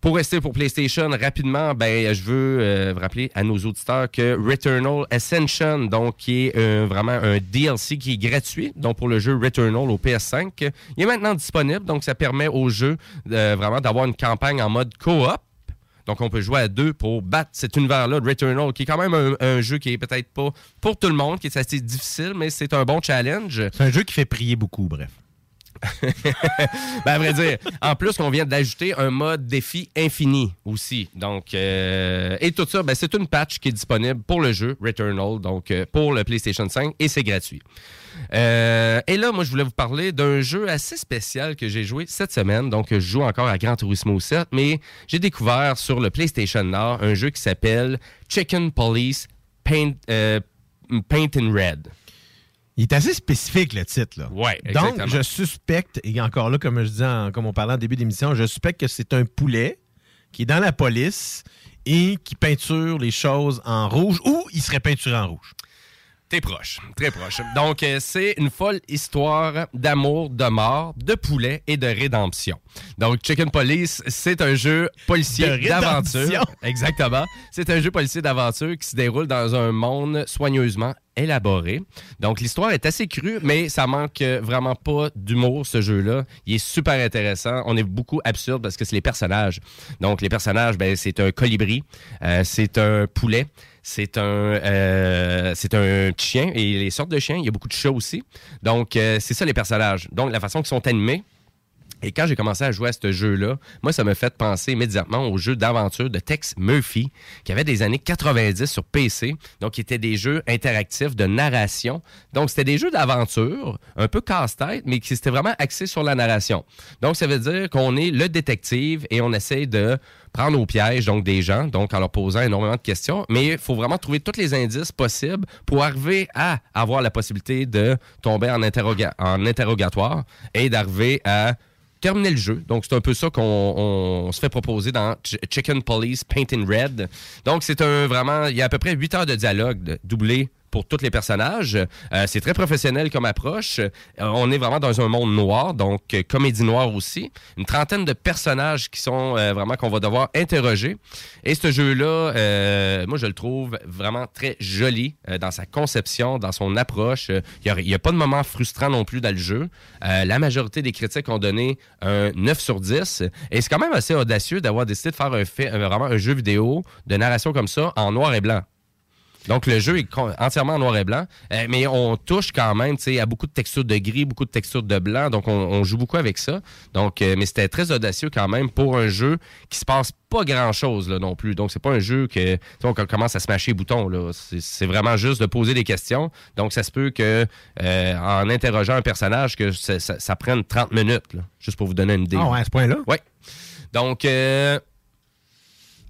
Pour rester pour PlayStation, rapidement, ben, je veux euh, rappeler à nos auditeurs que Returnal Ascension, donc, qui est euh, vraiment un DLC qui est gratuit, donc pour le jeu Returnal au PS5, il est maintenant disponible, donc ça permet au jeu euh, vraiment d'avoir une campagne en mode coop. Donc, on peut jouer à deux pour battre cet univers-là de Returnal, qui est quand même un, un jeu qui est peut-être pas pour tout le monde, qui est assez difficile, mais c'est un bon challenge. C'est un jeu qui fait prier beaucoup, bref. ben, à vrai dire, en plus, on vient d'ajouter un mode défi infini aussi. Donc, euh, et tout ça, ben, c'est une patch qui est disponible pour le jeu Returnal, donc euh, pour le PlayStation 5, et c'est gratuit. Euh, et là, moi, je voulais vous parler d'un jeu assez spécial que j'ai joué cette semaine. Donc, je joue encore à Gran Turismo 7, mais j'ai découvert sur le PlayStation Nord un jeu qui s'appelle Chicken Police Paint, Paint in Red. Il est assez spécifique, le titre. Là. Ouais, Donc, je suspecte, et encore là, comme je disais, en- comme on parlait en début d'émission, je suspecte que c'est un poulet qui est dans la police et qui peinture les choses en rouge ou il serait peinturé en rouge. T'es proche, très proche. Donc, euh, c'est une folle histoire d'amour, de mort, de poulet et de rédemption. Donc, Chicken Police, c'est un jeu policier d'aventure. Exactement. C'est un jeu policier d'aventure qui se déroule dans un monde soigneusement élaboré. Donc, l'histoire est assez crue, mais ça manque vraiment pas d'humour, ce jeu-là. Il est super intéressant. On est beaucoup absurde parce que c'est les personnages. Donc, les personnages, ben, c'est un colibri, euh, c'est un poulet, c'est un, euh, un chien et les sortes de chiens, il y a beaucoup de chats aussi. Donc, euh, c'est ça les personnages. Donc, la façon qu'ils sont animés. Et quand j'ai commencé à jouer à ce jeu-là, moi, ça m'a fait penser immédiatement au jeu d'aventure de Tex Murphy, qui avait des années 90 sur PC. Donc, qui étaient des jeux interactifs de narration. Donc, c'était des jeux d'aventure, un peu casse-tête, mais qui étaient vraiment axés sur la narration. Donc, ça veut dire qu'on est le détective et on essaie de prendre au piège donc des gens, donc en leur posant énormément de questions, mais il faut vraiment trouver tous les indices possibles pour arriver à avoir la possibilité de tomber en interrogatoire et d'arriver à terminer le jeu. Donc, c'est un peu ça qu'on on se fait proposer dans Ch- Chicken Police Paint in Red. Donc, c'est un vraiment... Il y a à peu près 8 heures de dialogue doublé pour tous les personnages. Euh, c'est très professionnel comme approche. Euh, on est vraiment dans un monde noir, donc euh, comédie noire aussi. Une trentaine de personnages qui sont vraiment qu'on va devoir interroger. Et ce jeu-là, moi je le trouve vraiment très joli dans sa conception, dans son approche. Il n'y a, pas de moment frustrant non plus dans le jeu. La majorité des critiques ont donné un 9 sur 10. Et c'est quand même assez audacieux d'avoir décidé de faire vraiment un jeu vidéo de narration comme ça en noir et blanc. Donc, le jeu est entièrement en noir et blanc, euh, mais on touche quand même tu sais, à beaucoup de textures de gris, beaucoup de textures de blanc. Donc, on, on joue beaucoup avec ça. Donc, euh, mais c'était très audacieux quand même pour un jeu qui se passe pas grand-chose là, non plus. Donc, c'est pas un jeu que tu sais, on commence à smasher les boutons. là. C'est vraiment juste de poser des questions. Donc, ça se peut que euh, en interrogeant un personnage, que ça, ça- ça prenne 30 minutes, là, juste pour vous donner une idée. Ah ouais, à ce point-là? Oui. Donc, euh,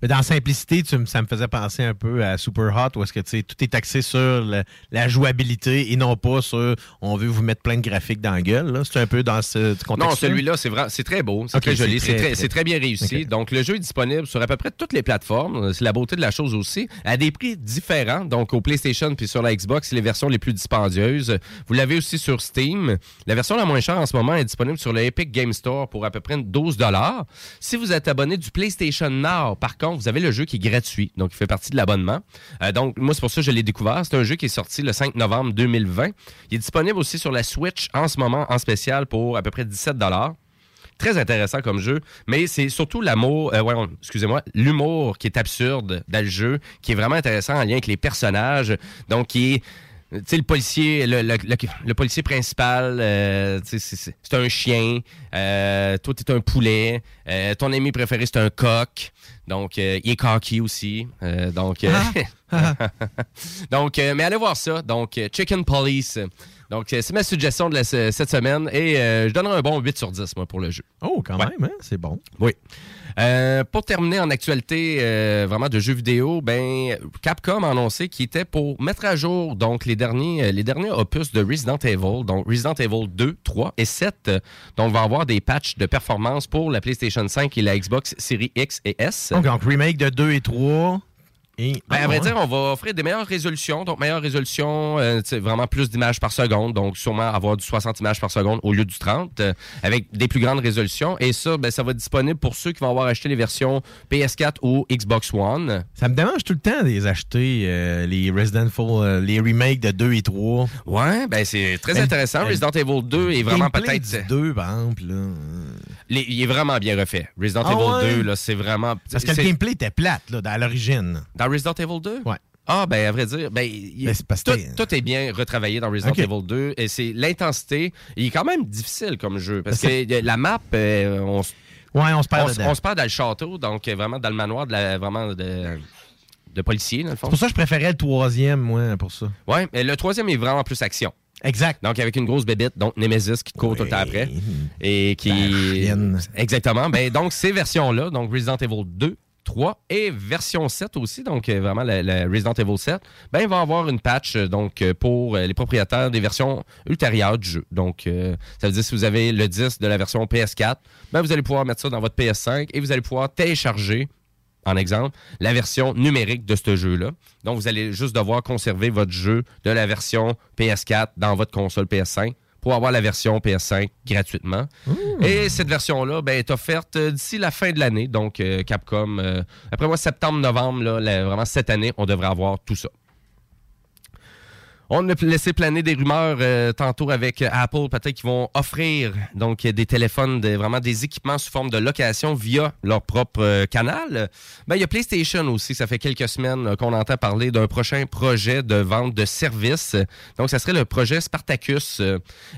Mais dans simplicité, tu ça me faisait penser un peu à Super Hot, où est-ce que tout est axé sur le- la jouabilité et non pas sur on veut vous mettre plein de graphiques dans la gueule. C'est un peu dans ce contexte. Non, celui-là, c'est vrai, c'est très beau, c'est très joli, c'est très- très, c'est très bien réussi. Donc, le jeu est disponible sur à peu près toutes les plateformes. C'est la beauté de la chose aussi, à des prix différents. Donc, au PlayStation puis sur la Xbox, c'est les versions les plus dispendieuses. Vous l'avez aussi sur Steam. La version la moins chère en ce moment est disponible sur le Epic Game Store pour à peu près 12 Si vous êtes abonné du PlayStation Now, par contre, vous avez le jeu qui est gratuit. Donc, il fait partie de l'abonnement. Euh, donc, moi, c'est pour ça que je l'ai découvert. C'est un jeu qui est sorti le 5 novembre 2020. Il est disponible aussi sur la Switch en ce moment en spécial pour à peu près 17 Très intéressant comme jeu, mais c'est surtout l'amour, euh, excusez-moi, l'humour qui est absurde dans le jeu, qui est vraiment intéressant en lien avec les personnages. Donc, qui est tu sais, le policier, le, le- le- le policier principal, euh, c'est- un chien. Euh, toi, t'es un poulet. Euh, ton ami préféré, c'est un coq. Donc, euh, il est cocky aussi. Donc, euh, donc euh, mais allez voir ça. Donc, Chicken Police. Donc, c'est ma suggestion de la- cette semaine. Et je donnerai un bon 8 sur 10, moi, pour le jeu. Oh, quand même, hein? c'est bon. Oui. Euh, pour terminer en actualité euh, vraiment de jeux vidéo, ben Capcom a annoncé qu'il était pour mettre à jour donc les derniers euh, les derniers opus de Resident Evil, donc Resident Evil 2, 3 et 7. euh, Donc on va avoir des patchs de performance pour la PlayStation 5 et la Xbox Series X et S. Donc, donc, remake de 2 et 3. Et, Ben, Ah, à vrai ouais. dire, on va offrir des meilleures résolutions. Donc, meilleure résolution, euh, tu sais, vraiment plus d'images par seconde. Donc, sûrement avoir du 60 images par seconde au lieu du 30, euh, avec des plus grandes résolutions. Et ça, ben, ça va être disponible pour ceux qui vont avoir acheté les versions PS4 ou Xbox One. Ça me dérange tout le temps de les acheter, euh, les Resident Evil, euh, les remakes de 2 et 3. Ouais, ben c'est très Ben, intéressant. Resident Evil 2 est vraiment peut-être... du 2, par exemple. Là. Les- il est vraiment bien refait. Resident Ah Evil ouais? 2, là, c'est vraiment... Parce que le gameplay était plate, là, à l'origine. Dans Resident Evil 2? Ouais. Ah, ben, à vrai dire, ben, il- Ben, tout, est bien retravaillé dans Resident. Evil 2. Et c'est l'intensité. Il est quand même difficile comme jeu. Parce que la map, euh, on, s- Ouais, on se perd on, on se perd dans le château, donc euh, vraiment dans le manoir de la, vraiment de, de policier, dans le fond. C'est pour ça que je préférais le troisième, moi, pour ça. Ouais, mais le troisième est vraiment plus action. Exact. Donc, avec une grosse bébête, donc Nemesis qui te court tout le temps après. Et qui. Exactement. Ben, donc, ces versions-là, donc Resident Evil 2, 3 et version 7 aussi, donc euh, vraiment la, la Resident Evil 7, ben, il va avoir une patch euh, donc, euh, pour les propriétaires des versions ultérieures du jeu. Donc, euh, ça veut dire si vous avez le 10 de la version PS4, ben, vous allez pouvoir mettre ça dans votre PS5 et vous allez pouvoir télécharger en exemple, la version numérique de ce jeu-là. Donc, vous allez juste devoir conserver votre jeu de la version PS4 dans votre console PS5 pour avoir la version PS5 gratuitement. Et cette version-là ben, est offerte euh, d'ici la fin de l'année. Donc, euh, Capcom, euh, après moi, septembre-novembre, vraiment cette année, on devrait avoir tout ça. On a laissé planer des rumeurs euh, tantôt avec Apple, peut-être qu'ils vont offrir donc des téléphones, vraiment des équipements sous forme de location via leur propre euh, canal. Ben, il y a PlayStation aussi, ça fait quelques semaines euh, qu'on entend parler d'un prochain projet de vente de services. Donc, ça serait le projet Spartacus.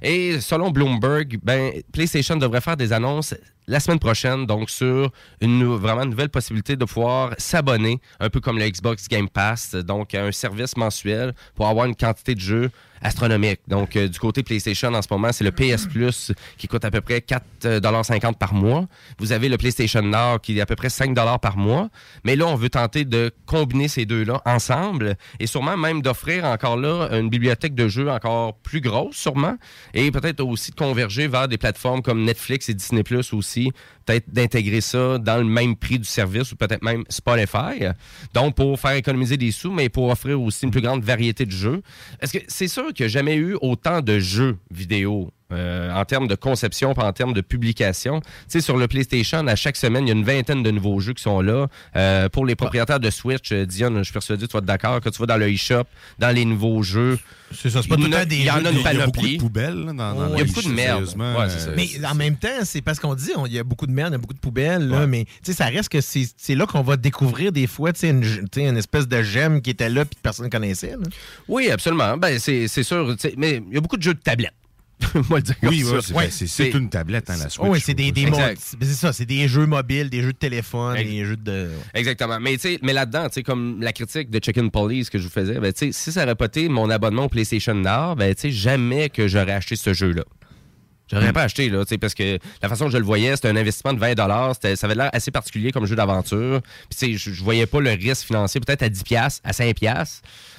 Et selon Bloomberg, ben, PlayStation devrait faire des annonces la semaine prochaine, donc sur une vraiment nouvelle possibilité de pouvoir s'abonner, un peu comme le Xbox Game Pass, donc un service mensuel pour avoir une quantité de jeux astronomique. Donc, euh, du côté PlayStation, en ce moment, c'est le PS Plus qui coûte à peu près 4,50 par mois. Vous avez le PlayStation Now qui est à peu près 5 par mois. Mais là, on veut tenter de combiner ces deux-là ensemble et sûrement même d'offrir encore là une bibliothèque de jeux encore plus grosse, sûrement. Et peut-être aussi de converger vers des plateformes comme Netflix et Disney Plus aussi. Peut-être d'intégrer ça dans le même prix du service ou peut-être même Spotify. Donc, pour faire économiser des sous, mais pour offrir aussi une plus grande variété de jeux. Est-ce que c'est sûr qu'il n'y jamais eu autant de jeux vidéo euh, en termes de conception, pas en termes de publication. Tu sais, sur le PlayStation, à chaque semaine, il y a une vingtaine de nouveaux jeux qui sont là. Euh, pour les propriétaires de Switch, euh, Dion, je suis persuadé que tu vas être d'accord, que tu vas dans le eShop, dans les nouveaux jeux. C'est ça, c'est pas tout le temps des Il y en a de- une il y a beaucoup de panoplie. poubelles dans, Il y a le beaucoup de merde. Ouais, ça. Mais en même temps, c'est parce qu'on dit, on- il y a beaucoup de merde, il y a beaucoup de poubelles, là, mais ça reste que c'est là qu'on va découvrir des fois une, espèce de gemme qui était là puis que personne ne connaissait. là. Oui, absolument. Ben, c'est sûr. Mais il y a beaucoup de jeux de tablette. Moi, le dire comme Oui, ça. ouais, c'est une tablette, hein, la Switch. Oui, c'est des, c'est ça, c'est des jeux mobiles, des jeux de téléphone, des jeux de. Exactement. Mais, là-dedans, comme la critique de Chicken Police que je vous faisais, ben, si ça aurait pas été mon abonnement au PlayStation Now, ben, jamais que j'aurais acheté ce jeu-là. J'aurais pas acheté, là, tu sais, parce que la façon dont je le voyais, c'était un investissement de 20 c'était- Ça avait l'air assez particulier comme jeu d'aventure. Puis, tu sais, je, je voyais pas le risque financier, peut-être à 10 à 5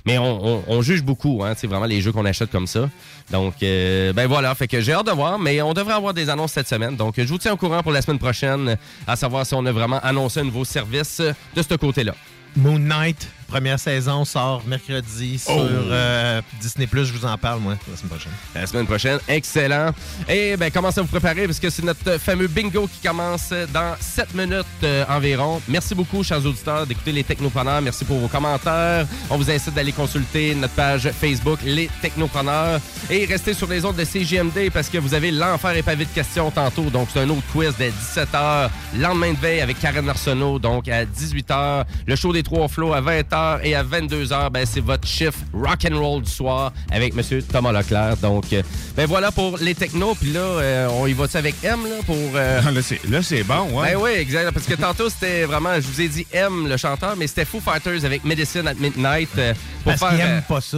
Mais on, on- on juge beaucoup, hein, vraiment les jeux qu'on achète comme ça. Donc, euh, ben voilà, fait que j'ai hâte de voir, mais on devrait avoir des annonces cette semaine. Donc, je vous tiens au courant pour la semaine prochaine, à savoir si on a vraiment annoncé un nouveau service de ce côté-là. Moon Knight, première saison, sort mercredi sur Oh. euh, Disney+. Je vous en parle, moi, la semaine prochaine. La semaine prochaine. Excellent. Et ben commencez à vous préparer parce que c'est notre fameux bingo qui commence dans 7 minutes euh, environ. Merci beaucoup, chers auditeurs, d'écouter les Technopreneurs. Merci pour vos commentaires. On vous incite d'aller consulter notre page Facebook, Les Technopreneurs. Et restez sur les ondes de CGMD parce que vous avez l'enfer et pavé de questions tantôt. Donc, c'est un autre quiz dès 17h. Lendemain de veille avec Karen Arsenault, donc à 18h. Le show des trois flots à 20h et à 22h, ben, c'est votre chiffre rock and roll du soir avec Monsieur Thomas Leclerc. Donc, euh, ben voilà pour les technos. Puis là, euh, on y va avec M là, pour. euh, Ah, là, c'est- là, c'est bon, ouais. Ben oui, exact. Parce que tantôt, c'était vraiment, je vous ai dit M, le chanteur, mais c'était Foo Fighters avec Medicine at Midnight. euh, pour Parce faire, euh, aiment pas ça.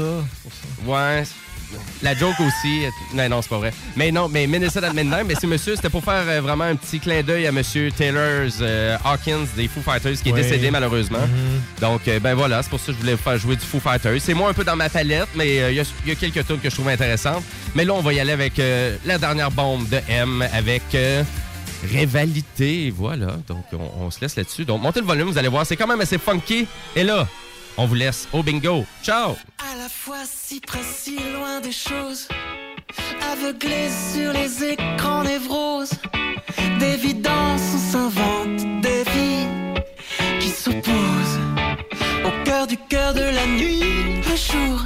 Ouais. La joke aussi. Non, non, c'est pas vrai. Mais non, mais Minnesota at Midnight, mais c'est monsieur, c'était pour faire euh, vraiment un petit clin d'œil à monsieur Taylor euh, Hawkins des Foo Fighters qui est décédé malheureusement. Mhm. Donc, euh, ben voilà, c'est pour ça que je voulais vous faire jouer du Foo Fighters. C'est moi un peu dans ma palette, mais euh, il y, a- il y a quelques tunes que je trouve intéressantes. Mais là, on va y aller avec euh, la dernière bombe de M avec. euh, Rivalité, voilà. Donc, on, on se laisse là-dessus. Donc, montez le volume, vous allez voir, c'est quand même assez funky. Et là, on vous laisse au bingo. Ciao! À la fois si près, si loin des choses, aveuglé sur les écrans névroses, d'évidence on s'invente des vies qui s'opposent. Au cœur du cœur de la nuit, le jour,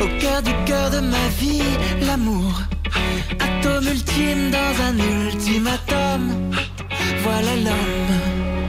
au cœur du cœur de ma vie, l'amour. Atome ultime dans un ultimatum, voilà l'homme.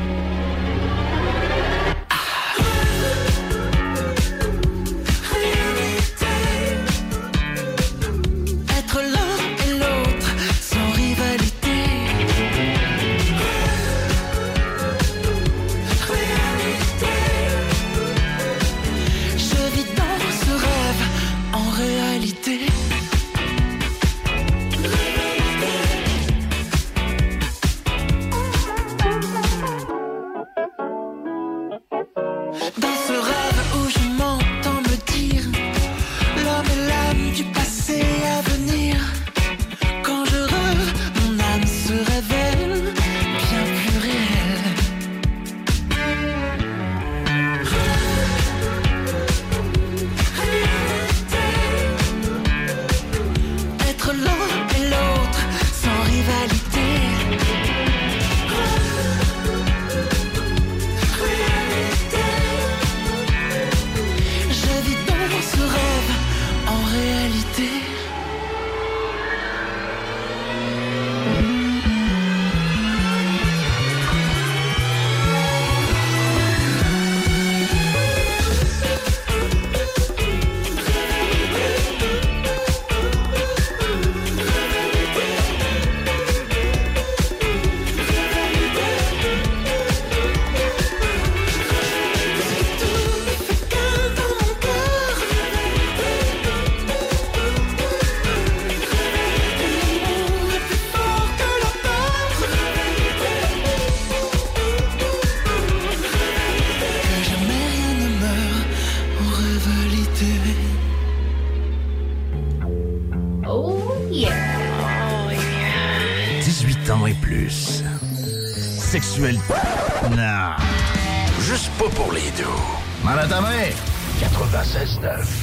Non. Juste pas pour les deux. Mère. 96.9.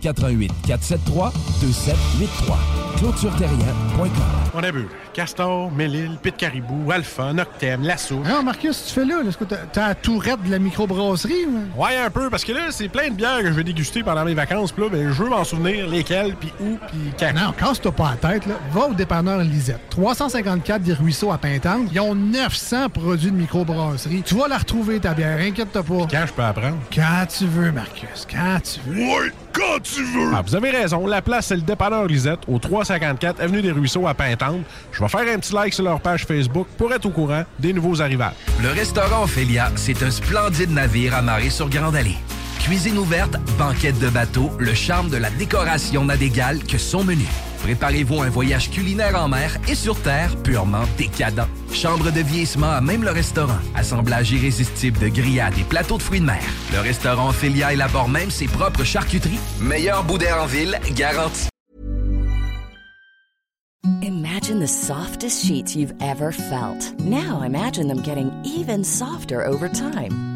88 473 2783. ClôtureTerrien.com. On a vu. Castor, Mélile, Pit Caribou, Alpha, Noctem, Lasso. Non, Marcus, tu fais là, est-ce que t'as t'as la tourette de la microbrasserie? ou? Ouais, un peu, parce que là, c'est plein de bières que je vais déguster pendant mes vacances. Puis là, ben, je veux m'en souvenir lesquelles, puis où, puis quand. Non, casse-toi pas la tête, là. Va au dépanneur Lisette. 354 des Ruisseaux à Pintante. Ils ont 900 produits de microbrasserie. Tu vas la retrouver, ta bière, inquiète-toi pas. Quand je peux apprendre? Quand tu veux, Marcus, quand tu veux. Ouais, quand tu veux! Ah, vous avez raison. La place, c'est le dépanneur Lisette, au 354 Avenue des Ruisseaux à Pintante. Je vais faire un petit like sur leur page Facebook pour être au courant des nouveaux arrivages. Le restaurant Ophélia, c'est un splendide navire amarré sur Grande Allée. Cuisine ouverte, banquette de bateau, le charme de la décoration n'a d'égal que son menu. Préparez-vous un voyage culinaire en mer et sur terre purement décadent. Chambre de vieillissement à même le restaurant. Assemblage irrésistible de grillades et plateaux de fruits de mer. Le restaurant Ophélia élabore même ses propres charcuteries. Meilleur boudin en ville, garanti. Imagine the softest sheets you've ever felt. Now imagine them getting even softer over time.